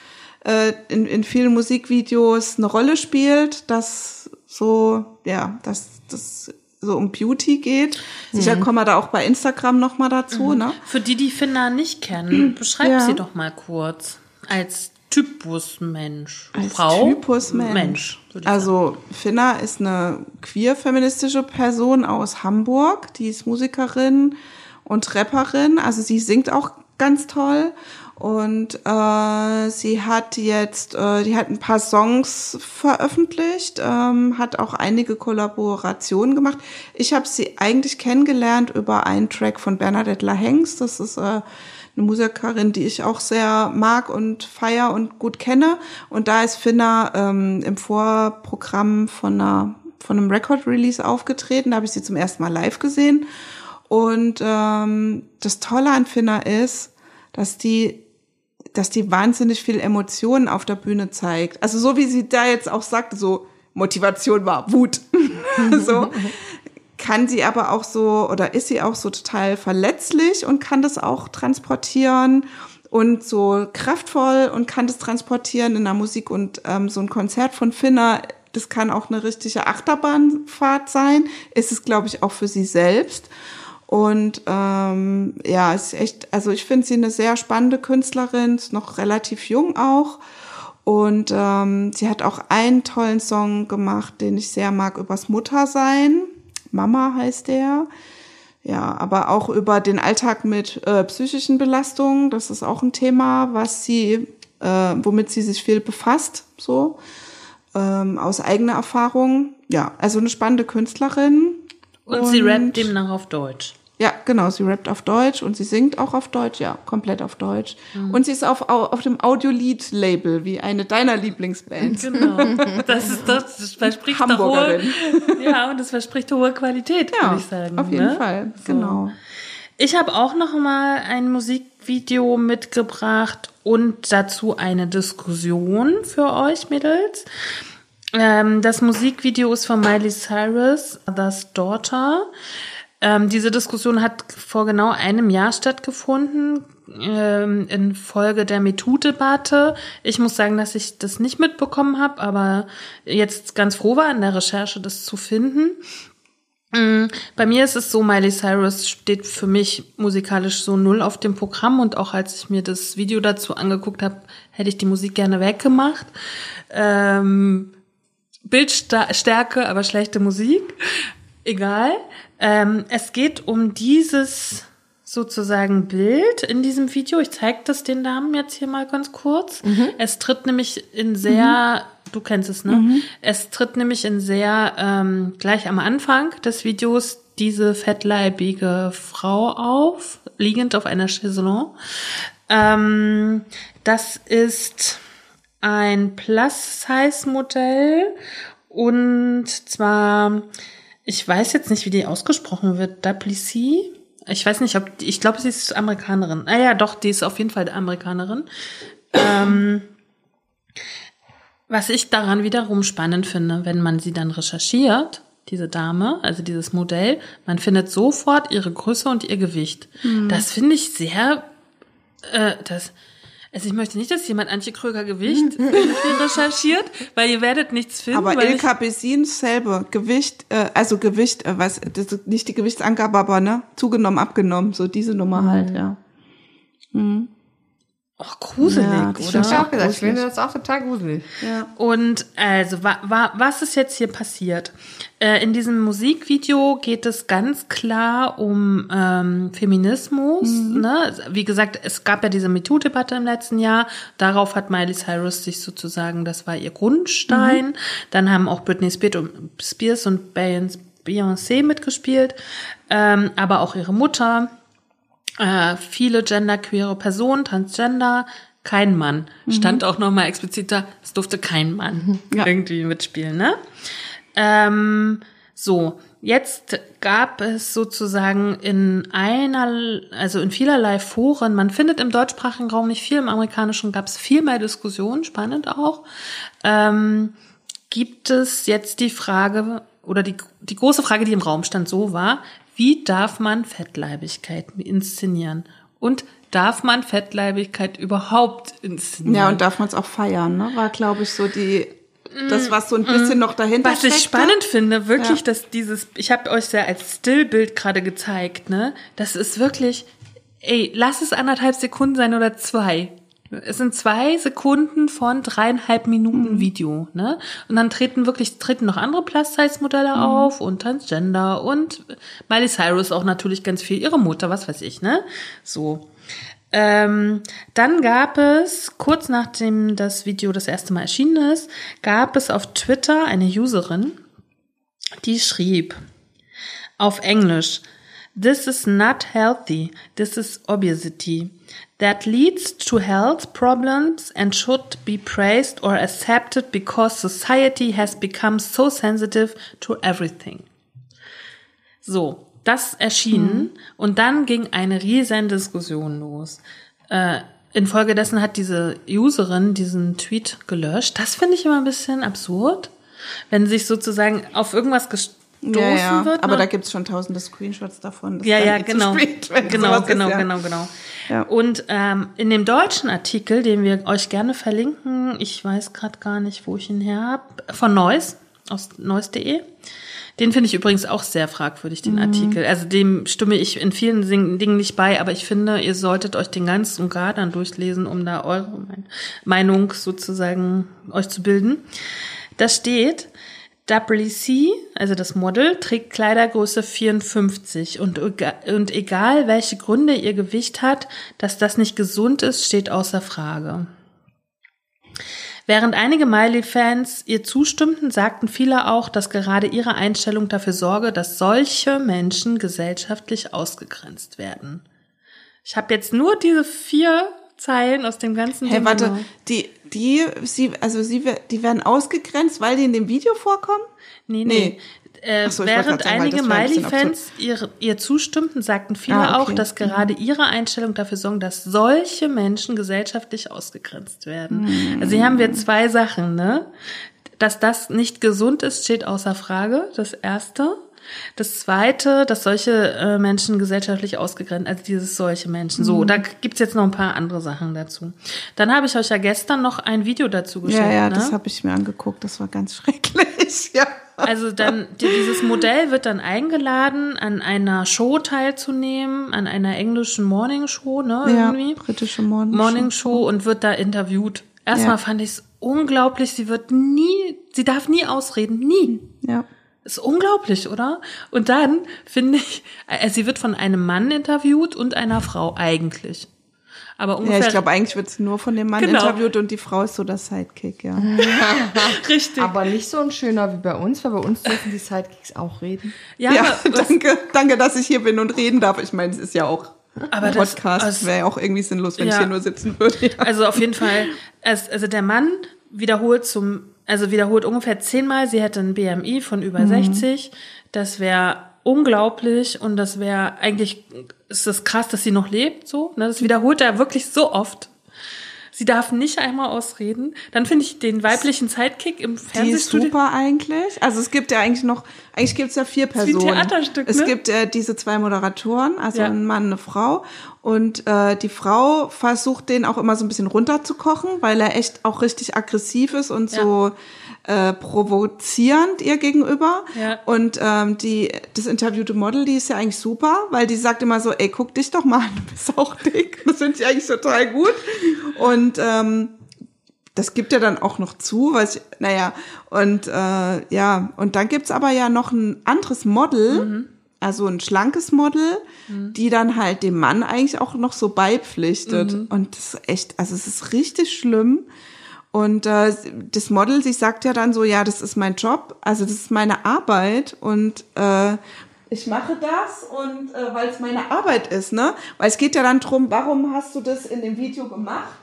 äh, in, in vielen Musikvideos eine Rolle spielt, dass so, ja, dass das so um Beauty geht. Sicher kommen wir da auch bei Instagram noch mal dazu, ne? Für die, die Finna nicht kennen, beschreib Ja. sie doch mal kurz. Als Typus Mensch. Als Frau? Typus Mensch. Also Finna ist eine queer-feministische Person aus Hamburg. Die ist Musikerin und Rapperin. Also sie singt auch ganz toll. Und äh, sie hat jetzt, äh, die hat ein paar Songs veröffentlicht, ähm, hat auch einige Kollaborationen gemacht. Ich habe sie eigentlich kennengelernt über einen Track von Bernadette Lahengst. Das ist äh, eine Musikerin, die ich auch sehr mag und feier und gut kenne. Und da ist Finna ähm, im Vorprogramm von einer von einem Record-Release aufgetreten. Da habe ich sie zum ersten Mal live gesehen. Und ähm, das Tolle an Finna ist, dass die, dass die wahnsinnig viel Emotionen auf der Bühne zeigt. Also so wie sie da jetzt auch sagte, so Motivation war Wut. so kann sie aber auch so oder ist sie auch so total verletzlich und kann das auch transportieren und so kraftvoll und kann das transportieren in der Musik und ähm, so ein Konzert von Finna, das kann auch eine richtige Achterbahnfahrt sein, ist es glaube ich auch für sie selbst. Und ähm, ja, ist echt, also ich finde sie eine sehr spannende Künstlerin, ist noch relativ jung auch. Und ähm, sie hat auch einen tollen Song gemacht, den ich sehr mag, übers Muttersein. Mama heißt der. Ja, aber auch über den Alltag mit äh, psychischen Belastungen. Das ist auch ein Thema, was sie, äh, womit sie sich viel befasst, so ähm, aus eigener Erfahrung. Ja, also eine spannende Künstlerin. Und, sie rappt demnach auf Deutsch. Ja, genau, sie rappt auf Deutsch und sie singt auch auf Deutsch, ja, komplett auf Deutsch. Und sie ist auf, au- auf dem Audiolied-Label, wie eine deiner Lieblingsbands. Genau. Das ist das, das verspricht eine hohe, Hamburgerin. ja, und das verspricht hohe Qualität, Ja, würde ich sagen. auf jeden ne? Fall, So. genau. Ich habe auch noch mal ein Musikvideo mitgebracht und dazu eine Diskussion für euch Mädels. Ähm, das Musikvideo ist von Miley Cyrus, Mother's Daughter. Ähm, diese Diskussion hat vor genau einem Jahr stattgefunden, ähm, in Folge der MeToo-Debatte. Ich muss sagen, dass ich das nicht mitbekommen habe, aber jetzt ganz froh war in der Recherche, das zu finden. Mm, Bei mir ist es so, Miley Cyrus steht für mich musikalisch so null auf dem Programm und auch als ich mir das Video dazu angeguckt habe, hätte ich die Musik gerne weggemacht. Ähm, Bildstärke, aber schlechte Musik. Egal. Ähm, es geht um dieses sozusagen Bild in diesem Video. Ich zeige das den Damen jetzt hier mal ganz kurz. Es tritt nämlich in sehr, du kennst es, ne? Es tritt nämlich in sehr, ähm, gleich am Anfang des Videos diese fettleibige Frau auf, liegend auf einer Chaiselon. Ähm, das ist ein Plus-Size-Modell und zwar Ich weiß jetzt nicht, wie die ausgesprochen wird. Duplessis? Ich weiß nicht, ob, ich glaube, sie ist Amerikanerin. Ah ja, doch, die ist auf jeden Fall Amerikanerin. Ähm, was ich daran wiederum spannend finde, wenn man sie dann recherchiert, diese Dame, also dieses Modell, man findet sofort ihre Größe und ihr Gewicht. Das finde ich sehr, äh, das, also ich möchte nicht, dass jemand Antje Kröger Gewicht irgendwie recherchiert, weil ihr werdet nichts finden. Aber Ilka Bessin selber, Gewicht, äh, also Gewicht, äh, was, das nicht die Gewichtsangabe, aber ne, zugenommen, abgenommen, so diese Nummer halt, ja. Och, gruselig, Ja, das oder? Ich habe auch gesagt, ich finde das auch total gruselig. Ja. Und also, wa, wa, was ist jetzt hier passiert? Äh, in diesem Musikvideo geht es ganz klar um ähm, Feminismus. Ne? Wie gesagt, es gab ja diese MeToo-Debatte im letzten Jahr. Darauf hat Miley Cyrus sich sozusagen, das war ihr Grundstein. Dann haben auch Britney Spears und, Spears und Beyoncé mitgespielt, ähm, aber auch ihre Mutter äh, viele genderqueere Personen, Transgender, kein Mann. Stand auch nochmal explizit da, es durfte kein Mann Ja. irgendwie mitspielen, ne? Ähm, so, jetzt gab es sozusagen in einer, also in vielerlei Foren, man findet im deutschsprachigen Raum nicht viel, im amerikanischen gab es viel mehr Diskussionen, spannend auch. Ähm, gibt es jetzt die Frage oder die, die große Frage, die im Raum stand, so war, wie darf man Fettleibigkeit inszenieren? Und darf man Fettleibigkeit überhaupt inszenieren? Ja, und darf man es auch feiern, ne? War, glaube ich, so die, das, was so ein bisschen noch dahinter Was ich spannend finde, wirklich, Ja. dass dieses, ich habe euch ja als Stillbild gerade gezeigt, ne? Das ist wirklich, ey, lass es anderthalb Sekunden sein oder zwei. Es sind zwei Sekunden von dreieinhalb Minuten Video, ne? Und dann treten wirklich, treten noch andere Plus-Size-Modelle auf und Transgender und Miley Cyrus auch natürlich ganz viel, ihre Mutter, was weiß ich, ne? So. Ähm, dann gab es, kurz nachdem das Video das erste Mal erschienen ist, gab es auf Twitter eine Userin, die schrieb auf Englisch, This is not healthy. This is obesity. That leads to health problems and should be praised or accepted because society has become so sensitive to everything. So, das erschien und dann ging eine riesen Diskussion los. Äh, infolgedessen hat diese Userin diesen Tweet gelöscht. Das finde ich immer ein bisschen absurd, wenn sich sozusagen auf irgendwas gestoßen ja, ja. wird. Aber ne? da gibt's schon tausende Screenshots davon. Ja, ja, eh genau. spät, Genau, genau, ja. genau, genau. Ja. Und ähm, in dem deutschen Artikel, den wir euch gerne verlinken, ich weiß gerade gar nicht, wo ich ihn her habe, von Neuss, aus neuss.de. Den finde ich übrigens auch sehr fragwürdig, den Artikel. Also dem stimme ich in vielen Dingen nicht bei, aber ich finde, ihr solltet euch den ganz und gar dann durchlesen, um da eure Mein- Meinung sozusagen euch zu bilden. Da steht, WC, also das Model, trägt Kleidergröße 54 und, und egal welche Gründe ihr Gewicht hat, dass das nicht gesund ist, steht außer Frage. Während einige Miley-Fans ihr zustimmten, sagten viele auch, dass gerade ihre Einstellung dafür sorge, dass solche Menschen gesellschaftlich ausgegrenzt werden. Ich habe jetzt nur diese vier Zeilen aus dem ganzen Hey, Ding warte, die, die, sie, also sie, die werden ausgegrenzt, weil die in dem Video vorkommen? Nee, Nee. nee. Äh, so, während sagen, einige wäre ein Miley-Fans ihr, ihr zustimmten, sagten viele Ah, auch, okay. dass gerade ihre Einstellung dafür sorgen, dass solche Menschen gesellschaftlich ausgegrenzt werden. Hm. Also hier haben wir zwei Sachen, ne? Dass das nicht gesund ist, steht außer Frage. Das erste. Das zweite, dass solche äh, Menschen gesellschaftlich ausgegrenzt, also dieses solche Menschen. So, da gibt's jetzt noch ein paar andere Sachen dazu. Dann habe ich euch ja gestern noch ein Video dazu geschickt. Ja, ja, ne? das habe ich mir angeguckt. Das war ganz schrecklich. Ja. Also dann, die- dieses Modell wird dann eingeladen, an einer Show teilzunehmen, an einer englischen Morning Show, ne, Ja, irgendwie. britische Morning, Morning Show und wird da interviewt. Erstmal Ja. fand ich es unglaublich, sie wird nie, sie darf nie ausreden, nie. Ja. Ist unglaublich, oder? Und dann finde ich, äh, sie wird von einem Mann interviewt und einer Frau eigentlich. Aber Ja, ungefähr ich glaube, eigentlich wird nur von dem Mann Genau. interviewt und die Frau ist so der Sidekick, ja. richtig. Aber nicht so ein schöner wie bei uns, weil bei uns dürfen die Sidekicks auch reden. ja, Ja, danke, danke, dass ich hier bin und reden darf. Ich meine, es ist ja auch Aber ein das- Podcast. das- Wäre ja auch irgendwie sinnlos, wenn Ja. ich hier nur sitzen würde. Ja. Also auf jeden Fall, es, also der Mann wiederholt zum also wiederholt ungefähr zehnmal, sie hätte ein BMI von über Mhm. 60. Das wäre unglaublich und das wäre eigentlich, ist das krass, dass sie noch lebt, so. Ne? Das wiederholt er wirklich so oft. Sie darf nicht einmal ausreden. Dann finde ich den weiblichen Sidekick im Die ist Fernsehstudio. super eigentlich. Also es gibt ja eigentlich noch, eigentlich gibt es ja vier wie ein Personen. Theaterstück, es ne? gibt äh, diese zwei Moderatoren, also Ja. ein Mann, eine Frau. Und äh, die Frau versucht den auch immer so ein bisschen runterzukochen, weil er echt auch richtig aggressiv ist und so äh, provozierend ihr gegenüber. Ja. Und ähm, die das interviewte Model, die ist ja eigentlich super, weil die sagt immer so, ey, guck dich doch mal an, du bist auch dick. Das finde ich eigentlich total gut. Und ähm, das gibt er dann auch noch zu, was ich, naja, und äh, ja, und dann gibt's aber ja noch ein anderes Model, also ein schlankes Model, die dann halt dem Mann eigentlich auch noch so beipflichtet. Und das ist echt, also es ist richtig schlimm. Und äh, das Model, sie sagt ja dann so, ja, das ist mein Job, also das ist meine Arbeit und äh, ich mache das und äh, weil es meine Arbeit ist, ne? Weil es geht ja dann drum, warum hast du das in dem Video gemacht?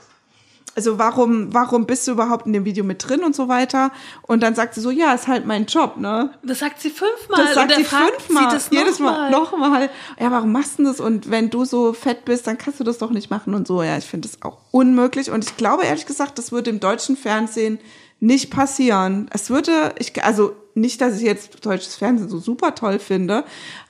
Also warum, warum bist du überhaupt in dem Video mit drin und so weiter? Und dann sagt sie so, ja, ist halt mein Job, ne? Das sagt sie fünfmal. Das sagt sie fragt fünfmal, Sie das jedes Mal, noch nochmal. Ja, warum machst du das? Und wenn du so fett bist, dann kannst du das doch nicht machen und so. Ja, ich finde das auch unmöglich. Und ich glaube ehrlich gesagt, das würde im deutschen Fernsehen nicht passieren. Es würde, ich, also nicht, dass ich jetzt deutsches Fernsehen so super toll finde,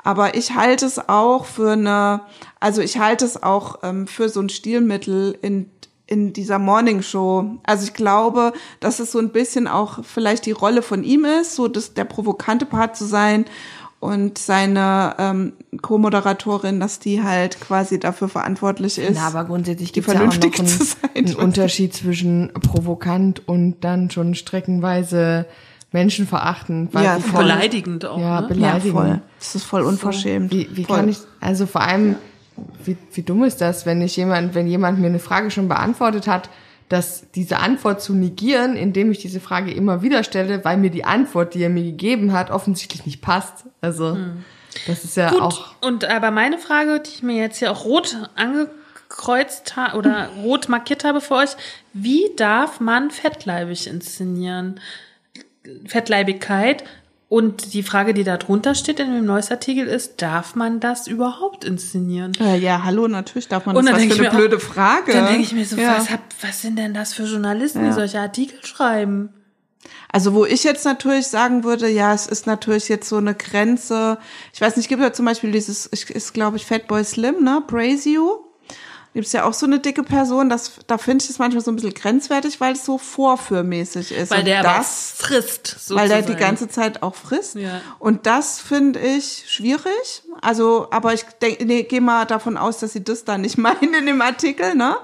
aber ich halte es auch für eine, also ich halte es auch ähm, für so ein Stilmittel in in dieser Morning Show. Also ich glaube, dass es so ein bisschen auch vielleicht die Rolle von ihm ist, so das, der provokante Part zu sein und seine ähm, Co-Moderatorin, dass die halt quasi dafür verantwortlich ist. Na, aber grundsätzlich die gibt es ja auch noch vernünftig einen, zu sein. einen Unterschied zwischen provokant und dann schon streckenweise menschenverachtend. weil Ja, voll- beleidigend auch. Ja, ne? beleidigend. Ja, voll. Das ist voll unverschämt. Wie, wie voll. kann ich, also vor allem, wie, wie dumm ist das, wenn ich jemand, wenn jemand mir eine Frage schon beantwortet hat, dass diese Antwort zu negieren, indem ich diese Frage immer wieder stelle, weil mir die Antwort, die er mir gegeben hat, offensichtlich nicht passt. Also, das ist ja Gut, auch, und aber meine Frage, die ich mir jetzt hier auch rot angekreuzt habe oder rot markiert habe für euch, wie darf man fettleibig inszenieren? Fettleibigkeit. Und die Frage, die da drunter steht in dem News-Artikel ist, darf man das überhaupt inszenieren? Äh, ja, hallo, natürlich darf man Und das. dann Was für ich eine mir auch- blöde Frage. Dann denke ich mir so, Ja. was, hab, was sind denn das für Journalisten, die Ja. solche Artikel schreiben? Also wo ich jetzt natürlich sagen würde, ja, es ist natürlich jetzt so eine Grenze. Ich weiß nicht, gibt ja zum Beispiel dieses, ich, ist glaube ich Fatboy Slim, ne, Praise You. Gibt's ja auch so eine dicke Person, das, da finde ich es manchmal so ein bisschen grenzwertig, weil es so vorführmäßig ist. Weil Und der das, frisst, sozusagen. weil der die ganze Zeit auch frisst. Ja. Und das finde ich schwierig. Also, aber ich denke, nee, gehe mal davon aus, dass sie das da nicht meinen in dem Artikel, ne?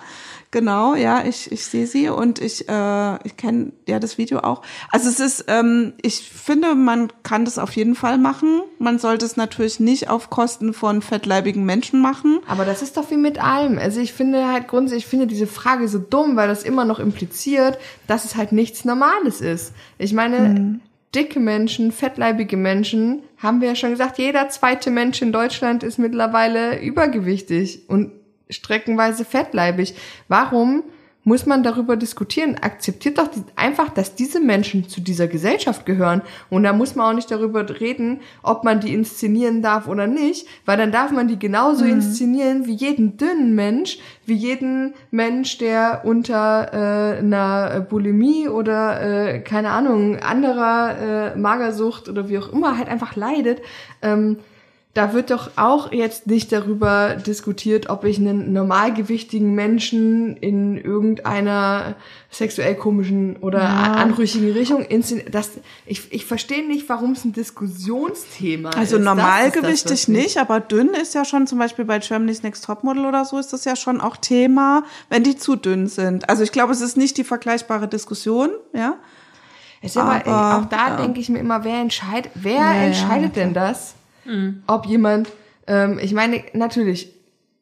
Genau, ja, ich, ich sehe sie und ich, äh, ich kenne ja das Video auch. Also es ist, ähm, ich finde, man kann das auf jeden Fall machen. Man sollte es natürlich nicht auf Kosten von fettleibigen Menschen machen. aber das ist doch wie mit allem. Also ich finde halt grundsätzlich, ich finde diese Frage so dumm, weil das immer noch impliziert, dass es halt nichts Normales ist. Ich meine, dicke Menschen, fettleibige Menschen, haben wir ja schon gesagt, jeder zweite Mensch in Deutschland ist mittlerweile übergewichtig und streckenweise fettleibig. Warum muss man darüber diskutieren? Akzeptiert doch einfach, dass diese Menschen zu dieser Gesellschaft gehören. Und da muss man auch nicht darüber reden, ob man die inszenieren darf oder nicht, weil dann darf man die genauso inszenieren wie jeden dünnen Mensch, wie jeden Mensch, der unter äh, einer Bulimie oder äh, keine Ahnung anderer äh, Magersucht oder wie auch immer halt einfach leidet. Ähm, da wird doch auch jetzt nicht darüber diskutiert, ob ich einen normalgewichtigen Menschen in irgendeiner sexuell komischen oder anrüchigen Richtung. Das, ich, ich verstehe nicht, warum es ein Diskussionsthema ist. Also Das ist das, normalgewichtig mich- nicht, aber dünn ist ja schon zum Beispiel bei Germany's Next Topmodel oder so ist das ja schon auch Thema, wenn die zu dünn sind. Also ich glaube, es ist nicht die vergleichbare Diskussion, ja. Es ist aber, Aber, auch da ja. denke ich mir immer, wer entscheidet, wer Ja, ja, entscheidet denn das? Ob jemand, ähm, ich meine, natürlich,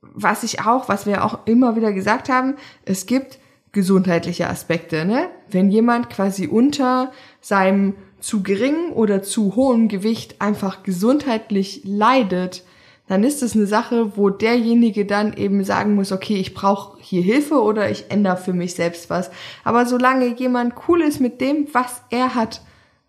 was ich auch, was wir auch immer wieder gesagt haben, es gibt gesundheitliche Aspekte, ne? Wenn jemand quasi unter seinem zu geringen oder zu hohen Gewicht einfach gesundheitlich leidet, dann ist es eine Sache, wo derjenige dann eben sagen muss, okay, ich brauche hier Hilfe oder ich ändere für mich selbst was. Aber solange jemand cool ist mit dem, was er hat,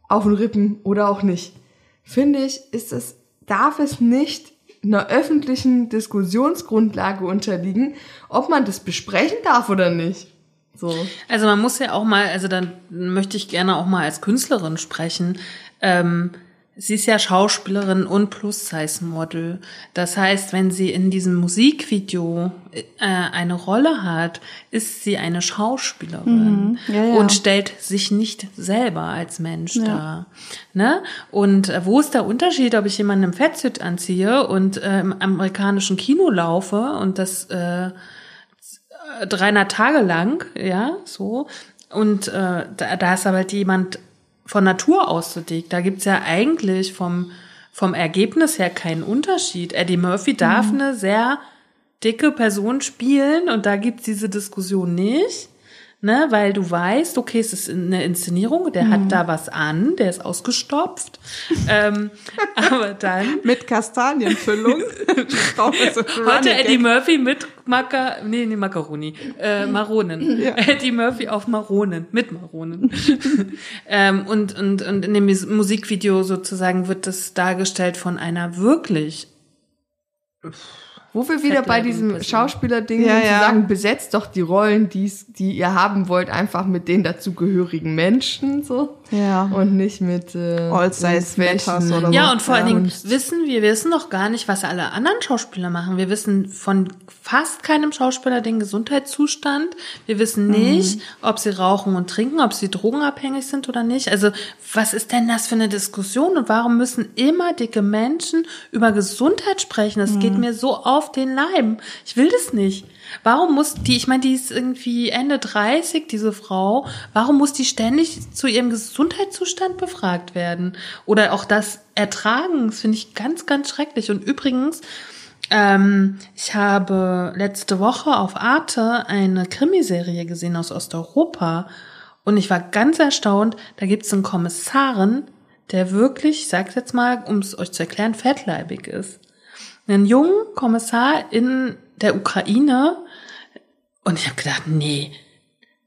auf den Rippen oder auch nicht, finde ich, ist es, darf es nicht einer öffentlichen Diskussionsgrundlage unterliegen, ob man das besprechen darf oder nicht. So. Also man muss ja auch mal, also dann möchte ich gerne auch mal als Künstlerin sprechen. Ähm, sie ist ja Schauspielerin und Plus-Size-Model. Das heißt, wenn sie in diesem Musikvideo äh, eine Rolle hat, ist sie eine Schauspielerin Mhm. Ja, ja. und stellt sich nicht selber als Mensch dar. Ne? Und äh, wo ist der Unterschied, ob ich jemanden im Fettsuit anziehe und äh, im amerikanischen Kino laufe und das äh, 300 Tage lang, ja, so. Und äh, da, da ist aber halt jemand von Natur aus so dick. Da gibt's ja eigentlich vom, vom Ergebnis her keinen Unterschied. Eddie Murphy darf eine sehr dicke Person spielen und da gibt's diese Diskussion nicht. Ne, weil du weißt, okay, es ist eine Inszenierung, der hat da was an, der ist ausgestopft. ähm, aber dann Mit Kastanienfüllung. Heute Eddie. Murphy mit Maca, nee, nee, Macaroni, äh, Maronen. Eddie Murphy auf Maronen, mit Maronen. ähm, und, und, und in dem Mus- Musikvideo sozusagen wird das dargestellt von einer wirklich Wo wir wieder bei diesem. Schauspieler-Ding Ja, ja. sagen, besetzt doch die Rollen, die's, die ihr haben wollt, einfach mit den dazugehörigen Menschen, so. Ja. Und nicht mit, äh, All Size irgendwelchen- Matters oder so. Ja, und vor allen Dingen wissen wir wissen doch gar nicht, was alle anderen Schauspieler machen. Wir wissen von fast keinem Schauspieler den Gesundheitszustand. Wir wissen nicht, ob sie rauchen und trinken, ob sie drogenabhängig sind oder nicht. Also, was ist denn das für eine Diskussion und warum müssen immer dicke Menschen über Gesundheit sprechen? Das geht mir so auf den Leim. Ich will das nicht. Warum muss die, ich meine, die ist irgendwie Ende 30, diese Frau, warum muss die ständig zu ihrem Gesundheitszustand befragt werden? Oder auch das Ertragen, das finde ich ganz, ganz schrecklich. Und übrigens, ähm, ich habe letzte Woche auf Arte eine Krimiserie gesehen aus Osteuropa und ich war ganz erstaunt, da gibt es einen Kommissaren, der wirklich, ich sag's jetzt mal, um es euch zu erklären, fettleibig ist. Einen jungen Kommissar in der Ukraine und ich habe gedacht, nee,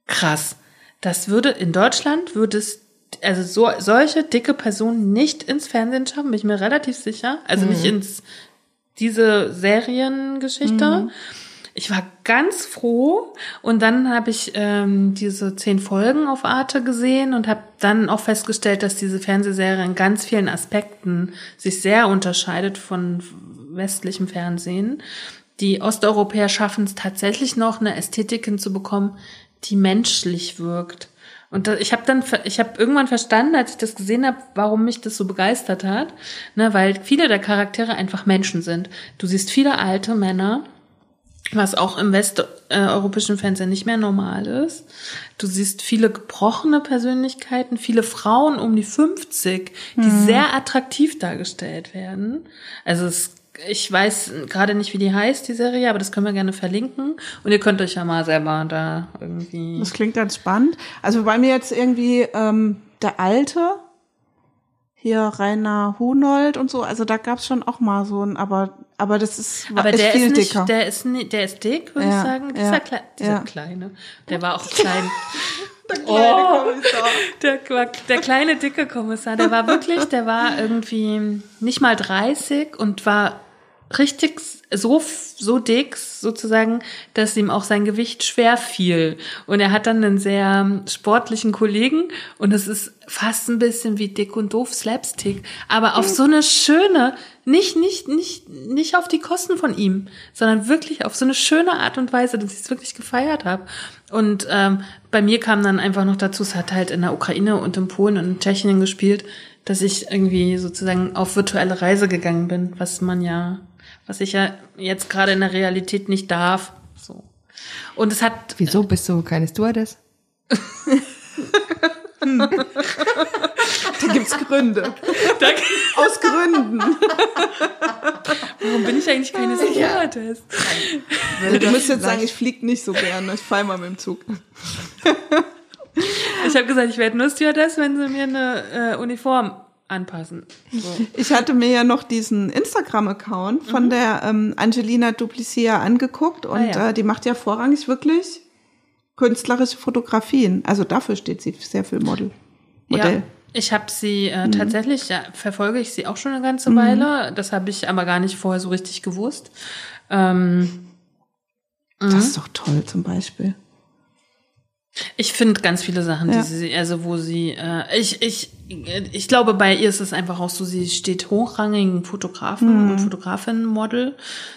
krass. Das würde in Deutschland würde es also so solche dicke Personen nicht ins Fernsehen schaffen, bin ich mir relativ sicher. Also nicht ins diese Seriengeschichte. Ich war ganz froh und dann habe ich ähm, diese zehn Folgen auf Arte gesehen und habe dann auch festgestellt, dass diese Fernsehserie in ganz vielen Aspekten sich sehr unterscheidet von westlichem Fernsehen. Die Osteuropäer schaffen es tatsächlich noch, eine Ästhetik hinzubekommen, die menschlich wirkt. Und da, ich habe dann, ich habe irgendwann verstanden, als ich das gesehen habe, warum mich das so begeistert hat, ne, weil viele der Charaktere einfach Menschen sind. Du siehst viele alte Männer, was auch im westeuropäischen Fernsehen nicht mehr normal ist. Du siehst viele gebrochene Persönlichkeiten, viele Frauen um die 50, die sehr attraktiv dargestellt werden. Also es, ich weiß gerade nicht, wie die heißt, die Serie, aber das können wir gerne verlinken. Und ihr könnt euch ja mal selber da irgendwie. Das klingt ganz spannend. Also bei mir jetzt irgendwie ähm, der Alte, hier Rainer Hunold und so, also da gab's schon auch mal so ein, aber aber das ist, Aber ist der viel ist nicht, dicker. der ist nicht, der ist dick, würde Ja, ich sagen. Dieser, ja, Kle dieser ja. kleine, der war auch klein. kleine Kommissar. Der, der kleine dicke Kommissar, der war wirklich, der war irgendwie nicht mal 30 und war richtig so so dick sozusagen, dass ihm auch sein Gewicht schwer fiel. Und er hat dann einen sehr sportlichen Kollegen und es ist fast ein bisschen wie dick und doof Slapstick, aber auf so eine schöne, nicht nicht nicht nicht auf die Kosten von ihm, sondern wirklich auf so eine schöne Art und Weise, dass ich es wirklich gefeiert habe. Und ähm, bei mir kam dann einfach noch dazu, es hat halt in der Ukraine und in Polen und in Tschechien gespielt, dass ich irgendwie sozusagen auf virtuelle Reise gegangen bin, was man ja, was ich ja jetzt gerade in der Realität nicht darf. So. Und es hat Wieso bist du keine Stewardess? Da gibt's Gründe. Aus Gründen. Warum bin ich eigentlich keine Stewardess? Du musst jetzt sagen, ich flieg nicht so gerne. Ich fall mal mit dem Zug. Ich habe gesagt, ich werde nur Stewardess, wenn sie mir eine äh, Uniform anpassen. So. Ich hatte mir ja noch diesen Instagram-Account von der ähm, Angelina Duplicia angeguckt und Ah, ja. äh, die macht ja vorrangig wirklich künstlerische Fotografien. Also dafür steht sie sehr viel Model. Modell. Ja, ich habe sie äh, tatsächlich, ja, verfolge ich sie auch schon eine ganze Weile. Das habe ich aber gar nicht vorher so richtig gewusst. Ähm, Das ist doch toll zum Beispiel. Ich finde ganz viele Sachen, Ja. die sie, also wo sie, äh, ich, ich, ich glaube, bei ihr ist es einfach auch so, sie steht hochrangigen Fotografen und Fotografinnen Model.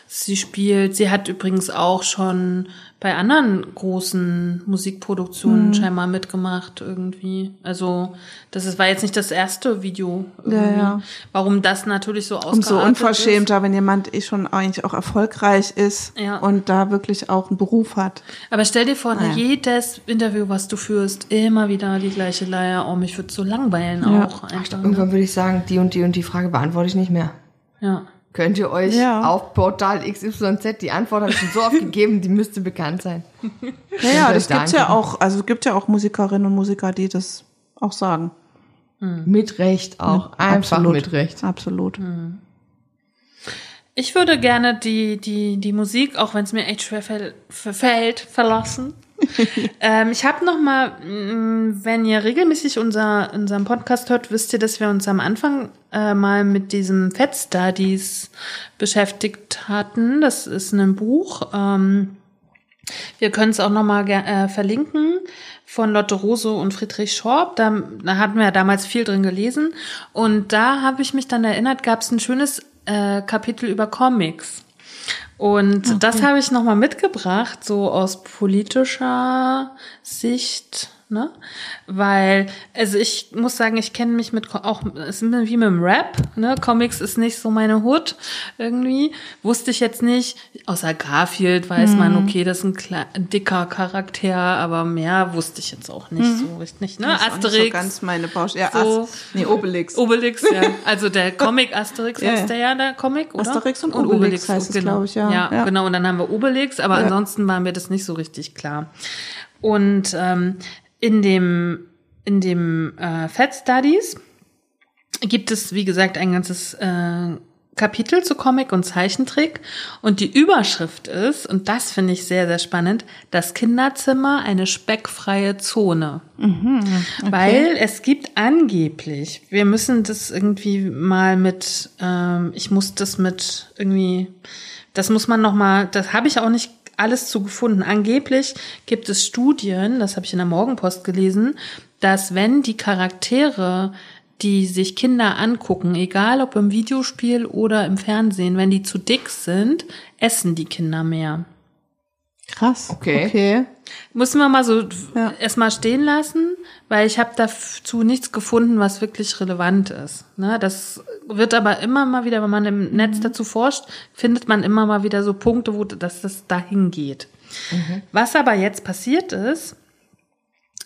Sie spielt, sie hat übrigens auch schon bei anderen großen Musikproduktionen scheinbar mitgemacht irgendwie. Also, das ist, war jetzt nicht das erste Video. Irgendwie. ja. Warum das natürlich so ausgeartet Umso ist. unverschämter, wenn jemand eh schon eigentlich auch erfolgreich ist Ja. und da wirklich auch einen Beruf hat. Aber stell dir vor, Ah, ja. jedes Interview, was du führst, immer wieder die gleiche Leier. Oh, mich würde so langweilen Ja. auch. Einfach, ne? Irgendwann würde ich sagen, die und die und die Frage beantworte ich nicht mehr. Ja. Könnt ihr euch Ja. auf Portal XYZ, die Antwort habe ich schon so oft gegeben, die müsste bekannt sein. Ja, das da gibt's ja auch, also es gibt ja auch Musikerinnen und Musiker, die das auch sagen. Mit Recht auch. Einfach Absolut. mit Recht. Absolut. Ich würde gerne die, die, die Musik, auch wenn es mir echt schwer fällt, verfällt, verlassen. ähm, ich habe noch mal, mh, wenn ihr regelmäßig unser, unseren Podcast hört, wisst ihr, dass wir uns am Anfang äh, mal mit diesem Fat Studies beschäftigt hatten. Das ist ein Buch. Ähm, wir können es auch noch mal äh, verlinken von Lotte Rose und Friedrich Schorb. Da, da hatten wir ja damals viel drin gelesen. Und da habe ich mich dann erinnert, gab es ein schönes äh, Kapitel über Comics. Und das habe ich noch mal mitgebracht, so aus politischer Sicht, ne? Weil, also ich muss sagen, ich kenne mich mit, auch, es ist wie mit dem Rap, ne? Comics ist nicht so meine Hut irgendwie. Wusste ich jetzt nicht, außer Garfield weiß man, okay, das ist ein, ein dicker Charakter, aber mehr wusste ich jetzt auch nicht so richtig, ne? Das ist auch nicht Asterix. So ganz meine Baustelle. Ja, So. Ast nee, Obelix. Obelix, ja. Also der Comic Asterix heißt der ja, der Comic, oder? Asterix und Obelix heißt es, genau. glaub ich, ja. ja. Ja. genau. Und dann haben wir Obelix, aber Ja. ansonsten war mir das nicht so richtig klar. Und ähm, in dem, in dem äh, Fat Studies gibt es, wie gesagt, ein ganzes äh, Kapitel zu Comic und Zeichentrick. Und die Überschrift ist, und das finde ich sehr, sehr spannend, das Kinderzimmer eine speckfreie Zone. Weil es gibt angeblich, wir müssen das irgendwie mal mit, ähm, ich muss das mit irgendwie, das muss man noch mal, das habe ich auch nicht alles zu gefunden. Angeblich gibt es Studien, das habe ich in der Morgenpost gelesen, dass wenn die Charaktere, die sich Kinder angucken, egal ob im Videospiel oder im Fernsehen, wenn die zu dick sind, essen die Kinder mehr. Krass. Okay. Okay. Müssen wir mal so Ja. erstmal stehen lassen, weil ich habe dazu nichts gefunden, was wirklich relevant ist. Ne? Das wird aber immer mal wieder, wenn man im Netz dazu forscht, findet man immer mal wieder so Punkte, wo dass das dahin geht. Was aber jetzt passiert ist,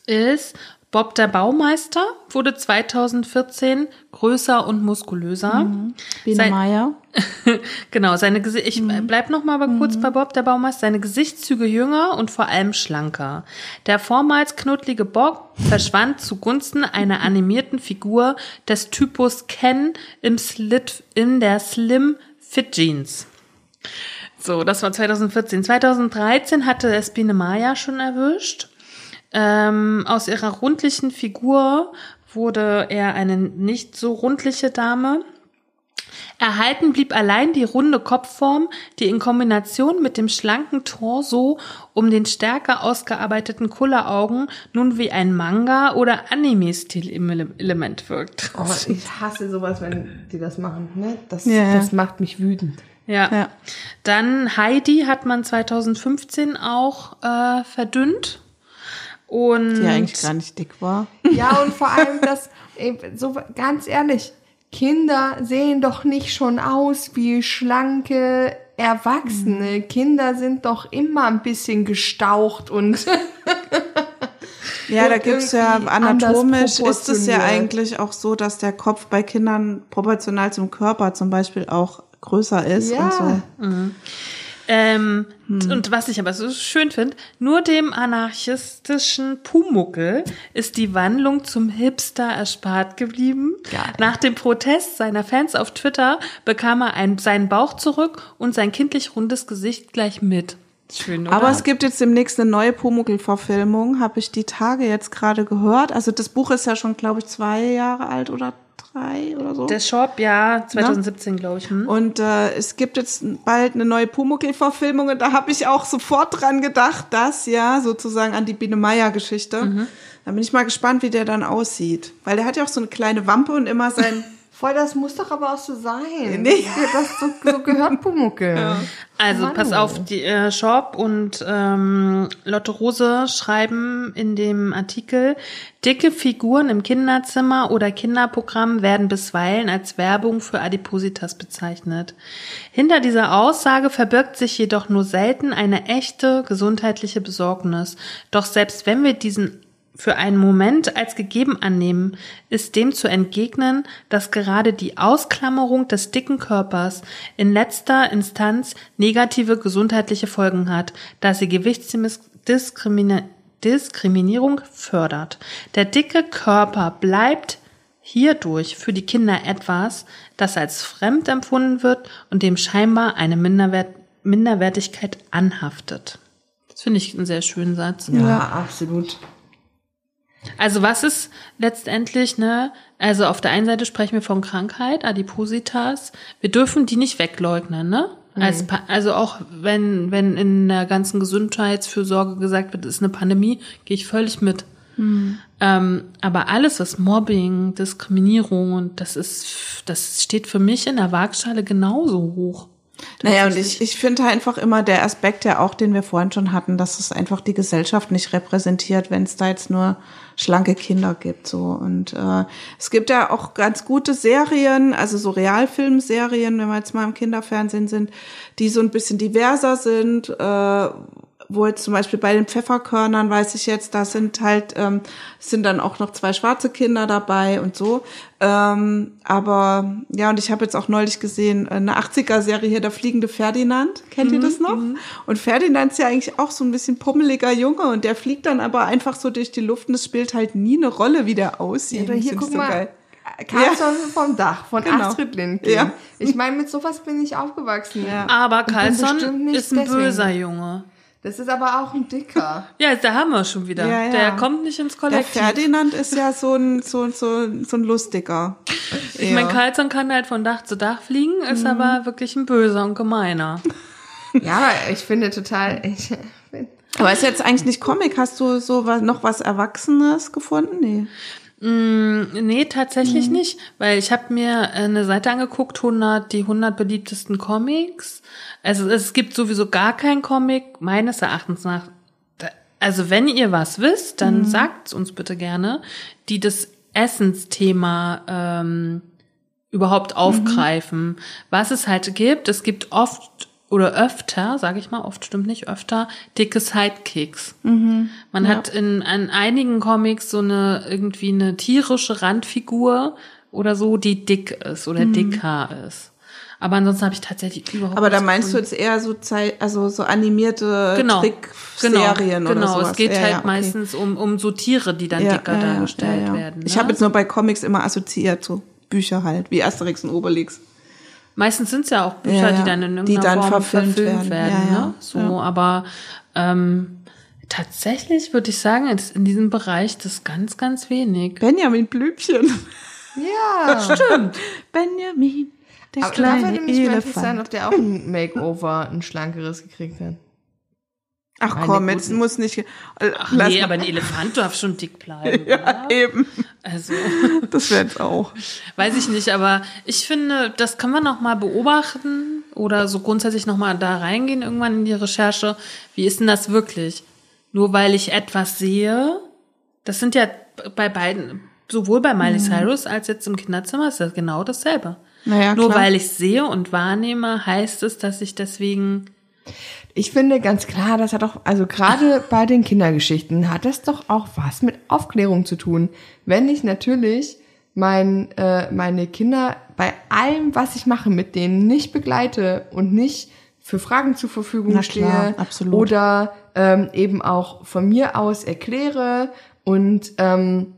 ist, Bob der Baumeister wurde 2014 größer und muskulöser. Biene Sein- Meier. Genau, seine Gesi ich bleib noch mal aber kurz bei Bob der Baumeister. Seine Gesichtszüge jünger und vor allem schlanker. Der vormals knuddlige Bob verschwand zugunsten einer animierten Figur des Typus Ken im Slit in der Slim Fit Jeans. So, das war 2014. 2013 hatte es Biene Maya schon erwischt. Ähm, aus ihrer rundlichen Figur wurde er eine nicht so rundliche Dame. Erhalten blieb allein die runde Kopfform, die in Kombination mit dem schlanken Torso um den stärker ausgearbeiteten Kulleraugen nun wie ein Manga- oder Anime-Stil-Element wirkt. Oh, ich hasse sowas, wenn die das machen. Ne? Das, Ja. das macht mich wütend. Ja. Ja. Dann Heidi hat man 2015 auch äh, verdünnt. Und Die eigentlich gar nicht dick war. Ja, und vor allem das, so ganz ehrlich, Kinder sehen doch nicht schon aus wie schlanke Erwachsene. Kinder sind doch immer ein bisschen gestaucht und Ja, da gibt's ja irgendwie anatomisch ist es ja eigentlich auch so, dass der Kopf bei Kindern proportional zum Körper zum Beispiel auch größer ist Ja. und so. Ähm, Und was ich aber so schön finde, nur dem anarchistischen Pumuckel ist die Wandlung zum Hipster erspart geblieben. Geil. Nach dem Protest seiner Fans auf Twitter bekam er einen, seinen Bauch zurück und sein kindlich rundes Gesicht gleich mit. Schön? Aber es gibt jetzt demnächst eine neue Pumuckl-Verfilmung, habe ich die Tage jetzt gerade gehört. Also das Buch ist ja schon, glaube ich, zwei Jahre alt oder drei oder so. der Shop, ja, 2017, glaube ich. Hm? Und äh, es gibt jetzt bald eine neue Pumuckl-Verfilmung und da habe ich auch sofort dran gedacht, dass ja sozusagen an die Biene Meier-Geschichte. Mhm. Da bin ich mal gespannt, wie der dann aussieht. Weil der hat ja auch so eine kleine Wampe und immer sein... Voll, das muss doch aber auch so sein. Nee. Das, so, so gehört Pumuckel. Also Mann. pass auf, die äh, Shop und ähm, Lotte Rose schreiben in dem Artikel, dicke Figuren im Kinderzimmer oder Kinderprogramm werden bisweilen als Werbung für Adipositas bezeichnet. Hinter dieser Aussage verbirgt sich jedoch nur selten eine echte gesundheitliche Besorgnis. Doch selbst wenn wir diesen für einen Moment als gegeben annehmen, ist dem zu entgegnen, dass gerade die Ausklammerung des dicken Körpers in letzter Instanz negative gesundheitliche Folgen hat, da sie Gewichtsdiskriminierung fördert. Der dicke Körper bleibt hierdurch für die Kinder etwas, das als fremd empfunden wird und dem scheinbar eine Minderwert Minderwertigkeit anhaftet. Das finde ich einen sehr schönen Satz. Ja, absolut. Also was ist letztendlich, ne? Also auf der einen Seite sprechen wir von Krankheit, Adipositas. Wir dürfen die nicht wegleugnen, ne? Pa- also auch wenn, wenn in der ganzen Gesundheitsfürsorge gesagt wird, es ist eine Pandemie, gehe ich völlig mit. Ähm, aber alles, was Mobbing, Diskriminierung und das ist, das steht für mich in der Waagschale genauso hoch. Naja, und ich, ich finde einfach immer der Aspekt ja auch, den wir vorhin schon hatten, dass es einfach die Gesellschaft nicht repräsentiert, wenn es da jetzt nur schlanke Kinder gibt. So Und äh, es gibt ja auch ganz gute Serien, also so Realfilmserien, wenn wir jetzt mal im Kinderfernsehen sind, die so ein bisschen diverser sind, äh, wo jetzt zum Beispiel bei den Pfefferkörnern weiß ich jetzt, da sind halt, ähm, sind dann auch noch zwei schwarze Kinder dabei und so. Ähm, aber ja, und ich habe jetzt auch neulich gesehen, eine 80er-Serie hier, der fliegende Ferdinand. Kennt ihr das noch? Und Ferdinand ist ja eigentlich auch so ein bisschen pummeliger Junge und der fliegt dann aber einfach so durch die Luft und es spielt halt nie eine Rolle, wie der aussieht. Oder hier, guck mal, geil. Karlsson vom Dach von Genau. Astrid Lindgren. Ja. Ich meine, mit sowas bin ich aufgewachsen. Ja. Aber nicht ist ein deswegen. böser Junge. Das ist aber auch ein Dicker. Ja, da haben wir schon wieder. Ja, ja. Der kommt nicht ins Der Kollektiv. Ferdinand ist ja so ein, so, so, so ein lustiger. Ich meine, Carlson kann halt von Dach zu Dach fliegen, ist Mhm. aber wirklich ein böser und gemeiner. ja, ich finde total, ich, Aber ist jetzt eigentlich nicht Comic? Hast du so was, noch was Erwachsenes gefunden? Nee. Nee, Mhm. tatsächlich nicht, weil ich habe mir eine Seite angeguckt, 100, die 100 beliebtesten Comics. Also es gibt sowieso gar kein Comic, meines Erachtens nach. Also wenn ihr was wisst, dann Mhm. sagt's uns bitte gerne, die das Essensthema ähm, überhaupt Mhm. aufgreifen. Was es halt gibt, es gibt oft oder öfter, sage ich mal, oft stimmt nicht, öfter dicke Sidekicks. Mhm. Man hat in an einigen Comics so eine irgendwie eine tierische Randfigur oder so, die dick ist oder dicker ist. Aber ansonsten habe ich tatsächlich überhaupt. Aber da meinst du gefunden. jetzt eher so Zeit, also so animierte genau, Trickserien genau, oder genau. sowas? Es geht Ja, halt ja, okay. meistens um, um so Tiere, die dann Ja, dicker dargestellt werden. Ich ne? habe jetzt nur bei Comics immer assoziiert, so Bücher halt, wie Asterix und Obelix. Meistens sind es ja auch Bücher, die dann in Die irgendeiner dann Form verfilmt verfilmt, werden. werden. Ne? So, aber ähm, tatsächlich würde ich sagen, ist in diesem Bereich das ganz, ganz wenig. Benjamin Blümchen. ja. Stimmt. Benjamin, der Aber da kleine würde mich mal interessieren, Elefant. ob der auch ein Makeover, ein schlankeres gekriegt hat. Ach Meine komm, jetzt guten- muss nicht. Ach nee, mal- aber ein Elefant darf schon dick bleiben. ja, oder? eben. Also, Das wäre jetzt auch. weiß ich nicht, aber ich finde, das kann man noch mal beobachten oder so grundsätzlich noch mal da reingehen irgendwann in die Recherche. Wie ist denn das wirklich? Nur weil ich etwas sehe, das sind ja bei beiden, sowohl bei Miley Cyrus als jetzt im Kinderzimmer, ist das genau dasselbe. Naja, Nur klar. weil ich sehe und wahrnehme, heißt es, dass ich deswegen Ich finde ganz klar, das hat auch, also gerade bei den Kindergeschichten hat das doch auch was mit Aufklärung zu tun. Wenn ich natürlich mein, äh, meine Kinder bei allem, was ich mache, mit denen nicht begleite und nicht für Fragen zur Verfügung Na klar, stehe absolut. oder ähm, eben auch von mir aus erkläre und ähm,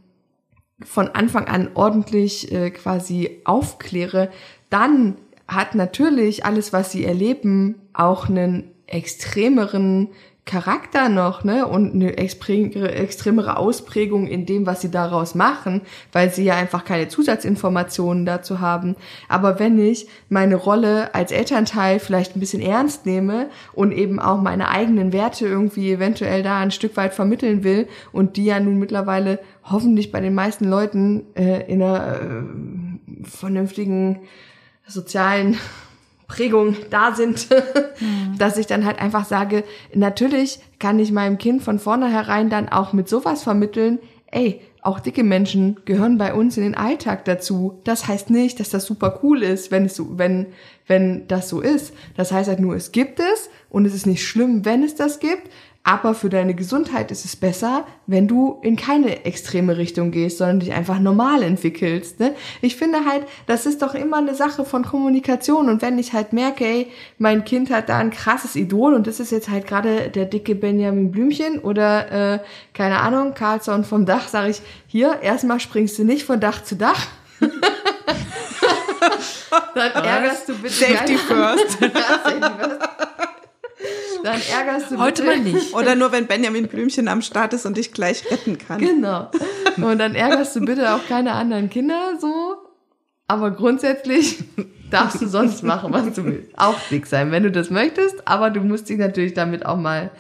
von Anfang an ordentlich äh, quasi aufkläre, dann hat natürlich alles, was sie erleben, auch einen extremeren Charakter noch, ne, und eine extremere, Ausprägung in dem, was sie daraus machen, weil sie ja einfach keine Zusatzinformationen dazu haben. Aber wenn ich meine Rolle als Elternteil vielleicht ein bisschen ernst nehme und eben auch meine eigenen Werte irgendwie eventuell da ein Stück weit vermitteln will und die ja nun mittlerweile hoffentlich bei den meisten Leuten äh, in einer äh, vernünftigen sozialen Prägung da sind, dass ich dann halt einfach sage, natürlich kann ich meinem Kind von vornherein dann auch mit sowas vermitteln, ey, auch dicke Menschen gehören bei uns in den Alltag dazu. Das heißt nicht, dass das super cool ist, wenn es so, wenn, wenn das so ist. Das heißt halt nur, es gibt es und es ist nicht schlimm, wenn es das gibt. Aber für deine Gesundheit ist es besser, wenn du in keine extreme Richtung gehst, sondern dich einfach normal entwickelst. Ne? Ich finde halt, das ist doch immer eine Sache von Kommunikation. Und wenn ich halt merke, ey, mein Kind hat da ein krasses Idol und das ist jetzt halt gerade der dicke Benjamin Blümchen oder äh, keine Ahnung, Carlson vom Dach, sage ich, hier, erstmal springst du nicht von Dach zu Dach. Dann ärgerst du bitte Safety first. Ja, Safety first. Dann ärgerst du Heute bitte mal nicht. Oder nur, wenn Benjamin Blümchen am Start ist und dich gleich retten kann. Genau. Und dann ärgerst du bitte auch keine anderen Kinder so. Aber grundsätzlich darfst du sonst machen, was du willst. Auch dick sein, wenn du das möchtest. Aber du musst dich natürlich damit auch mal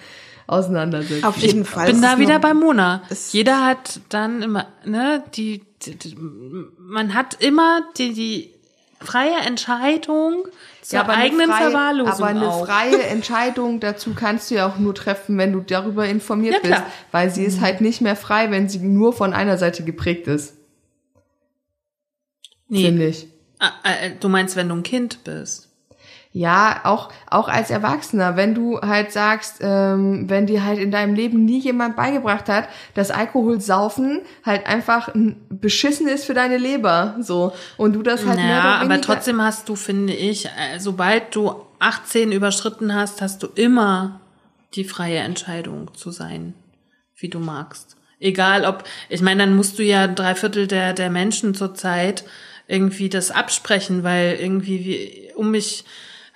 auseinandersetzen. Auf jeden Fall. bin Es da wieder bei Mona. Jeder hat dann immer, ne, die, die, die man hat immer die, die freie Entscheidung zur aber eine eigenen freie- Verwahrlosung Aber eine auch. freie Entscheidung dazu kannst du ja auch nur treffen, wenn du darüber informiert Ja, bist. Weil sie ist halt nicht mehr frei, wenn sie nur von einer Seite geprägt ist, finde nee, ich. Ah, äh, du meinst, wenn du ein Kind bist. Ja, auch, auch als Erwachsener, wenn du halt sagst, ähm, wenn dir halt in deinem Leben nie jemand beigebracht hat, dass Alkoholsaufen halt einfach ein beschissen ist für deine Leber, so. Und du das halt Ja, aber trotzdem hast du, finde ich, äh, sobald du 18 überschritten hast, hast du immer die freie Entscheidung zu sein, wie du magst. Egal ob, ich meine, dann musst du ja drei Viertel der, der Menschen zurzeit irgendwie das absprechen, weil irgendwie wie, um mich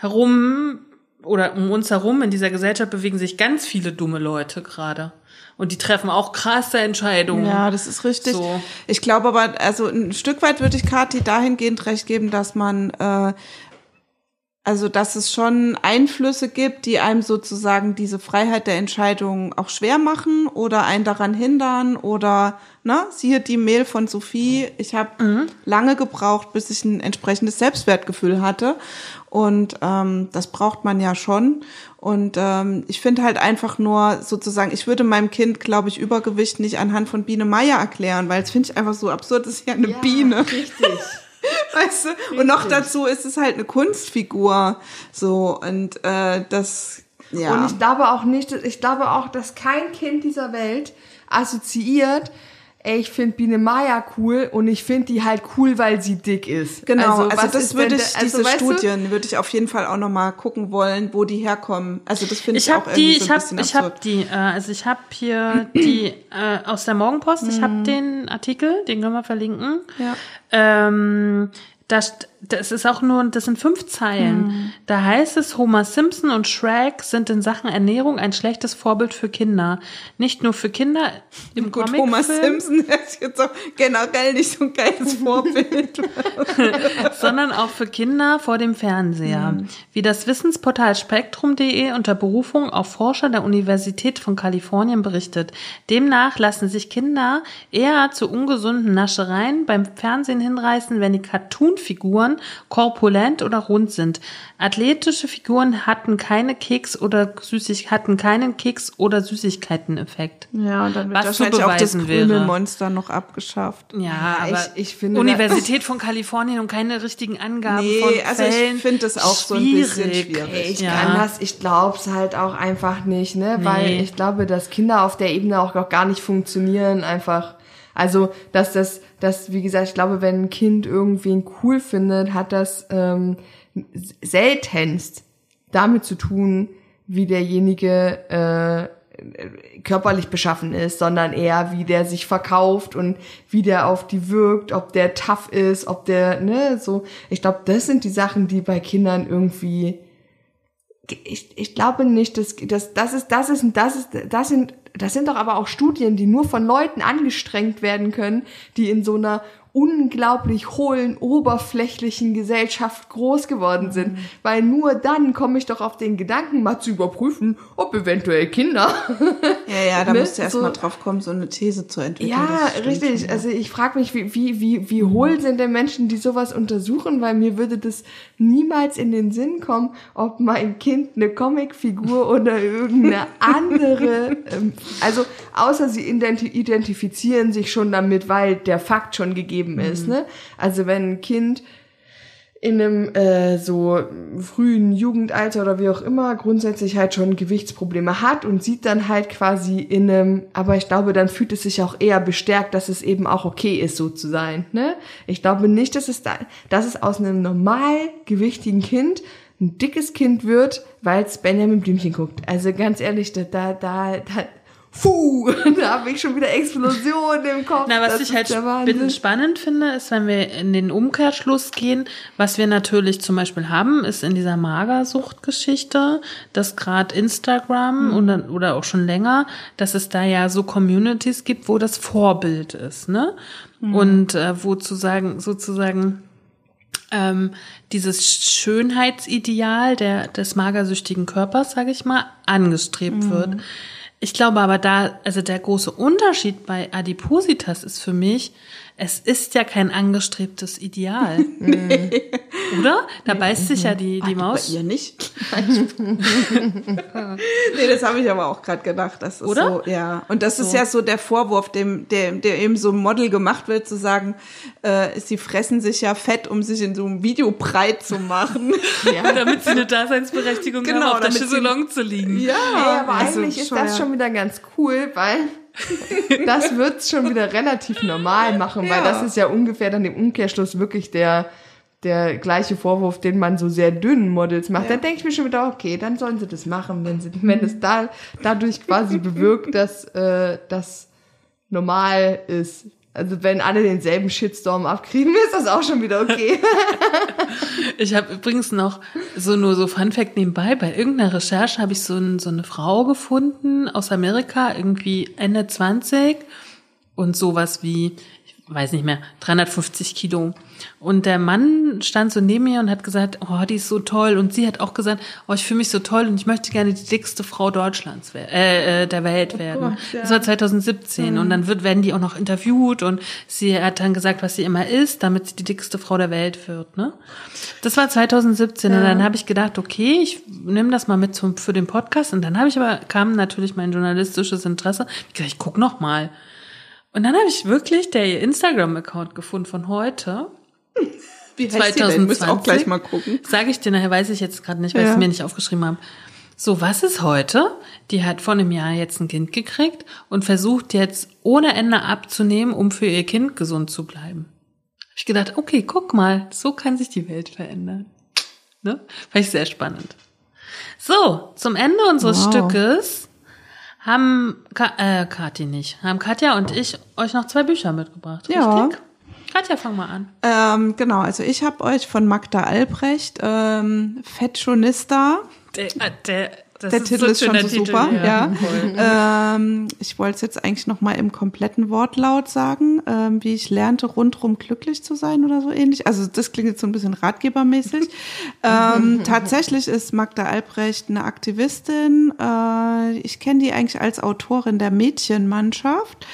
herum oder um uns herum in dieser Gesellschaft bewegen sich ganz viele dumme Leute gerade. Und die treffen auch krasse Entscheidungen. Ja, das ist richtig. So. Ich glaube aber, also ein Stück weit würde ich Kathi dahingehend recht geben, dass man, äh, also dass es schon Einflüsse gibt, die einem sozusagen diese Freiheit der Entscheidung auch schwer machen oder einen daran hindern oder, ne, siehe die Mail von Sophie. Ich habe lange gebraucht, bis ich ein entsprechendes Selbstwertgefühl hatte. Und ähm, das braucht man ja schon. Und ähm, ich finde halt einfach nur sozusagen, ich würde meinem Kind, glaube ich, Übergewicht nicht anhand von Biene Meier erklären, weil es finde ich einfach so absurd, das ist ja eine Ja, Biene. Richtig. Weißt du? Und noch dazu ist es halt eine Kunstfigur. So, und äh, das, ja. Und ich glaube auch nicht, ich glaube auch, dass kein Kind dieser Welt assoziiert, ey, ich finde Biene Maya cool und ich finde die halt cool, weil sie dick ist. Genau, also, was das würde ich, da- also, diese weißt du, Studien würde ich auf jeden Fall auch nochmal gucken wollen, wo die herkommen. Also das finde ich, Ich auch habe irgendwie die, so ich ein habe, bisschen ich habe die, äh, also ich habe hier die äh, aus der Morgenpost. Ich habe den Artikel, den können wir verlinken. Ja. Ähm, das, das ist auch nur, das sind fünf Zeilen. Da heißt es, Homer Simpson und Shrek sind in Sachen Ernährung ein schlechtes Vorbild für Kinder. Nicht nur für Kinder im Gut, Comicfilm, Homer Simpson ist jetzt auch generell nicht so ein geiles Vorbild. sondern auch für Kinder vor dem Fernseher. Wie das Wissensportal spektrum.de unter Berufung auf Forscher der Universität von Kalifornien berichtet. Demnach lassen sich Kinder eher zu ungesunden Naschereien beim Fernsehen hinreißen, wenn die Cartoon-Figuren korpulent oder rund sind. Athletische Figuren hatten keine Keks oder Süßig hatten keinen Keks oder Süßigkeiten-Effekt. ja, und dann wird Was wahrscheinlich auch das. Krümelmonster noch abgeschafft. Ja, aber ich- ich finde, Universität von Kalifornien und keine richtigen Angaben Nee, von also ich Fällen. finde das auch so ein bisschen schwierig. Ich Ja. kann das, ich glaub's halt auch einfach nicht, ne? Weil Nee. ich glaube, dass Kinder auf der Ebene auch noch gar nicht funktionieren, einfach. Also, dass das, dass, wie gesagt, ich glaube, wenn ein Kind irgendwen cool findet, hat das ähm, seltenst damit zu tun, wie derjenige äh, körperlich beschaffen ist, sondern eher, wie der sich verkauft und wie der auf die wirkt, ob der tough ist, ob der, ne, so. Ich glaube, das sind die Sachen, die bei Kindern irgendwie ich, ich glaube nicht, dass das das ist das ist das ist das sind das sind doch aber auch Studien, die nur von Leuten angestrengt werden können, die in so einer unglaublich hohlen, oberflächlichen Gesellschaft groß geworden sind. Mhm. Weil nur dann komme ich doch auf den Gedanken, mal zu überprüfen, ob eventuell Kinder. Ja, ja, da ne? musst du erst so, mal drauf kommen, so eine These zu entwickeln. Ja, richtig. Also ich frage mich, wie, wie, wie, wie hohl sind denn Menschen, die sowas untersuchen, weil mir würde das niemals in den Sinn kommen, ob mein Kind eine Comicfigur oder irgendeine andere, ähm, also außer sie identifizieren sich schon damit, weil der Fakt schon gegeben gegeben ist. Mhm. Ne? Also wenn ein Kind in einem äh, so frühen Jugendalter oder wie auch immer grundsätzlich halt schon Gewichtsprobleme hat und sieht dann halt quasi in einem, aber ich glaube, dann fühlt es sich auch eher bestärkt, dass es eben auch okay ist, so zu sein. Ne? Ich glaube nicht, dass es da, dass es aus einem normal gewichtigen Kind ein dickes Kind wird, weil es Benjamin Blümchen guckt. Also ganz ehrlich, da, da, da, da Puh, da habe ich schon wieder Explosion im Kopf. Na, was das ich halt spannend finde, ist, wenn wir in den Umkehrschluss gehen, was wir natürlich zum Beispiel haben, ist in dieser Magersucht-Geschichte, dass gerade Instagram mhm. oder, oder auch schon länger, dass es da ja so Communities gibt, wo das Vorbild ist, ne? Mhm. Und äh, wo zu sagen, sozusagen ähm, dieses Schönheitsideal der, des magersüchtigen Körpers, sage ich mal, angestrebt mhm. wird. Ich glaube aber da, also der große Unterschied bei Adipositas ist für mich, es ist ja kein angestrebtes Ideal. nee. Oder? Da beißt sich ja die, die Maus. Bei ihr nicht. nee, das habe ich aber auch gerade gedacht. Das ist Oder? so, ja. Und das so. ist ja so der Vorwurf, dem, der, der eben so Model gemacht wird, zu sagen, äh, sie fressen sich ja fett, um sich in so einem Video breit zu machen. ja, damit sie eine Daseinsberechtigung genau, haben, auf der Chaiselong zu liegen. Ja, hey, aber also eigentlich ist das schon wieder ganz cool, weil das wird's schon wieder relativ normal machen, weil das ist ja ungefähr dann im Umkehrschluss wirklich der, der gleiche Vorwurf, den man so sehr dünnen Models macht. Ja. Dann denke ich mir schon wieder, okay, dann sollen sie das machen, wenn sie, wenn es da dadurch quasi bewirkt, dass äh, das normal ist. Also wenn alle denselben Shitstorm abkriegen, ist das auch schon wieder okay. ich habe übrigens noch so nur so Fun Fact nebenbei. Bei irgendeiner Recherche habe ich so, ein, so eine Frau gefunden aus Amerika, irgendwie Ende 20 und sowas wie weiß nicht mehr, 350 Kilo. Und der Mann stand so neben mir und hat gesagt, oh, die ist so toll. Und sie hat auch gesagt, oh, ich fühle mich so toll und ich möchte gerne die dickste Frau Deutschlands, äh, äh, der Welt oh werden. Oh Gott, ja. Das war 2017. Mhm. Und dann wird, werden die auch noch interviewt und sie hat dann gesagt, was sie immer ist, damit sie die dickste Frau der Welt wird. Ne? Das war 2017. Ja. Und dann habe ich gedacht, okay, ich nehme das mal mit zum, für den Podcast. Und dann habe ich aber, kam natürlich mein journalistisches Interesse. Ich dachte, ich guck noch mal. Und dann habe ich wirklich der Instagram-Account gefunden von heute. Wie heißt 2020. Muss auch gleich mal gucken. Sage ich dir nachher, weiß ich jetzt gerade nicht, weil ja. ich es mir nicht aufgeschrieben habe. So, was ist heute? Die hat vor einem Jahr jetzt ein Kind gekriegt und versucht jetzt ohne Ende abzunehmen, um für ihr Kind gesund zu bleiben. Hab ich gedacht, okay, guck mal, so kann sich die Welt verändern. Ne? Fand ich sehr spannend. So, zum Ende unseres wow. Stückes haben Ka äh, Kathi nicht, haben Katja und ich euch noch zwei Bücher mitgebracht. Ja. Richtig? Katja, fang mal an. Ähm, genau, also ich habe euch von Magda Albrecht ähm, Fetschonista. Der, äh, der das der ist Titel so ist schon so Titel, super, ja. ja. Ähm, ich wollte es jetzt eigentlich noch mal im kompletten Wortlaut sagen, ähm, wie ich lernte, rundrum glücklich zu sein oder so ähnlich. Also das klingt jetzt so ein bisschen ratgebermäßig. ähm, tatsächlich ist Magda Albrecht eine Aktivistin. Äh, ich kenne die eigentlich als Autorin der Mädchenmannschaft.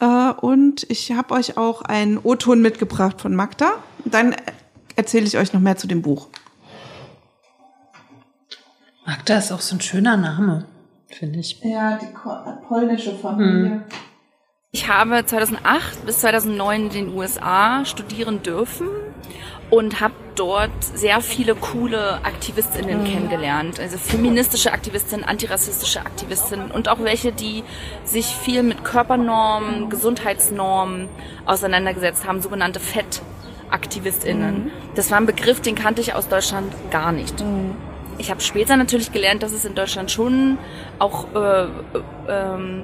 Äh, und ich habe euch auch einen O-Ton mitgebracht von Magda. Dann erzähle ich euch noch mehr zu dem Buch. Magda ist auch so ein schöner Name, finde ich. Ja, die polnische Familie. Hm. Ich habe 2008 bis 2009 in den USA studieren dürfen und habe dort sehr viele coole Aktivistinnen mhm. kennengelernt. Also feministische Aktivistinnen, antirassistische Aktivistinnen und auch welche, die sich viel mit Körpernormen, Gesundheitsnormen auseinandergesetzt haben, sogenannte Fettaktivistinnen. Mhm. Das war ein Begriff, den kannte ich aus Deutschland gar nicht. Mhm. Ich habe später natürlich gelernt, dass es in Deutschland schon auch äh, äh, ähm,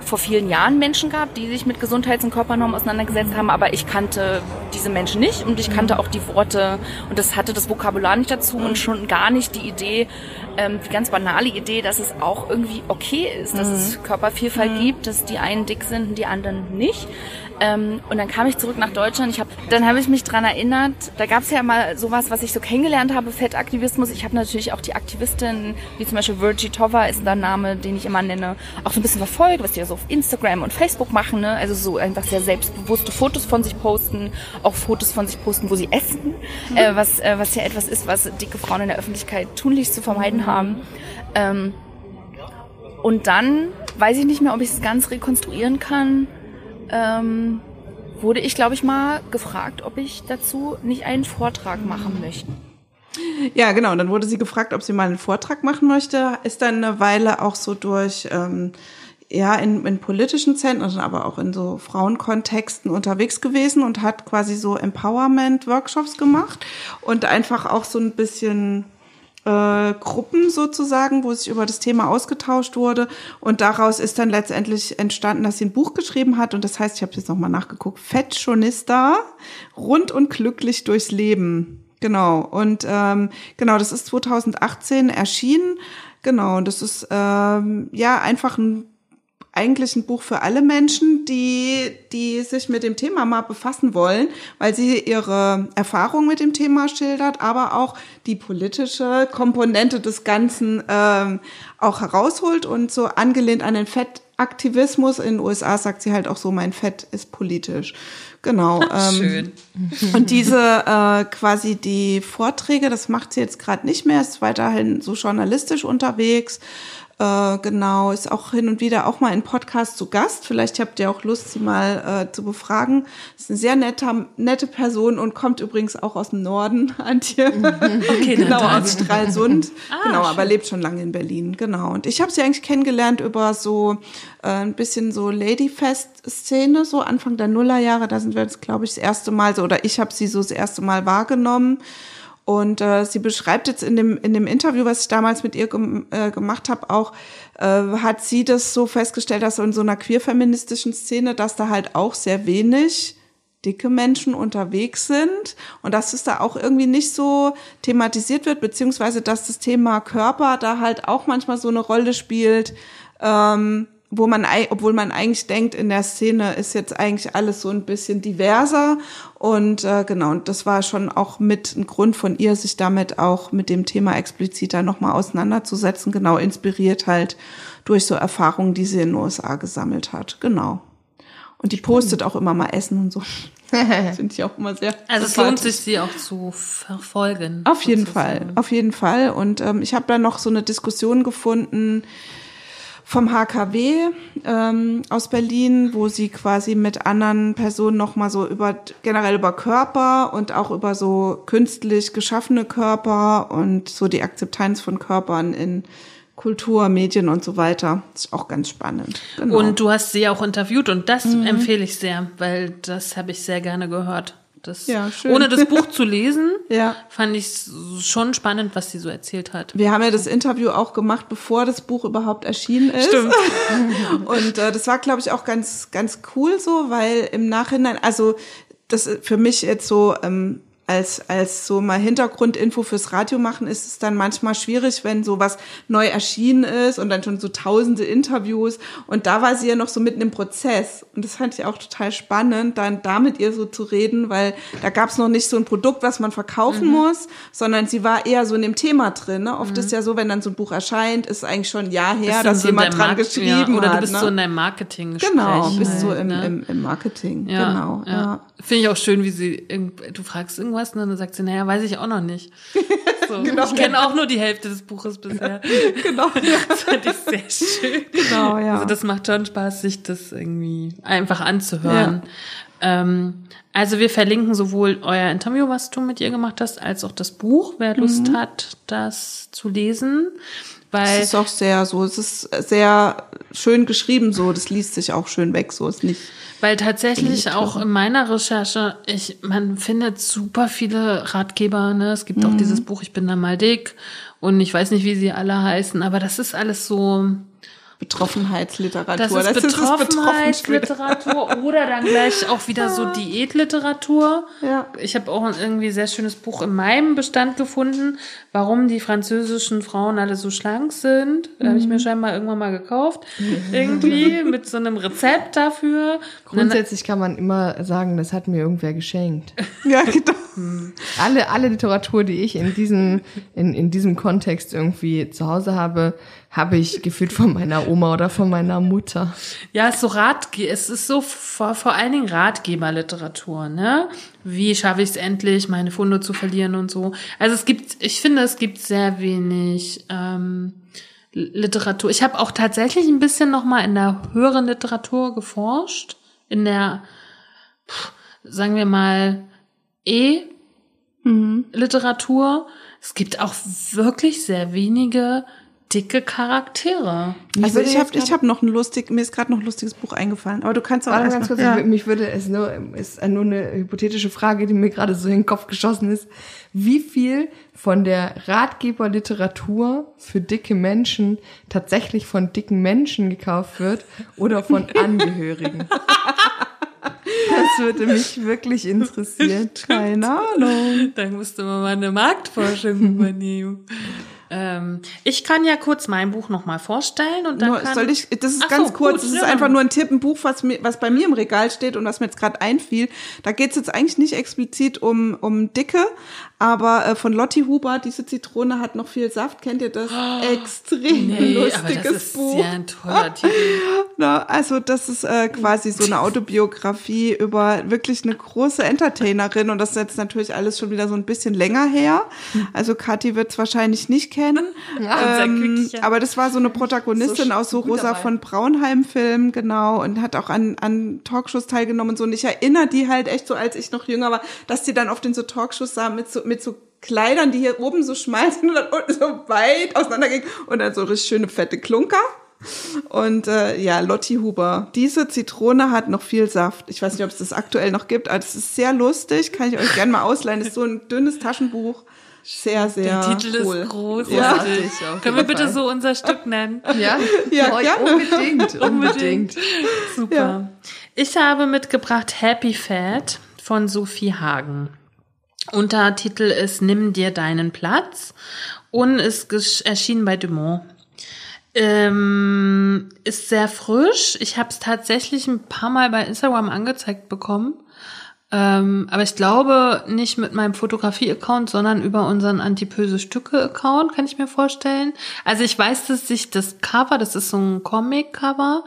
vor vielen Jahren Menschen gab, die sich mit Gesundheits- und Körpernormen auseinandergesetzt haben, aber ich kannte diese Menschen nicht und ich kannte auch die Worte und das hatte das Vokabular nicht dazu und schon gar nicht die Idee, ähm, die ganz banale Idee, dass es auch irgendwie okay ist, dass es Körpervielfalt gibt, dass die einen dick sind und die anderen nicht. Ähm, und dann kam ich zurück nach Deutschland. Ich hab, dann habe ich mich dran erinnert, da gab es ja mal sowas, was ich so kennengelernt habe, Fettaktivismus. Ich habe natürlich auch die Aktivistin, wie zum Beispiel Virgie Tova ist der Name, den ich immer nenne, auch so ein bisschen verfolgt, was die so auf Instagram und Facebook machen. Ne? Also so einfach sehr selbstbewusste Fotos von sich posten, auch Fotos von sich posten, wo sie essen, äh, was, äh, was ja etwas ist, was dicke Frauen in der Öffentlichkeit tunlichst zu vermeiden haben. Ähm, und dann weiß ich nicht mehr, ob ich es ganz rekonstruieren kann. Ähm, wurde ich, glaube ich, mal gefragt, ob ich dazu nicht einen Vortrag machen möchte. Ja, genau. Und dann wurde sie gefragt, ob sie mal einen Vortrag machen möchte. Ist dann eine Weile auch so durch, ähm, ja, in, in politischen Zentren, aber auch in so Frauenkontexten unterwegs gewesen und hat quasi so Empowerment-Workshops gemacht und einfach auch so ein bisschen äh, Gruppen sozusagen, wo sich über das Thema ausgetauscht wurde. Und daraus ist dann letztendlich entstanden, dass sie ein Buch geschrieben hat. Und das heißt, ich habe jetzt nochmal nachgeguckt, Fettschonista, rund und glücklich durchs Leben. Genau. Und ähm, genau, das ist 2018 erschienen. Genau, und das ist ähm, ja einfach ein eigentlich ein Buch für alle Menschen, die, die sich mit dem Thema mal befassen wollen, weil sie ihre Erfahrung mit dem Thema schildert, aber auch die politische Komponente des Ganzen ähm, auch herausholt und so angelehnt an den Fettaktivismus in den USA sagt sie halt auch so, mein Fett ist politisch. Genau. Ähm, Schön. Und diese äh, quasi die Vorträge, das macht sie jetzt gerade nicht mehr, ist weiterhin so journalistisch unterwegs. Äh, genau, ist auch hin und wieder auch mal in Podcast zu Gast. Vielleicht habt ihr auch Lust, sie mal äh, zu befragen. Ist eine sehr nette, nette Person und kommt übrigens auch aus dem Norden, Antje. Okay, genau, aus Stralsund. Ah, genau, aber lebt schon lange in Berlin. Genau. Und ich habe sie eigentlich kennengelernt über so äh, ein bisschen so Ladyfest-Szene, so Anfang der Nullerjahre. Da sind wir jetzt, glaube ich, das erste Mal so, oder ich habe sie so das erste Mal wahrgenommen. Und äh, sie beschreibt jetzt in dem, in dem Interview, was ich damals mit ihr gem äh, gemacht habe, auch, äh, hat sie das so festgestellt, dass in so einer queer-feministischen Szene, dass da halt auch sehr wenig dicke Menschen unterwegs sind und dass es da auch irgendwie nicht so thematisiert wird, beziehungsweise dass das Thema Körper da halt auch manchmal so eine Rolle spielt, ähm, wo man, obwohl man eigentlich denkt, in der Szene ist jetzt eigentlich alles so ein bisschen diverser und äh, genau, und das war schon auch mit ein Grund von ihr, sich damit auch mit dem Thema expliziter nochmal auseinanderzusetzen, genau inspiriert halt durch so Erfahrungen, die sie in den USA gesammelt hat, genau. Und die postet auch immer mal Essen und so. Finde ich auch immer sehr. Also es lohnt sich, sie auch zu verfolgen. Auf jeden sozusagen. Fall, auf jeden Fall. Und ähm, ich habe da noch so eine Diskussion gefunden vom HKW ähm, aus Berlin, wo sie quasi mit anderen Personen noch mal so über generell über Körper und auch über so künstlich geschaffene Körper und so die Akzeptanz von Körpern in Kultur, Medien und so weiter. Das ist auch ganz spannend. Genau. Und du hast sie auch interviewt und das empfehle ich sehr, weil das habe ich sehr gerne gehört. Das, Ja, schön. Ohne das Buch zu lesen, Ja. fand ich schon spannend, was sie so erzählt hat. Wir haben ja das Interview auch gemacht, bevor das Buch überhaupt erschienen ist. Stimmt. Und äh, das war, glaube ich, auch ganz, ganz cool so, weil im Nachhinein, also das ist für mich jetzt so ähm, als, als so mal Hintergrundinfo fürs Radio machen, ist es dann manchmal schwierig, wenn sowas neu erschienen ist und dann schon so tausende Interviews. Und da war sie ja noch so mitten im Prozess. Und das fand ich auch total spannend, dann da mit ihr so zu reden, weil da gab es noch nicht so ein Produkt, was man verkaufen muss, sondern sie war eher so in dem Thema drin. Ne? Oft ist ja so, wenn dann so ein Buch erscheint, ist eigentlich schon ein Jahr her, dass so jemand dran Markt- geschrieben ja, Oder hat. du bist ne? so in deinem Marketing Genau, bist so halt, im, ne? im, im Marketing. Ja, genau, ja. ja. Finde ich auch schön, wie sie, du fragst irgendwas und dann sagt sie, naja, weiß ich auch noch nicht. So, Genau. Ich kenne auch nur die Hälfte des Buches bisher. Genau, Das fand ich sehr schön. genau, ja. Also das macht schon Spaß, sich das irgendwie einfach anzuhören. Ähm, also wir verlinken sowohl euer Interview, was du mit ihr gemacht hast, als auch das Buch, wer Lust Mhm. hat, das zu lesen. Weil Es ist auch sehr so, es ist sehr schön geschrieben so, das liest sich auch schön weg, so ist nicht. Weil tatsächlich auch in meiner Recherche, ich, man findet super viele Ratgeber, ne? Es gibt auch dieses Buch, ich bin da mal dick und ich weiß nicht, wie sie alle heißen, aber das ist alles so, Betroffenheitsliteratur. das ist Betroffenheitsliteratur oder dann gleich auch wieder so Diätliteratur. Ja. Ich habe auch ein irgendwie sehr schönes Buch in meinem Bestand gefunden, warum die französischen Frauen alle so schlank sind. Da habe ich mir scheinbar irgendwann mal gekauft. Irgendwie mit so einem Rezept dafür. Grundsätzlich kann man immer sagen, das hat mir irgendwer geschenkt. Ja, genau. Alle, alle Literatur, die ich in diesem, in, in diesem Kontext irgendwie zu Hause habe, habe ich gefühlt von meiner Oma oder von meiner Mutter. Ja, es ist so Ratge es ist so vor, vor allen Dingen Ratgeberliteratur, ne? Wie schaffe ich es endlich, meine Funde zu verlieren und so. Also es gibt, ich finde, es gibt sehr wenig ähm, Literatur. Ich habe auch tatsächlich ein bisschen noch mal in der höheren Literatur geforscht, in der, sagen wir mal, E-Literatur. Es gibt auch wirklich sehr wenige dicke Charaktere. Also ich jetzt habe ich hab noch ein lustig, mir ist gerade noch ein lustiges Buch eingefallen, aber du kannst auch Warte ganz kurz, ich wür- mich würde es nur, ist nur eine hypothetische Frage, die mir gerade so in den Kopf geschossen ist. Wie viel von der Ratgeberliteratur für dicke Menschen tatsächlich von dicken Menschen gekauft wird oder von Angehörigen? Das würde mich wirklich interessieren. keine Ahnung. Da musste man mal eine Marktforschung übernehmen. Ähm, ich kann ja kurz mein Buch nochmal vorstellen und dann Nur, kann, soll ich, das ist Ach ganz so, kurz, gut, das ist ja. einfach nur ein Tipp, ein Buch, was, mir, was bei mir im Regal steht und was mir jetzt gerade einfiel. Da geht es jetzt eigentlich nicht explizit um, um Dicke, aber äh, von Lotti Huber, diese Zitrone hat noch viel Saft. Kennt ihr das? Extrem Nee, aber lustiges das ist Buch. ja ein toller Titel. Na, also das ist äh, quasi so eine Autobiografie über wirklich eine große Entertainerin und das ist jetzt natürlich alles schon wieder so ein bisschen länger her. Also Kathi wird es wahrscheinlich nicht kennen. unser ähm, aber das war so eine Protagonistin So aus so Rosa dabei. von Braunheim-Filmen, genau, und hat auch an, an Talkshows teilgenommen und so. Und ich erinnere die halt echt so, als ich noch jünger war, dass die dann auf den so Talkshows sah mit so, mit so Kleidern, die hier oben so schmal sind und dann unten so weit auseinandergingen und dann so richtig schöne fette Klunker. Und äh, ja, Lotti Huber. Diese Zitrone hat noch viel Saft. Ich weiß nicht, ob es das aktuell noch gibt, aber es ist sehr lustig. Kann ich euch gerne mal ausleihen. ist so ein dünnes Taschenbuch. Sehr, sehr Der Titel cool. ist großartig. Ja, Können wir bitte so unser Stück nennen? Ja, Ja, gerne. unbedingt, unbedingt. Super. Ja. Ich habe mitgebracht Happy Fat von Sophie Hagen. Untertitel ist Nimm dir deinen Platz und ist erschienen bei Dumont. Ähm, ist sehr frisch. Ich habe es tatsächlich ein paar Mal bei Instagram angezeigt bekommen. Ähm, aber ich glaube nicht mit meinem Fotografie-Account, sondern über unseren Antipöse Stücke-Account, kann ich mir vorstellen. Also ich weiß, dass ich das Cover, das ist so ein Comic-Cover,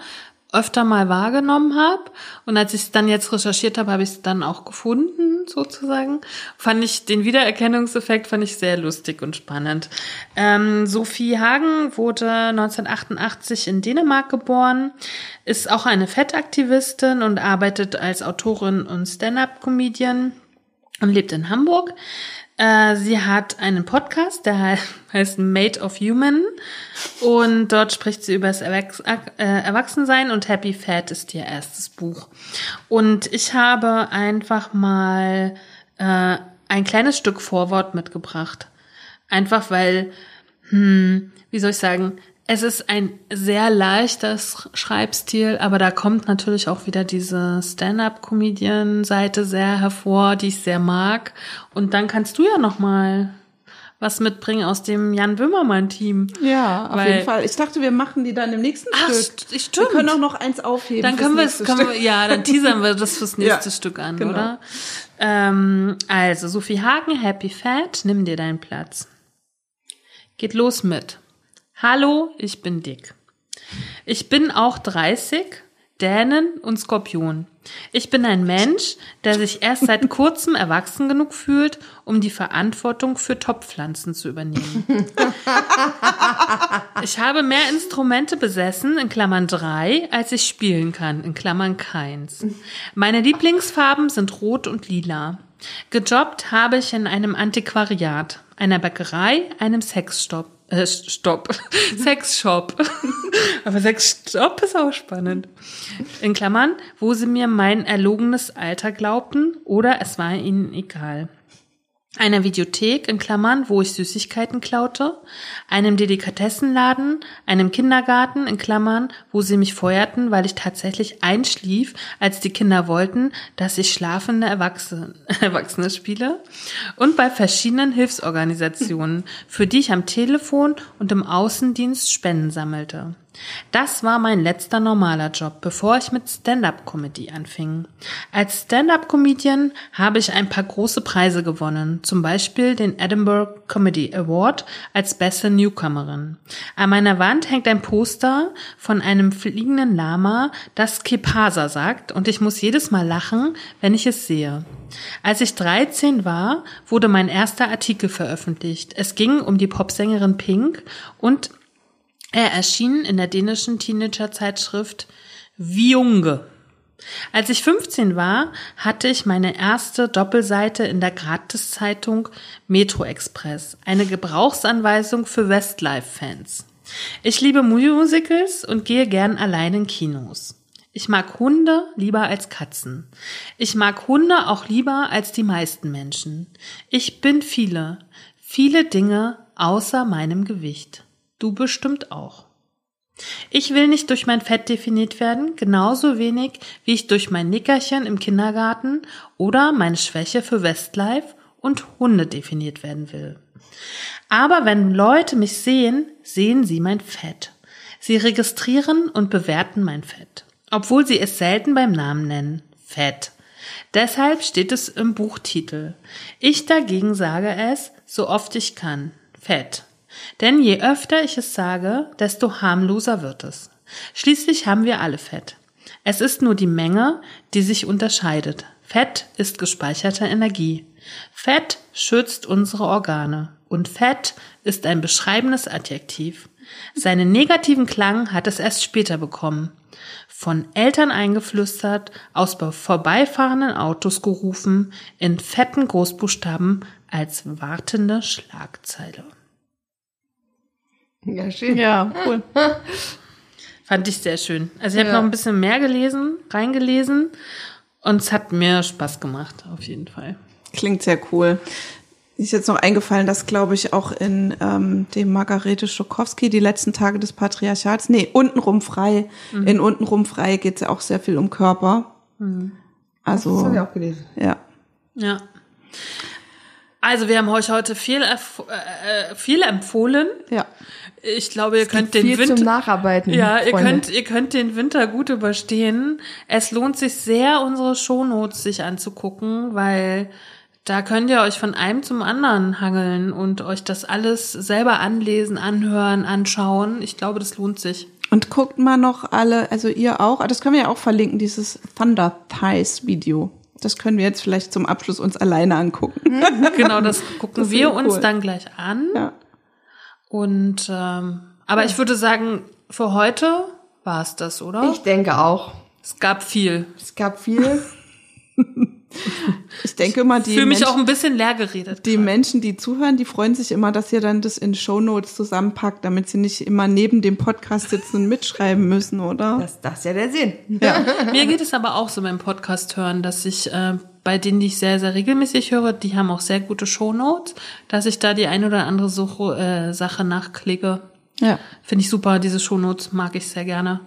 öfter mal wahrgenommen habe. Und als ich es dann jetzt recherchiert habe, habe ich es dann auch gefunden, sozusagen. Fand ich den Wiedererkennungseffekt fand ich sehr lustig und spannend. Ähm, Sophie Hagen wurde 1988 in Dänemark geboren, ist auch eine Fettaktivistin und arbeitet als Autorin und Stand-up-Comedian und lebt in Hamburg. Äh, sie hat einen Podcast, der he- heißt Made of Human und dort spricht sie über das Erwachs äh, Erwachsensein und Happy Fat ist ihr erstes Buch. Und ich habe einfach mal äh, ein kleines Stück Vorwort mitgebracht. Einfach weil, hm, wie soll ich sagen, es ist ein sehr leichter Sch- Schreibstil, aber da kommt natürlich auch wieder diese Stand-up-Comedian-Seite sehr hervor, die ich sehr mag. Und dann kannst du ja noch mal was mitbringen aus dem Jan Böhmermann-Team. Ja, auf Weil- jeden Fall. Ich dachte, wir machen die dann im nächsten Ach, Stück. st- Wir stimmt. können auch noch eins aufheben. Dann können wir es, können wir, ja, dann teasern wir das fürs nächste Ja, Stück an, genau. oder? Ähm, also, Sophie Hagen, Happy Fat, nimm dir deinen Platz. Geht los mit. Hallo, ich bin dick. Ich bin auch 30, Dänen und Skorpion. Ich bin ein Mensch, der sich erst seit kurzem erwachsen genug fühlt, um die Verantwortung für Topfpflanzen zu übernehmen. Ich habe mehr Instrumente besessen, in Klammern drei, als ich spielen kann, in Klammern keins. Meine Lieblingsfarben sind rot und lila. Gejobbt habe ich in einem Antiquariat, einer Bäckerei, einem Sexshop, äh, Stopp, Sexshop. Aber Sexshop ist auch spannend. In Klammern, wo sie mir mein erlogenes Alter glaubten oder es war ihnen egal einer Videothek in Klammern, wo ich Süßigkeiten klaute, einem Delikatessenladen, einem Kindergarten in Klammern, wo sie mich feuerten, weil ich tatsächlich einschlief, als die Kinder wollten, dass ich schlafende Erwachsene, Erwachsene spiele und bei verschiedenen Hilfsorganisationen, für die ich am Telefon und im Außendienst Spenden sammelte. Das war mein letzter normaler Job, bevor ich mit Stand-up-Comedy anfing. Als Stand-up-Comedian habe ich ein paar große Preise gewonnen, zum Beispiel den Edinburgh Comedy Award als beste Newcomerin. An meiner Wand hängt ein Poster von einem fliegenden Lama, das Kepasa sagt, und ich muss jedes Mal lachen, wenn ich es sehe. Als ich 13 war, wurde mein erster Artikel veröffentlicht. Es ging um die Popsängerin Pink und er erschien in der dänischen Teenager-Zeitschrift Viunge. Als ich 15 war, hatte ich meine erste Doppelseite in der Gratiszeitung Metro Express, eine Gebrauchsanweisung für Westlife-Fans. Ich liebe Musicals und gehe gern allein in Kinos. Ich mag Hunde lieber als Katzen. Ich mag Hunde auch lieber als die meisten Menschen. Ich bin viele, viele Dinge außer meinem Gewicht. Du bestimmt auch. Ich will nicht durch mein Fett definiert werden, genauso wenig wie ich durch mein Nickerchen im Kindergarten oder meine Schwäche für Westlife und Hunde definiert werden will. Aber wenn Leute mich sehen, sehen sie mein Fett. Sie registrieren und bewerten mein Fett, obwohl sie es selten beim Namen nennen. Fett. Deshalb steht es im Buchtitel. Ich dagegen sage es, so oft ich kann. Fett. Denn je öfter ich es sage, desto harmloser wird es. Schließlich haben wir alle Fett. Es ist nur die Menge, die sich unterscheidet. Fett ist gespeicherte Energie. Fett schützt unsere Organe. Und Fett ist ein beschreibendes Adjektiv. Seinen negativen Klang hat es erst später bekommen. Von Eltern eingeflüstert, aus vorbeifahrenden Autos gerufen, in fetten Großbuchstaben als wartende Schlagzeile. Ja, schön. Ja, cool. Fand ich sehr schön. Also ich habe Ja. noch ein bisschen mehr gelesen, reingelesen und es hat mir Spaß gemacht, auf jeden Fall. Klingt sehr cool. Ist jetzt noch eingefallen, dass, glaube ich, auch in ähm, dem Margarete Schokowski, die letzten Tage des Patriarchats, nee, untenrum frei, Mhm. in untenrum frei geht es ja auch sehr viel um Körper. Mhm. Das Also, habe ich auch gelesen. ja. Ja. Also wir haben euch heute viel, äh, äh, viel empfohlen. Ja. Ich glaube, ihr könnt den Viel zum Winter. Nacharbeiten. Ja, ihr Freunde. könnt, ihr könnt den Winter gut überstehen. Es lohnt sich sehr, unsere Shownotes sich anzugucken, weil da könnt ihr euch von einem zum anderen hangeln und euch das alles selber anlesen, anhören, anschauen. Ich glaube, das lohnt sich. Und guckt mal noch alle, also ihr auch, ah, das können wir ja auch verlinken, dieses Thunder Thighs Video. Das können wir jetzt vielleicht zum Abschluss uns alleine angucken. Genau, das gucken Das wir ist uns cool. dann gleich an. Ja. Und ähm, aber ich würde sagen, für heute war es das, oder? Ich denke auch. es gab viel. Es gab viel. Ich denke mal, die Fühle mich Menschen, auch ein bisschen leer geredet. die Menschen, die zuhören, die freuen sich immer, dass ihr dann das in Shownotes zusammenpackt, damit sie nicht immer neben dem Podcast sitzen und mitschreiben müssen, oder? Das, das ist ja der Sinn. Ja. Mir geht es aber auch so beim Podcast hören, dass ich äh, bei denen, die ich sehr, sehr regelmäßig höre, die haben auch sehr gute Shownotes, dass ich da die ein oder andere Suche, äh, Sache nachklicke. Ja. Finde ich super, diese Shownotes mag ich sehr gerne.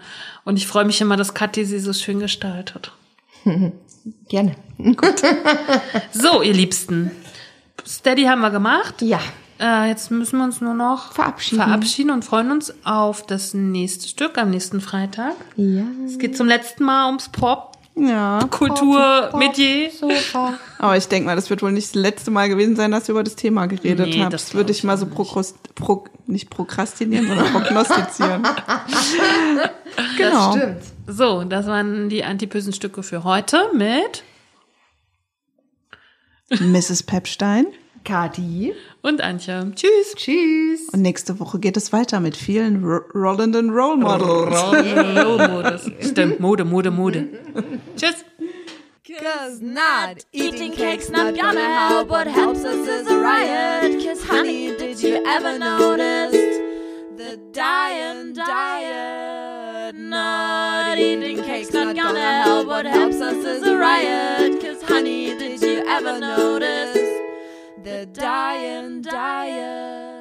Und ich freue mich immer, dass Kathi sie so schön gestaltet. Gerne. So, ihr Liebsten. Steady haben wir gemacht. Ja. Äh, jetzt müssen wir uns nur noch Verabschieden. verabschieden und freuen uns auf das nächste Stück am nächsten Freitag. Ja. Es geht zum letzten Mal ums Pop, Ja. Kultur, Metier. Sofa. Aber ich denke mal, das wird wohl nicht das letzte Mal gewesen sein, dass ihr über das Thema geredet Nee, habt. das Das würde ich mal so prokrast, pro, nicht prokrastinieren, sondern prognostizieren. genau. Stimmt. So, das waren die Antipösen-Stücke für heute mit Mrs. Pepstein. Kati. Und Antje. Tschüss. Tschüss. Und nächste Woche geht es weiter mit vielen ro rollenden Role Models. Rollmodus. Stimmt, Mode, Mode, Mode. Tschüss. Cause not eating cake's not gonna help. What helps us is a riot. Cause honey, did you ever notice The dying diet. Not eating cake's not gonna help. What helps us is a riot. Cause honey, did you ever notice? The dying diet.